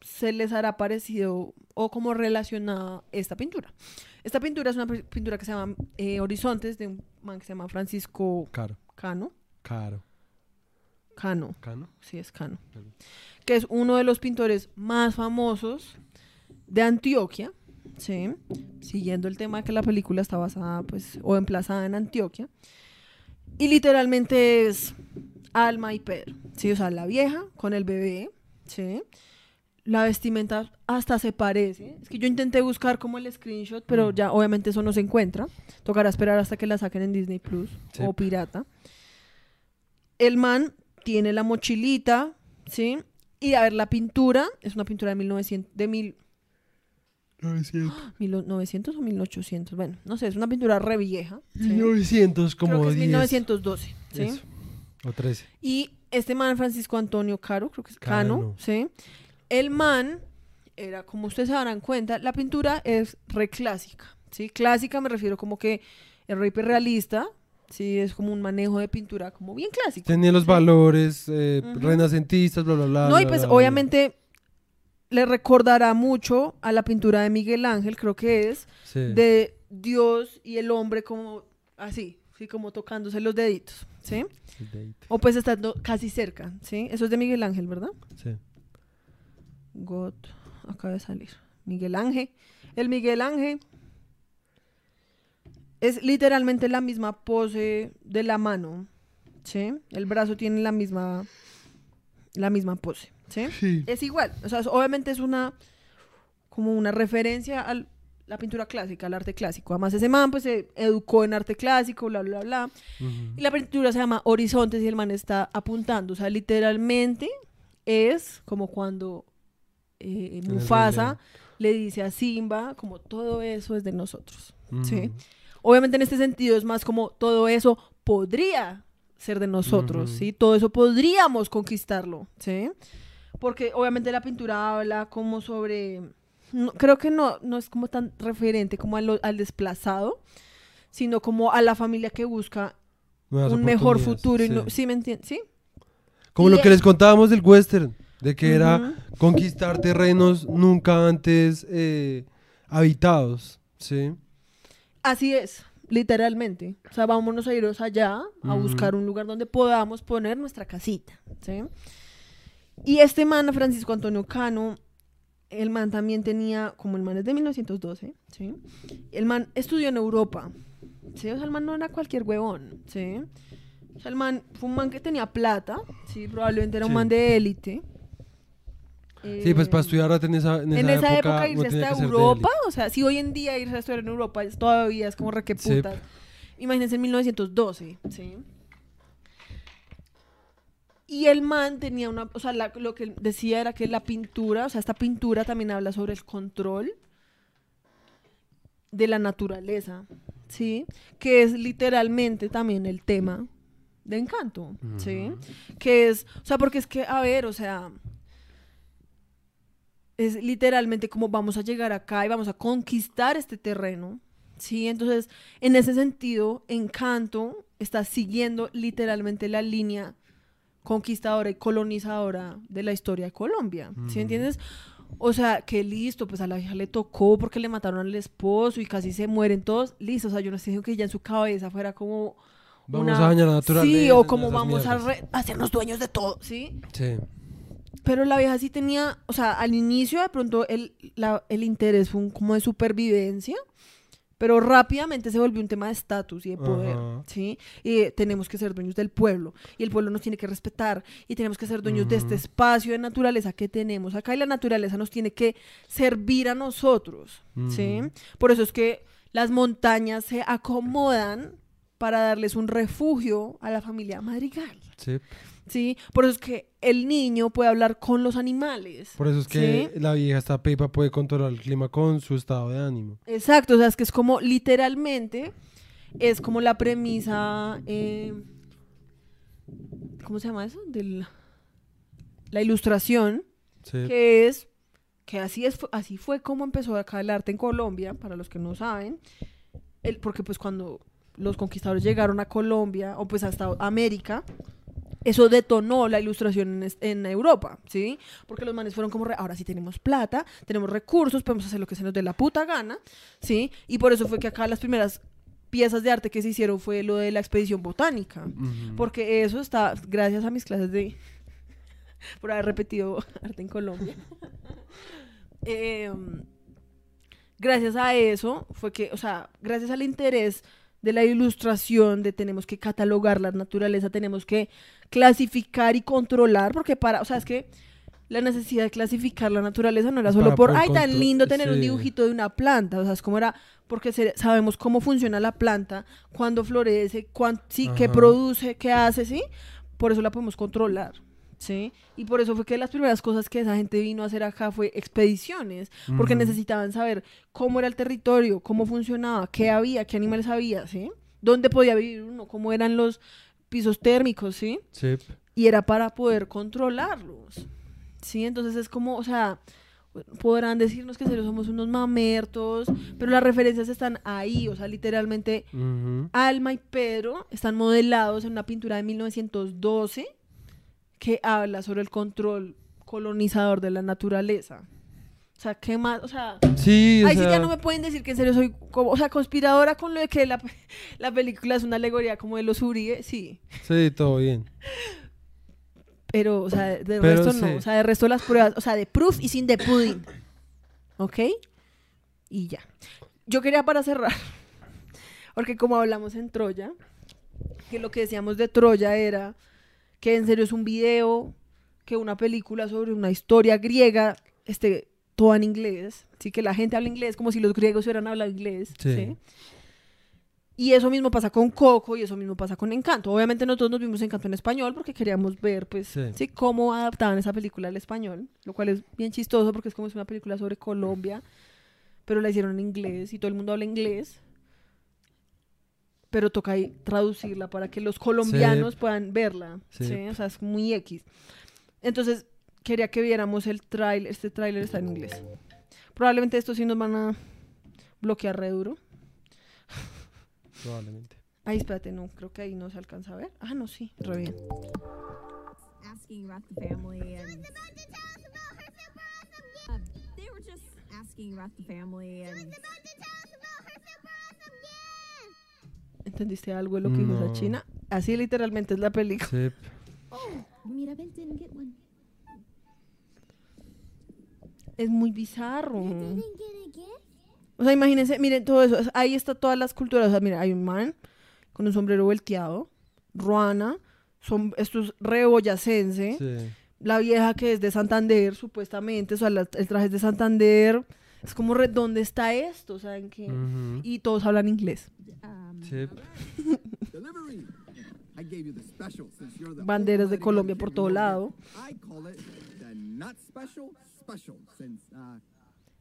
se les hará parecido o como relacionada esta pintura. Esta pintura es una pi- pintura que se llama eh, Horizontes, de un man que se llama Francisco Caro. Cano. Caro. Cano, Cano. sí es Cano. Que es uno de los pintores más famosos de Antioquia, ¿sí? Siguiendo el tema de que la película está basada, pues, o emplazada en Antioquia. Y literalmente es Alma y Pedro, ¿sí? O sea, la vieja con el bebé, ¿sí? La vestimenta hasta se parece. Es que yo intenté buscar como el screenshot, pero ya obviamente eso no se encuentra. Tocará esperar hasta que la saquen en Disney Plus Sí. o pirata. El man tiene la mochilita, ¿sí? Y a ver, la pintura es una pintura de 1900, de mil, 1900 o 1800, bueno, no sé, es una pintura re vieja. ¿sí? 1900 como Creo que es 10. 1912, ¿sí? Eso. O 13. Y este man, Francisco Antonio Caro, creo que es Cano, Cano. ¿sí? El man era, como ustedes se darán cuenta, la pintura es re clásica, ¿sí? Clásica me refiero como que es re realista, ¿sí? Es como un manejo de pintura como bien clásico. Tenía los valores eh, renacentistas, bla, bla, bla. No, y pues bla, bla. obviamente le recordará mucho a la pintura de Miguel Ángel, creo que es, Sí. de Dios y el hombre como así, sí, como tocándose los deditos, ¿sí? O pues estando casi cerca, ¿sí? Eso es de Miguel Ángel, ¿verdad? Sí. God, acaba de salir. Miguel Ángel. El Miguel Ángel es literalmente la misma pose de la mano, ¿sí? El brazo tiene la misma, la misma pose, ¿sí? Sí. Es igual, o sea, obviamente es una, como una referencia a la pintura clásica, al arte clásico. Además, ese man pues se educó en arte clásico, bla, bla, bla. Y la pintura se llama Horizontes y el man está apuntando. O sea, literalmente es como cuando eh, Mufasa le dice a Simba, como todo eso es de nosotros. ¿sí? Obviamente en este sentido es más como todo eso podría ser de nosotros. ¿sí? Todo eso podríamos conquistarlo, ¿sí? Porque obviamente la pintura habla como sobre... no- creo que no, no es como tan referente como al desplazado, sino como a la familia que busca Nuevas un mejor futuro. y sí. no- ¿Sí me entiendes? ¿Sí? Como Y lo que es- les contábamos del western, de que era conquistar terrenos nunca antes eh, habitados, ¿sí? Así es, literalmente. O sea, vámonos a irnos allá a buscar un lugar donde podamos poner nuestra casita, ¿sí? Y este man, Francisco Antonio Cano, el man también tenía, como el man es de 1912, ¿sí? El man estudió en Europa, ¿sí? O sea, el man no era cualquier huevón, ¿sí? O sea, el man fue un man que tenía plata, ¿sí? Probablemente era un Sí. man de élite. Sí, pues para Eh, estudiar arte en esa, en en esa, época, irse hasta Europa, o sea, si hoy en día irse a estudiar en Europa todavía es como re que Sí. Imagínense en 1912, ¿sí? Y el man tenía una, o sea, la- lo que decía era que la pintura, o sea, esta pintura también habla sobre el control de la naturaleza, ¿sí? Que es literalmente también el tema de encanto, ¿sí? Que es, o sea, porque es que, a ver, o sea, es literalmente como vamos a llegar acá y vamos a conquistar este terreno, ¿sí? Entonces, en ese sentido, Encanto está siguiendo literalmente la línea conquistadora y colonizadora de la historia de Colombia, ¿sí Ujú. entiendes? O sea, que listo, pues a la hija le tocó porque le mataron al esposo y casi se mueren todos, listo, o sea, yo no estoy diciendo que ya en su cabeza fuera como Vamos una- a dañar la naturaleza. Sí, o como vamos a re- hacernos dueños de todo, ¿sí? Sí. Pero la vieja sí tenía, o sea, al inicio de pronto el, la- el interés fue un- como de supervivencia, pero rápidamente se volvió un tema de estatus y de poder, Ajá. ¿sí? Y tenemos que ser dueños del pueblo, y el pueblo nos tiene que respetar, y tenemos que ser dueños de este espacio de naturaleza que tenemos acá, y la naturaleza nos tiene que servir a nosotros, ¿sí? Por eso es que las montañas se acomodan para darles un refugio a la familia madrigal. Sí. ¿Sí? Por eso es que el niño puede hablar con los animales. Por eso es que ¿sí? la vieja esta Pepa puede controlar el clima con su estado de ánimo. Exacto, o sea, es que es como literalmente, es como la premisa, eh, ¿cómo se llama eso? Del, la ilustración, Sí. que es, que así, es, así fue como empezó acá el arte en Colombia, para los que no saben, el, porque pues cuando los conquistadores llegaron a Colombia, o pues hasta América, eso detonó la ilustración en, en Europa, ¿sí? Porque los manes fueron como, re- ahora sí tenemos plata, tenemos recursos, podemos hacer lo que se nos dé la puta gana, ¿sí? Y por eso fue que acá las primeras piezas de arte que se hicieron fue lo de la expedición botánica. Porque eso está, gracias a mis clases de, por haber repetido arte en Colombia. Em, gracias a eso fue que, o sea, gracias al interés de la ilustración, de tenemos que catalogar la naturaleza, tenemos que clasificar y controlar, porque para, o sea, es que la necesidad de clasificar la naturaleza no era solo por, ay, tan lindo tener un dibujito de una planta, o sea, es como era, porque se- sabemos cómo funciona la planta, cuándo florece, cuán, sí, qué produce, qué hace, ¿sí? Por eso la podemos controlar, ¿sí? Y por eso fue que las primeras cosas que esa gente vino a hacer acá fue expediciones, porque necesitaban saber cómo era el territorio, cómo funcionaba, qué había, qué animales había, ¿sí? Dónde podía vivir uno, cómo eran los pisos térmicos, ¿sí? Sí. y era para poder controlarlos. Sí, entonces es como, o sea, podrán decirnos que serio somos unos mamertos, pero las referencias están ahí, o sea, literalmente. Alma y Pedro están modelados en una pintura de 1912 que habla sobre el control colonizador de la naturaleza. O sea, ¿qué más? O sea, Sí, o Ahí sí ya no me pueden decir que en serio soy como, o sea, conspiradora con lo de que la, la película es una alegoría como de los Uribe, sí. sí, todo bien. Pero, o sea, de Pero resto sí. no. O sea, de resto las pruebas, o sea, de proof y sin de pudding. ¿Ok? Y ya. Yo quería para cerrar, porque como hablamos en Troya, que lo que decíamos de Troya era que en serio es un video, que una película sobre una historia griega, este, toda en inglés, sí que la gente habla inglés como si los griegos hubieran hablado inglés, Sí. ¿sí? Y eso mismo pasa con Coco y eso mismo pasa con Encanto. Obviamente nosotros nos vimos Encanto en español porque queríamos ver, pues, Sí. sí, cómo adaptaban esa película al español, lo cual es bien chistoso porque es como es una película sobre Colombia, pero la hicieron en inglés y todo el mundo habla inglés. Pero toca ahí traducirla para que los colombianos puedan verla. Sí. Sí. O sea, es muy X. Entonces, quería que viéramos el tráiler. Este tráiler está en inglés. Probablemente estos sí nos van a bloquear re duro. Probablemente. Ay, espérate, no, creo que ahí no se alcanza a ver. Ah, no, sí, re bien. Asking about the family and. They were just asking about the family and. ¿Entendiste algo de lo que dijo No. esa china? Así literalmente es la película. Sí. Mirabel didn't get one. Es muy bizarro. O sea, imagínense, miren todo eso. es- Ahí está todas las culturas. O sea, mira, hay un man con un sombrero volteado. Ruana. Son, esto es re boyacense. Sí. La vieja que es de Santander, supuestamente. O sea, la- el traje es de Santander. Es como, re- ¿dónde está esto? ¿Saben qué? Ujú. Y todos hablan inglés. Um, Sí. Banderas de Colombia por todo lado. I call it the not special special since uh,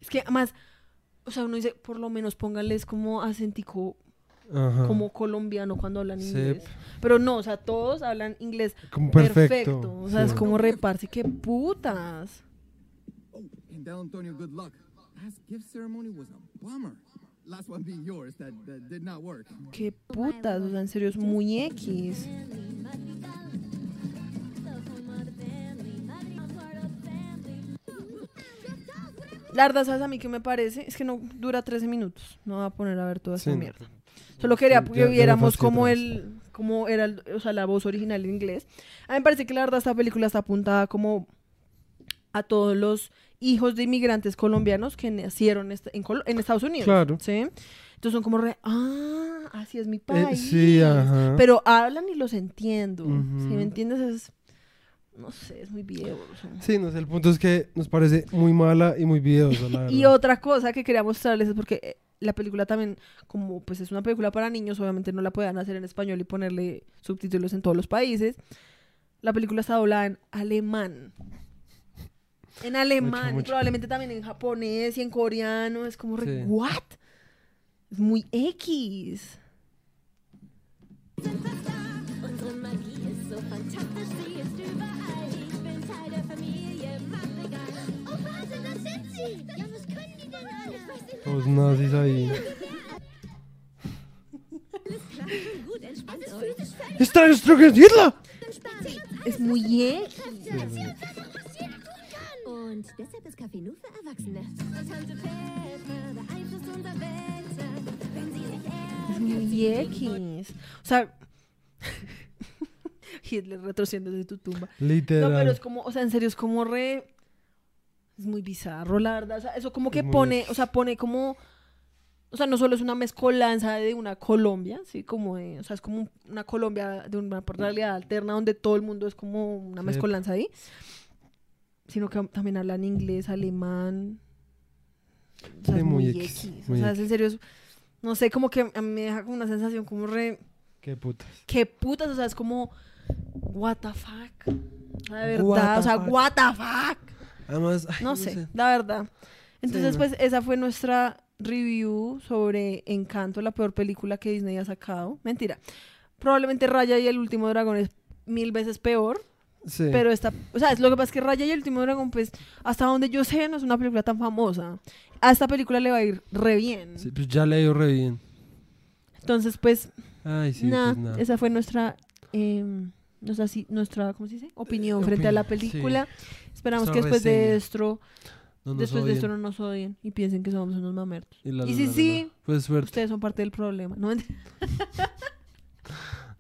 Es que además, o sea, uno dice, por lo menos pónganles como acentico Ajá. como colombiano cuando hablan Sí. inglés. Pero no, o sea, todos hablan inglés Como perfecto. perfecto. O sea, es sí. como reparse, qué putas. oh, and Del Antonio, good luck. Last gift ceremony was a bummer. Last one being yours that, that did not work. Qué putas, o sea, en serio es muy X. La verdad, ¿sabes a mí qué me parece? Es que no dura 13 minutos. No va a poner a ver toda esa Sí, mierda. Solo quería que viéramos cómo el, cómo era, el- o sea, la voz original en inglés. A mí me parece que la verdad esta película está apuntada como a todos los hijos de inmigrantes colombianos que nacieron en, Col- en Estados Unidos. Claro. ¿sí? Entonces son como re, ah, así es mi Eh, país. sí, ajá. Pero hablan y los entiendo. Ujú. Si me entiendes, es, no sé, es muy viejo. o sea. Sí, no sé, el punto es que nos parece muy mala y muy videosa, la verdad. Y otra cosa que quería mostrarles es porque eh, la película también, como pues es una película para niños, obviamente no la puedan hacer en español y ponerle subtítulos en todos los países. La película está doblada en alemán. En alemán, y mucho. probablemente también en japonés y en coreano. Es como, re, Sí. ¿what? Es muy X. Todos nazis ahí. ¡Está destruyendo Hitler! Es muy X. Erzähl uns, Und deshalb ist Kaffee nur für Erwachsene. Tante Pepe beeinflusst unser Wetter. Wenn sie sich Es muy X. O sea, Hitler retrocediendo desde tu tumba. Literal. No, pero es como, o sea, en serio, es como re. Es muy bizarro, la verdad. O sea, eso como que muy pone, o sea, pone como. O sea, no solo es una mezcolanza de una Colombia, ¿sí? Como de, o sea, es como un- una Colombia de una realidad alterna donde todo el mundo es como una Sí. mezcolanza ahí. Sino que también hablan inglés, alemán. O sea, es muy muy X, X. O sea, es en serio, es- no sé, como que a mí me deja como una sensación como re Qué putas. qué putas, o sea, es como, what the fuck. La verdad, o sea, fuck. what the fuck. Además, ay, No sé, la verdad. Entonces, pues, esa fue nuestra review sobre Encanto, la peor película que Disney ha sacado. Mentira. Probablemente Raya y el último dragón es mil veces peor, Sí. pero esta, o sea, es lo que pasa es que Raya y el último dragón, pues, hasta donde yo sé, no es una película tan famosa. A esta película le va a ir re bien. Sí, pues ya le dio re bien. Entonces, pues, Ay, sí, pues esa fue nuestra, em, nuestra, nuestra, ¿cómo se dice? Opinión frente a la sí. película. Esperamos que después de esto, No después de esto no nos odien y piensen que somos unos mamertos. Y, la, Y la, si la, sí. Pues suerte. Ustedes son parte del problema, ¿no?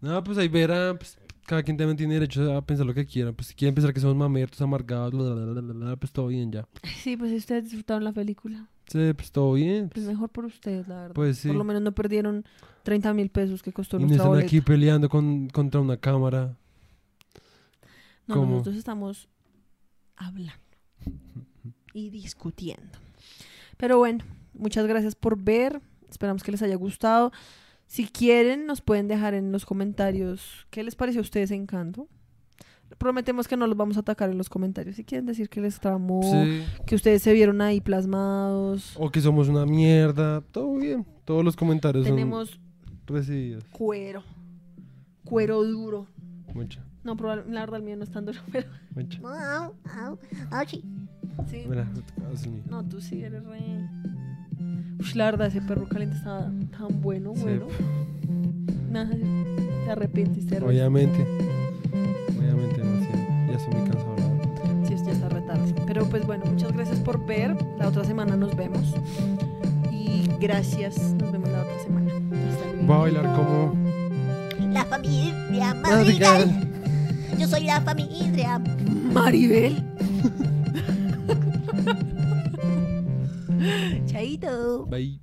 No, pues ahí verá. Pues, cada quien también tiene derecho a pensar lo que quiera. Pues si quieren pensar que somos mamertos, amargados, bla, pues todo bien ya. Sí, pues si ustedes disfrutaron la película. Sí, pues todo bien. Pues mejor por ustedes, la verdad. Pues sí. Por lo menos no perdieron 30 mil pesos que costó Y no nuestra están boleta. aquí peleando con, contra una cámara. No, no, nosotros estamos hablando y discutiendo. Pero bueno, muchas gracias por ver. Esperamos que les haya gustado. Si quieren, nos pueden dejar en los comentarios qué les pareció a ustedes Encanto. Prometemos que no los vamos a atacar en los comentarios. Si quieren decir que les tramó, Sí. que ustedes se vieron ahí plasmados. O que somos una mierda. Todo bien. Todos los comentarios Tenemos son recibidos. cuero. Cuero duro. Mucho, No, probablemente la verdad el mío no es tan duro, pero au, sí. No, tú sí eres re. Uy, la verdad, ese perro caliente estaba tan bueno, Sí. bueno. Nada, te arrepentiste. Obviamente. Obviamente demasiado. Ya estoy muy cansado. verdad. Sí, ya está retardo. Pero pues bueno, muchas gracias por ver. La otra semana nos vemos. Y gracias. Nos vemos la otra semana. Hasta luego. Voy a bailar como. La familia Madrigal. Madrigal. Yo soy la familia. Maribel. Chaito. Bye.